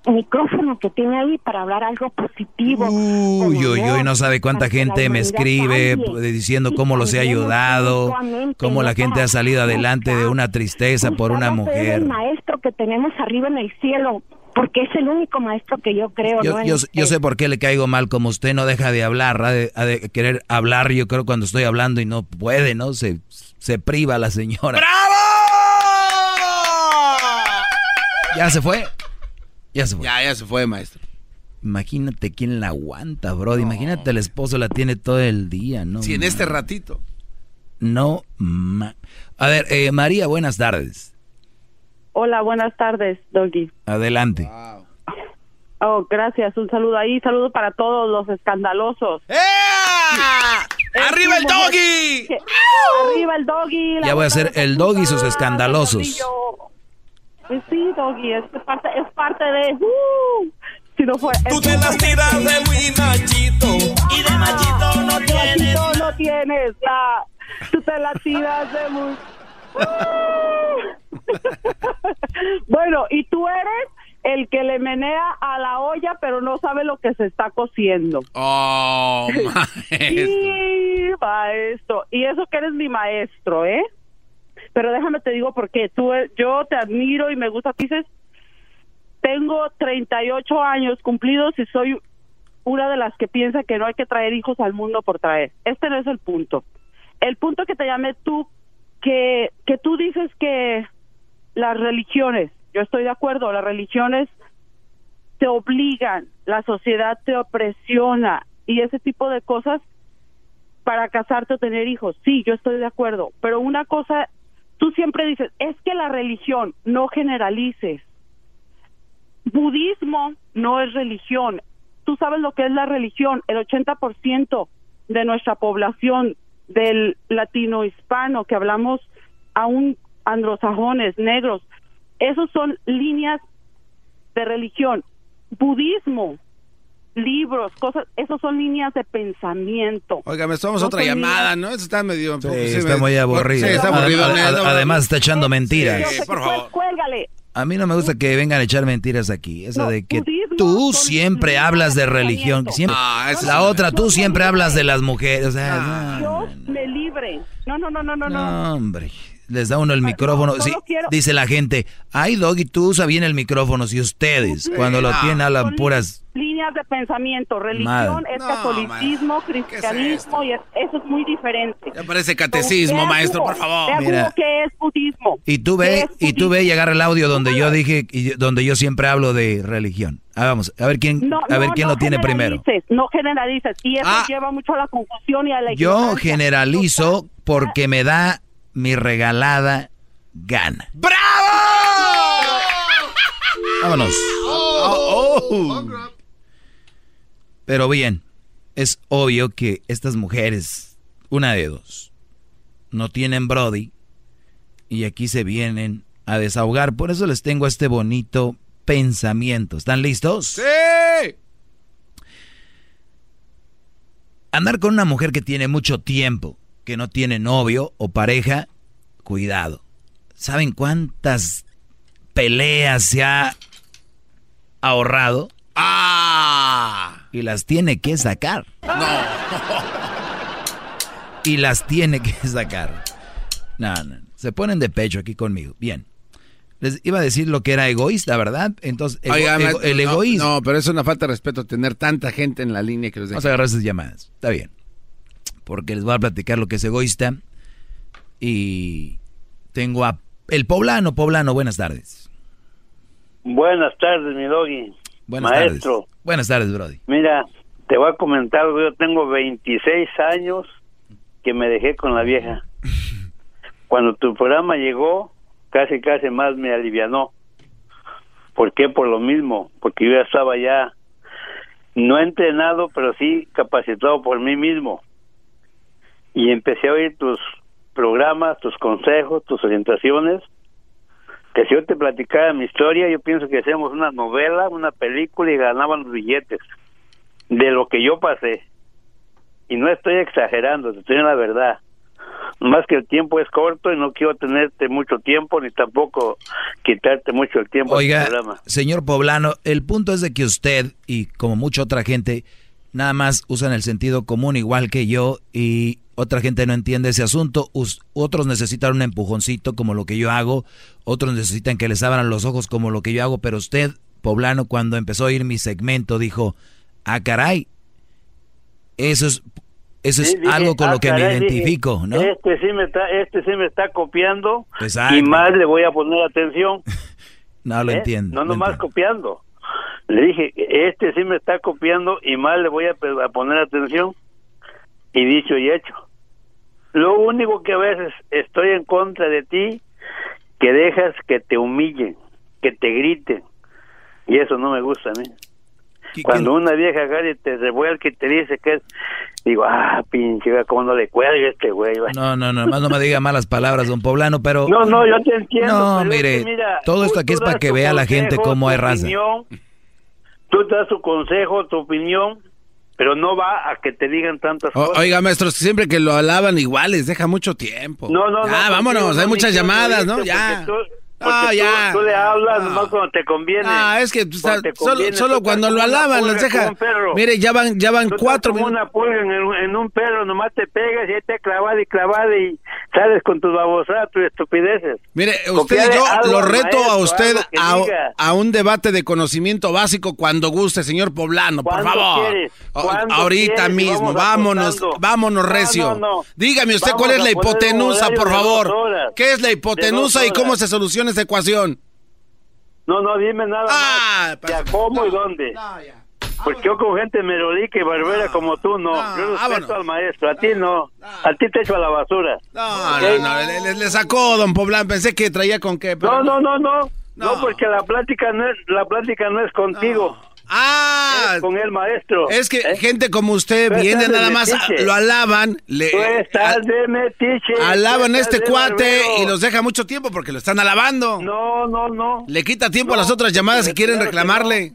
micrófono que tiene ahí para hablar algo positivo. Uy, uy, uy, no sabe cuánta gente me escribe cambie. p- diciendo cómo los he ayudado, cómo la gente ha salido adelante de una tristeza por una es el mujer. maestro que tenemos arriba en el cielo, porque es el único maestro que yo creo. Yo, ¿no? en yo, usted. yo sé por qué le caigo mal, como usted no deja de hablar, ha de, ha de querer hablar, yo creo cuando estoy hablando y no puede, ¿no? Se, se priva la señora. ¿Ya se fue? Ya se fue. Ya, ya se fue, maestro. Imagínate quién la aguanta, bro. Imagínate el esposo la tiene todo el día, ¿no? Sí, en este ratito. No, ma- A ver, eh, María, buenas tardes. Hola, buenas tardes, Doggy. Adelante. Oh, gracias. Un saludo ahí. Saludo para todos los escandalosos. ¡Arriba el doggy! ¡Arriba el doggy! Ya voy a hacer el doggy y sus escandalosos. Pues sí, Doggy, es parte, es parte de... ¡Uh! si no fue... Tú te las tiras de muy machito y de machito no tienes. Machito no tienes la... Tú te la tiras de muy... ¡Uh! bueno, y tú eres el que le menea a la olla, pero no sabe lo que se está cociendo. Oh, Sí, maestro. Y eso que eres mi maestro, ¿eh? Pero déjame te digo por qué. Tú, yo te admiro y me gusta. Dices, tengo 38 años cumplidos y soy una de las que piensa que no hay que traer hijos al mundo por traer. Este no es el punto. El punto que te llamé tú, que, que tú dices que las religiones, yo estoy de acuerdo, las religiones te obligan, la sociedad te opresiona y ese tipo de cosas para casarte o tener hijos. Sí, yo estoy de acuerdo, pero una cosa, tú siempre dices, es que la religión, no generalices. Budismo no es religión. Tú sabes lo que es la religión. El 80% de nuestra población del latino hispano que hablamos aún anglosajones, negros, esos son líneas de religión. Budismo, libros, cosas, esos son líneas de pensamiento. Oiga, me estamos No otra llamada, líneas- ¿no? Eso está medio... Sí, sí, está me- muy aburrido. Sí, está aburrido. Además, ¿no? además está echando mentiras. Sé que cuel- Cuélgale. A mí no me gusta que vengan a echar mentiras aquí. Esa No, de que tú siempre hablas de religión. Siempre, Ah, la sí. otra, tú siempre hablas de las mujeres. O sea, Ah. Dios me libre. No, no, no, no, no. no, hombre. Les da uno el micrófono. no Sí, quiero. dice la gente, ay, Doggy, tú usa bien el micrófono. Si ustedes, cuando lo tienen, hablan puras... líneas de pensamiento. Religión Madre. es No, catolicismo, cristianismo, y es- eso es muy diferente. Ya parece catecismo, ¿Qué maestro, por favor. Mira. Qué es budismo. Y tú ¿Qué ve, y tú ve y agarra el audio donde yo dije, y donde yo siempre hablo de religión. Ah, vamos, a ver quién, No, a ver no, quién no lo tiene primero. No generalices. Y eso Ah. lleva mucho a la confusión y a la Yo generalizo porque me da mi regalada gana. Vámonos. Oh, Pero bien, es obvio que estas mujeres, una de dos, no tienen Brody y aquí se vienen a desahogar. Por eso les tengo este bonito pensamiento. ¿Están listos? ¡Sí! Andar con una mujer que tiene mucho tiempo, que no tiene novio o pareja, cuidado. ¿Saben cuántas peleas se ha ahorrado? ¡Ah! Y las tiene que sacar. Y las tiene que sacar. No, no, no. Se ponen de pecho aquí conmigo. Bien. Les iba a decir lo que era egoísta, ¿verdad? Entonces, ego- Oiga, ego- maestro, el no, egoísmo. No, pero es una falta de respeto tener tanta gente en la línea que los Vamos deje. a agarrar esas llamadas. Está bien. Porque les voy a platicar lo que es egoísta. Y tengo a el poblano. Poblano, buenas tardes. Buenas tardes, mi doggy. Buenas Maestro, tardes. Buenas tardes, Brody. mira, te voy a comentar. Yo tengo 26 años que me dejé con la vieja. Cuando tu programa llegó, casi, casi más me alivianó. ¿Por qué? Por lo mismo, porque yo ya estaba ya no entrenado, pero sí capacitado por mí mismo. Y empecé a oír tus programas, tus consejos, tus orientaciones que si yo te platicara mi historia, yo pienso que hacemos una novela, una película y ganaban los billetes de lo que yo pasé. Y no estoy exagerando, te estoy en la verdad. Más que el tiempo es corto y no quiero tenerte mucho tiempo ni tampoco quitarte mucho el tiempo Oiga, del programa. señor Poblano, el punto es de que usted y como mucha otra gente nada más usan el sentido común igual que yo y otra gente no entiende ese asunto. Us- otros necesitan un empujoncito como lo que yo hago, otros necesitan que les abran los ojos como lo que yo hago, pero usted, Poblano, cuando empezó a oír mi segmento dijo, ah, caray, eso es, eso es Sí, dije, algo con "Ah, lo que me caray", dije, identifico, ¿no? Este sí me está, este sí me está copiando Exacto. y más le voy a poner atención. No lo ¿eh? entiendo. No nomás copiando. Le dije, este sí me está copiando y más le voy a, poner atención. Y dicho y hecho. Lo único que a veces estoy en contra de ti, que dejas que te humillen, que te griten. Y eso no me gusta a mí. Cuando una vieja agarra y te revuelca y te dice que es, digo, ah, pinche, cómo no le cuelga este güey. No, no, no, más no me diga malas palabras, don Poblano, pero... No, no, yo te entiendo. No, mire, mira, todo esto aquí es para que vea la gente cómo hay raza. opinión, tú das tu consejo, tu opinión, pero no va a que te digan tantas O- cosas. oiga, maestros, siempre que lo alaban iguales, deja mucho tiempo. No, no, no. Ya, vámonos, contigo hay no muchas llamadas, ¿no? Ya. Tú, Porque Ah, tú- ya. Tú, le hablas nomás cuando te conviene. Ah, es que te solo, conviene, solo tú cuando estás lo alaban, los deja. Mire, ya van, ya van Tú estás cuatro como una pulga en, en un perro, nomás te pegas y ahí te clavas y clavas y sales con tus babosadas, tus estupideces. Mire, usted y yo lo reto a maestro, usted algo que a, a un debate de conocimiento básico cuando guste, señor Poblano, por ¿Cuándo favor. Ahorita quieres? Mismo, vámonos, apostando. vámonos No, recio. no, no. Dígame usted Vamos cuál es a la horario por favor. ¿Qué es la hipotenusa y cómo se soluciona esa ecuación? No, no, dime nada Ah, más. Ya, ¿cómo y dónde? Porque yo con gente merolica y barbera como tú, no. yo respeto al maestro, a ti no. A ti te echo a la basura. No, no, no, le sacó, don Poblán, pensé que traía con qué. pero- No, no, no, no. No, porque la plática no es, la plática no es contigo. Ah, Es con el maestro. Es que ¿eh? gente como usted Tú viene nada más, metiche. lo alaban, le Tú estás de metiche. alaban tú a estás este cuate barbero. y los deja mucho tiempo porque lo están alabando. No, no, no. Le quita tiempo a las otras llamadas si quieren reclamarle.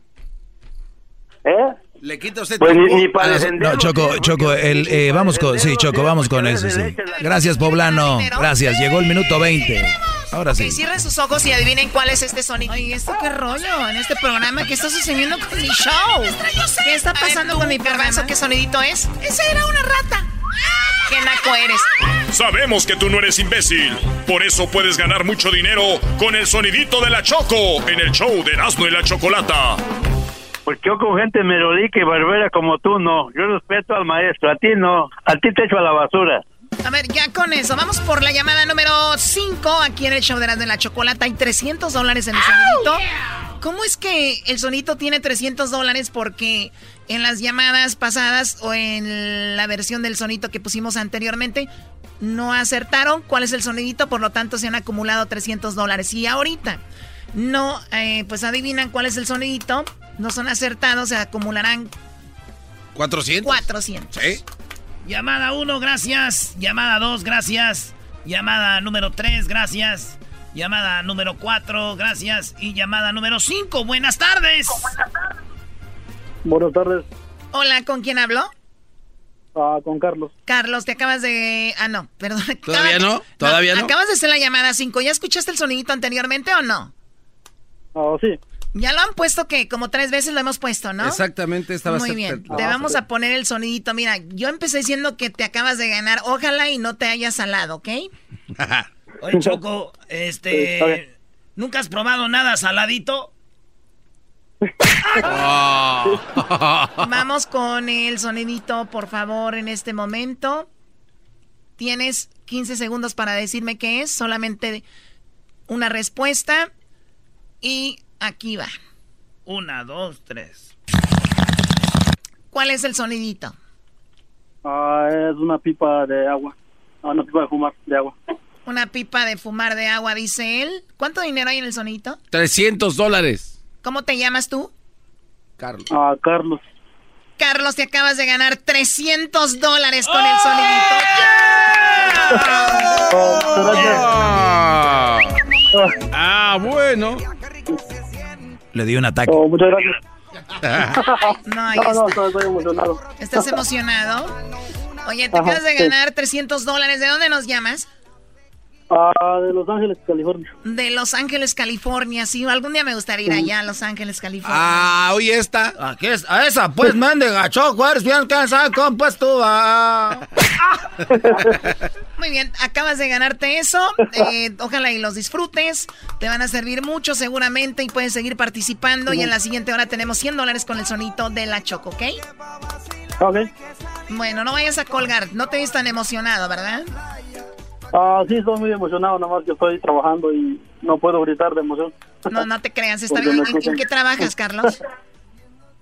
¿Eh? Le quita usted Pues ni- tiempo. ni para las-. No, Choco, Choco, el, eh, vamos con, sí, Choco, vamos con eso, sí. Gracias, Poblano. Gracias, llegó el minuto 20. Ahora Ok, sí. cierren sus ojos y adivinen cuál es este sonido. Ay, ¿esto qué rollo? En este programa, ¿qué está sucediendo con mi show? ¿Qué está pasando con mi programa? ¿Qué sonidito es? ¡Esa era una rata! ¡Qué naco eres! Sabemos que tú no eres imbécil. Por eso puedes ganar mucho dinero con el sonidito de la Choco en el show de Erasmo y la Chocolata. Porque yo con gente merolica y barbera como tú, no. Yo respeto al maestro, a ti no. A ti te echo a la basura. A ver, ya con eso, vamos por la llamada número 5 aquí en el show de las de la chocolata. Hay 300 dólares en el sonidito. ¿Cómo es que el sonito tiene 300 dólares? Porque en las llamadas pasadas o en la versión del sonito que pusimos anteriormente no acertaron cuál es el sonidito, por lo tanto se han acumulado 300 dólares. Y ahorita no, eh, pues adivinan cuál es el sonidito, no son acertados, se acumularán 400. 400. Sí. Llamada 1, gracias. Llamada 2, gracias. Llamada número 3, gracias. Llamada número 4, gracias. Y llamada número 5, buenas tardes. Buenas tardes, Hola, ¿con quién hablo? ah, con Carlos. Carlos, te acabas de... Ah, no, perdón. ¿Todavía no? ¿Todavía no? Acabas de hacer la llamada 5. ¿Ya escuchaste el sonidito anteriormente o no? Ah, sí. Ya lo han puesto que como tres veces lo hemos puesto, ¿no? Exactamente, estaba Muy bien, te vamos a poner el sonidito. Mira, yo empecé diciendo que te acabas de ganar. Ojalá y no te hayas salado, ¿ok? Oye, Choco, este... ¿Nunca has probado nada saladito? Vamos con el sonidito, por favor, en este momento. Tienes 15 segundos para decirme qué es, solamente una respuesta. Y aquí va. Una, dos, tres. ¿Cuál es el sonidito? Ah, es una pipa de agua. Ah, una pipa de fumar de agua. Una pipa de fumar de agua, dice él. ¿Cuánto dinero hay en el sonidito? 300 dólares. ¿Cómo te llamas tú? Carlos. Ah, Carlos. Carlos, te acabas de ganar 300 dólares con el sonidito. Ah, Ah, bueno. Le dio un ataque. Oh, muchas gracias. No, ahí no, estoy, estoy emocionado. ¿Estás emocionado? Oye, te Ajá, acabas de sí. ganar 300 dólares. ¿De dónde nos llamas? Ah, de Los Ángeles, California. De Los Ángeles, California. Sí, algún día me gustaría ir allá a Los Ángeles, California. Ah, oye esta. Aquí es, a esa pues mendiga choco, eres bien cansado, ¿cómo pues tú? ah? Muy bien, acabas de ganarte eso. Eh, ojalá y los disfrutes. Te van a servir mucho seguramente y puedes seguir participando. Y en la siguiente hora tenemos 100 dólares con el sonito de la Choco, ¿ok? Ok. Bueno, no vayas a colgar. No te ves tan emocionado, ¿verdad? Ah, sí, estoy muy emocionado, nada más que estoy trabajando y no puedo gritar de emoción. No, no te creas. Está bien. ¿En, qué trabajas, Carlos?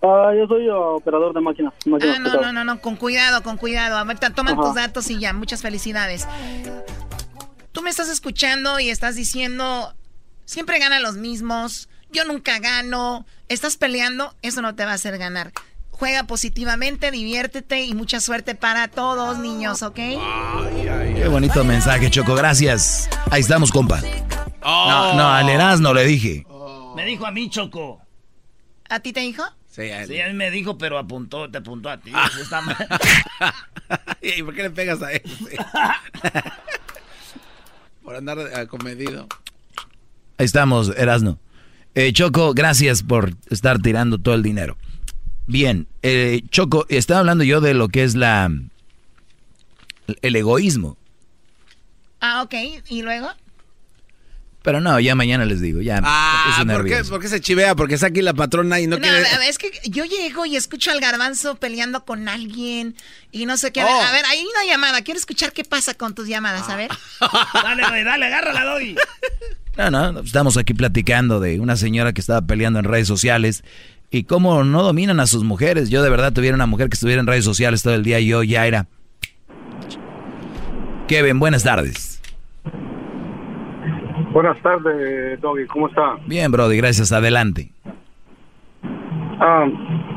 Ah, yo soy operador de máquinas. máquinas Ah, no, no, no, no, con cuidado, con cuidado. A ver, ta- toman Ajá. tus datos y ya, muchas felicidades. Tú me estás escuchando y estás diciendo, siempre ganan los mismos, yo nunca gano, estás peleando, eso no te va a hacer ganar. Juega positivamente, diviértete y mucha suerte para todos, niños, ¿ok? Qué bonito mensaje, Choco. Gracias. Ahí estamos, compa. No, no, al Erasmo le dije. Me dijo a mí, Choco. ¿A ti te dijo? Sí, a él. Sí, a mí me dijo, pero apuntó, te apuntó a ti. Ah. Eso está mal. ¿Y por qué le pegas a él? Por andar acomedido. Ahí estamos, Erasno. Eh, Choco, gracias por estar tirando todo el dinero. Bien, eh, Choco, estaba hablando yo de lo que es la el egoísmo. Ah, ok. ¿Y luego? Pero no, ya mañana les digo, ya. Ah, ¿por qué, ¿por qué, se chivea? Porque está aquí la patrona y no, no quiere... Es que yo llego y escucho al garbanzo peleando con alguien y no sé qué. Oh. A ver, hay una llamada. Quiero escuchar qué pasa con tus llamadas, a ver. dale, dale, dale, agárrala, doy. No, no, estamos aquí platicando de una señora que estaba peleando en redes sociales y cómo no dominan a sus mujeres. Yo de verdad tuviera una mujer que estuviera en redes sociales todo el día y yo ya era... Kevin, buenas tardes. Buenas tardes, Doggy, ¿cómo está? Bien, Brody, gracias. Adelante. Ah,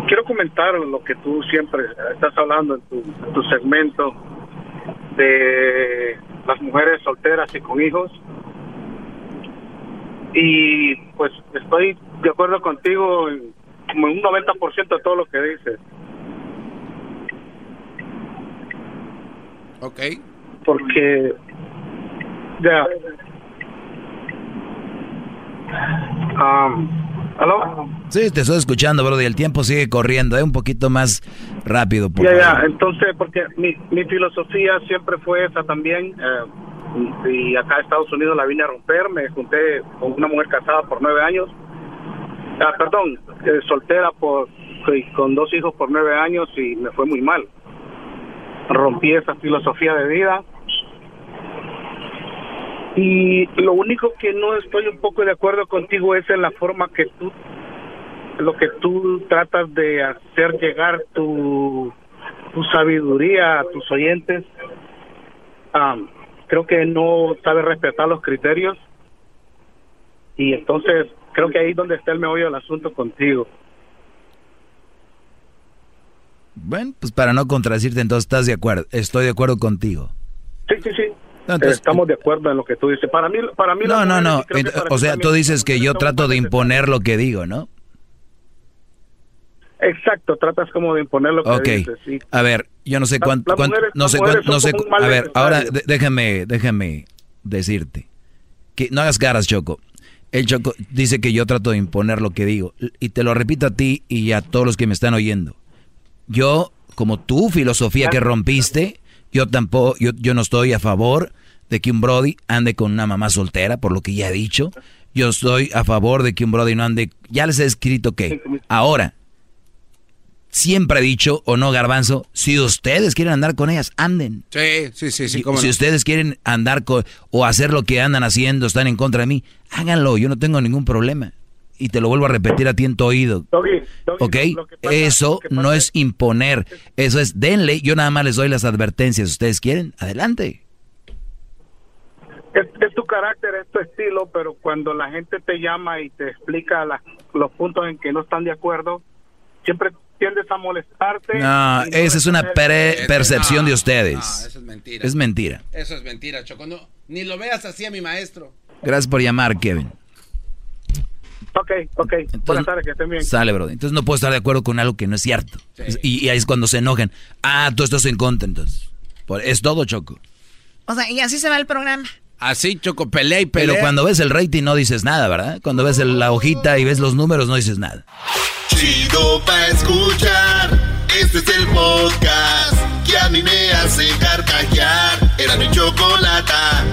quiero comentar lo que tú siempre estás hablando en tu, en tu segmento de las mujeres solteras y con hijos. Y pues estoy de acuerdo contigo en como un 90% de todo lo que dices. Ok. Porque ya Um, ¿Aló? Sí, te estoy escuchando, Brody. El tiempo sigue corriendo, ¿eh? Un poquito más rápido, por Ya, ya. Entonces, porque mi, mi filosofía siempre fue esa también. eh, y acá en Estados Unidos la vine a romper. Me junté con una mujer casada por nueve años. Ah, perdón, eh, soltera por con dos hijos por nueve años y me fue muy mal. Rompí esa filosofía de vida. Y lo único que no estoy un poco de acuerdo contigo es en la forma que tú, lo que tú tratas de hacer llegar tu, tu sabiduría a tus oyentes. Am, creo que no sabes respetar los criterios. Y entonces creo que ahí es donde está el meollo del asunto contigo. Bueno, pues para no contradecirte, entonces estás de acuerdo. Estoy de acuerdo contigo. Sí, sí, sí. Entonces- Estamos de acuerdo en lo que tú dices. Para mí, para mí No, no, no. O sea, tú dices que yo trato de imponer lo que digo, ¿no? Exacto, tratas como de imponer lo que Ok. dices. sí. A ver, yo no sé cuánto, mujeres- no sé cuánto, no sé. A ver, ahora necesario. déjame, déjame decirte que no hagas caras, Choco. El Choco dice que yo trato de imponer lo que digo y te lo repito a ti y a todos los que me están oyendo. Yo, como tu filosofía que rompiste, yo tampoco, yo, no estoy a favor de que un Brody ande con una mamá soltera, por lo que ya he dicho. Yo estoy a favor de que un Brody no ande. Ya les he escrito que ahora siempre he dicho, o no, Garbanzo, si ustedes quieren andar con ellas, anden. Sí, sí, sí, sí, cómo si no. ustedes quieren andar con, o hacer lo que andan haciendo, están en contra de mí, háganlo, yo no tengo ningún problema. Y te lo vuelvo a repetir a ti en tu oído. Doggy, Doggy, ¿Ok? pasa- Eso no es imponer, eso es denle, yo nada más les doy las advertencias. Si ustedes quieren, adelante. es, es tu carácter, es tu estilo, pero cuando la gente te llama y te explica las- los puntos en que no están de acuerdo, siempre tiendes a molestarte. No, esa es una pere- percepción de ustedes. no, eso es mentira. Es mentira. Eso es mentira, Choco. No, ni lo veas así a mi maestro. Gracias por llamar, Kevin. Ok, ok. Buenas tardes, que estén bien. Sale, bro. Entonces no puedo estar de acuerdo con algo que no es cierto. Y, y ahí es cuando se enojan. Ah, tú estás en contra, entonces. Por- es todo, Choco. O sea, y así se va el programa. Así, Choco, pelea y pelea. Pero cuando ves el rating no dices nada, ¿verdad? Cuando ves el- la hojita y ves los números no dices nada. Chido pa' escuchar. Este es el podcast que a mí me hace carcajear. Era mi chocolata.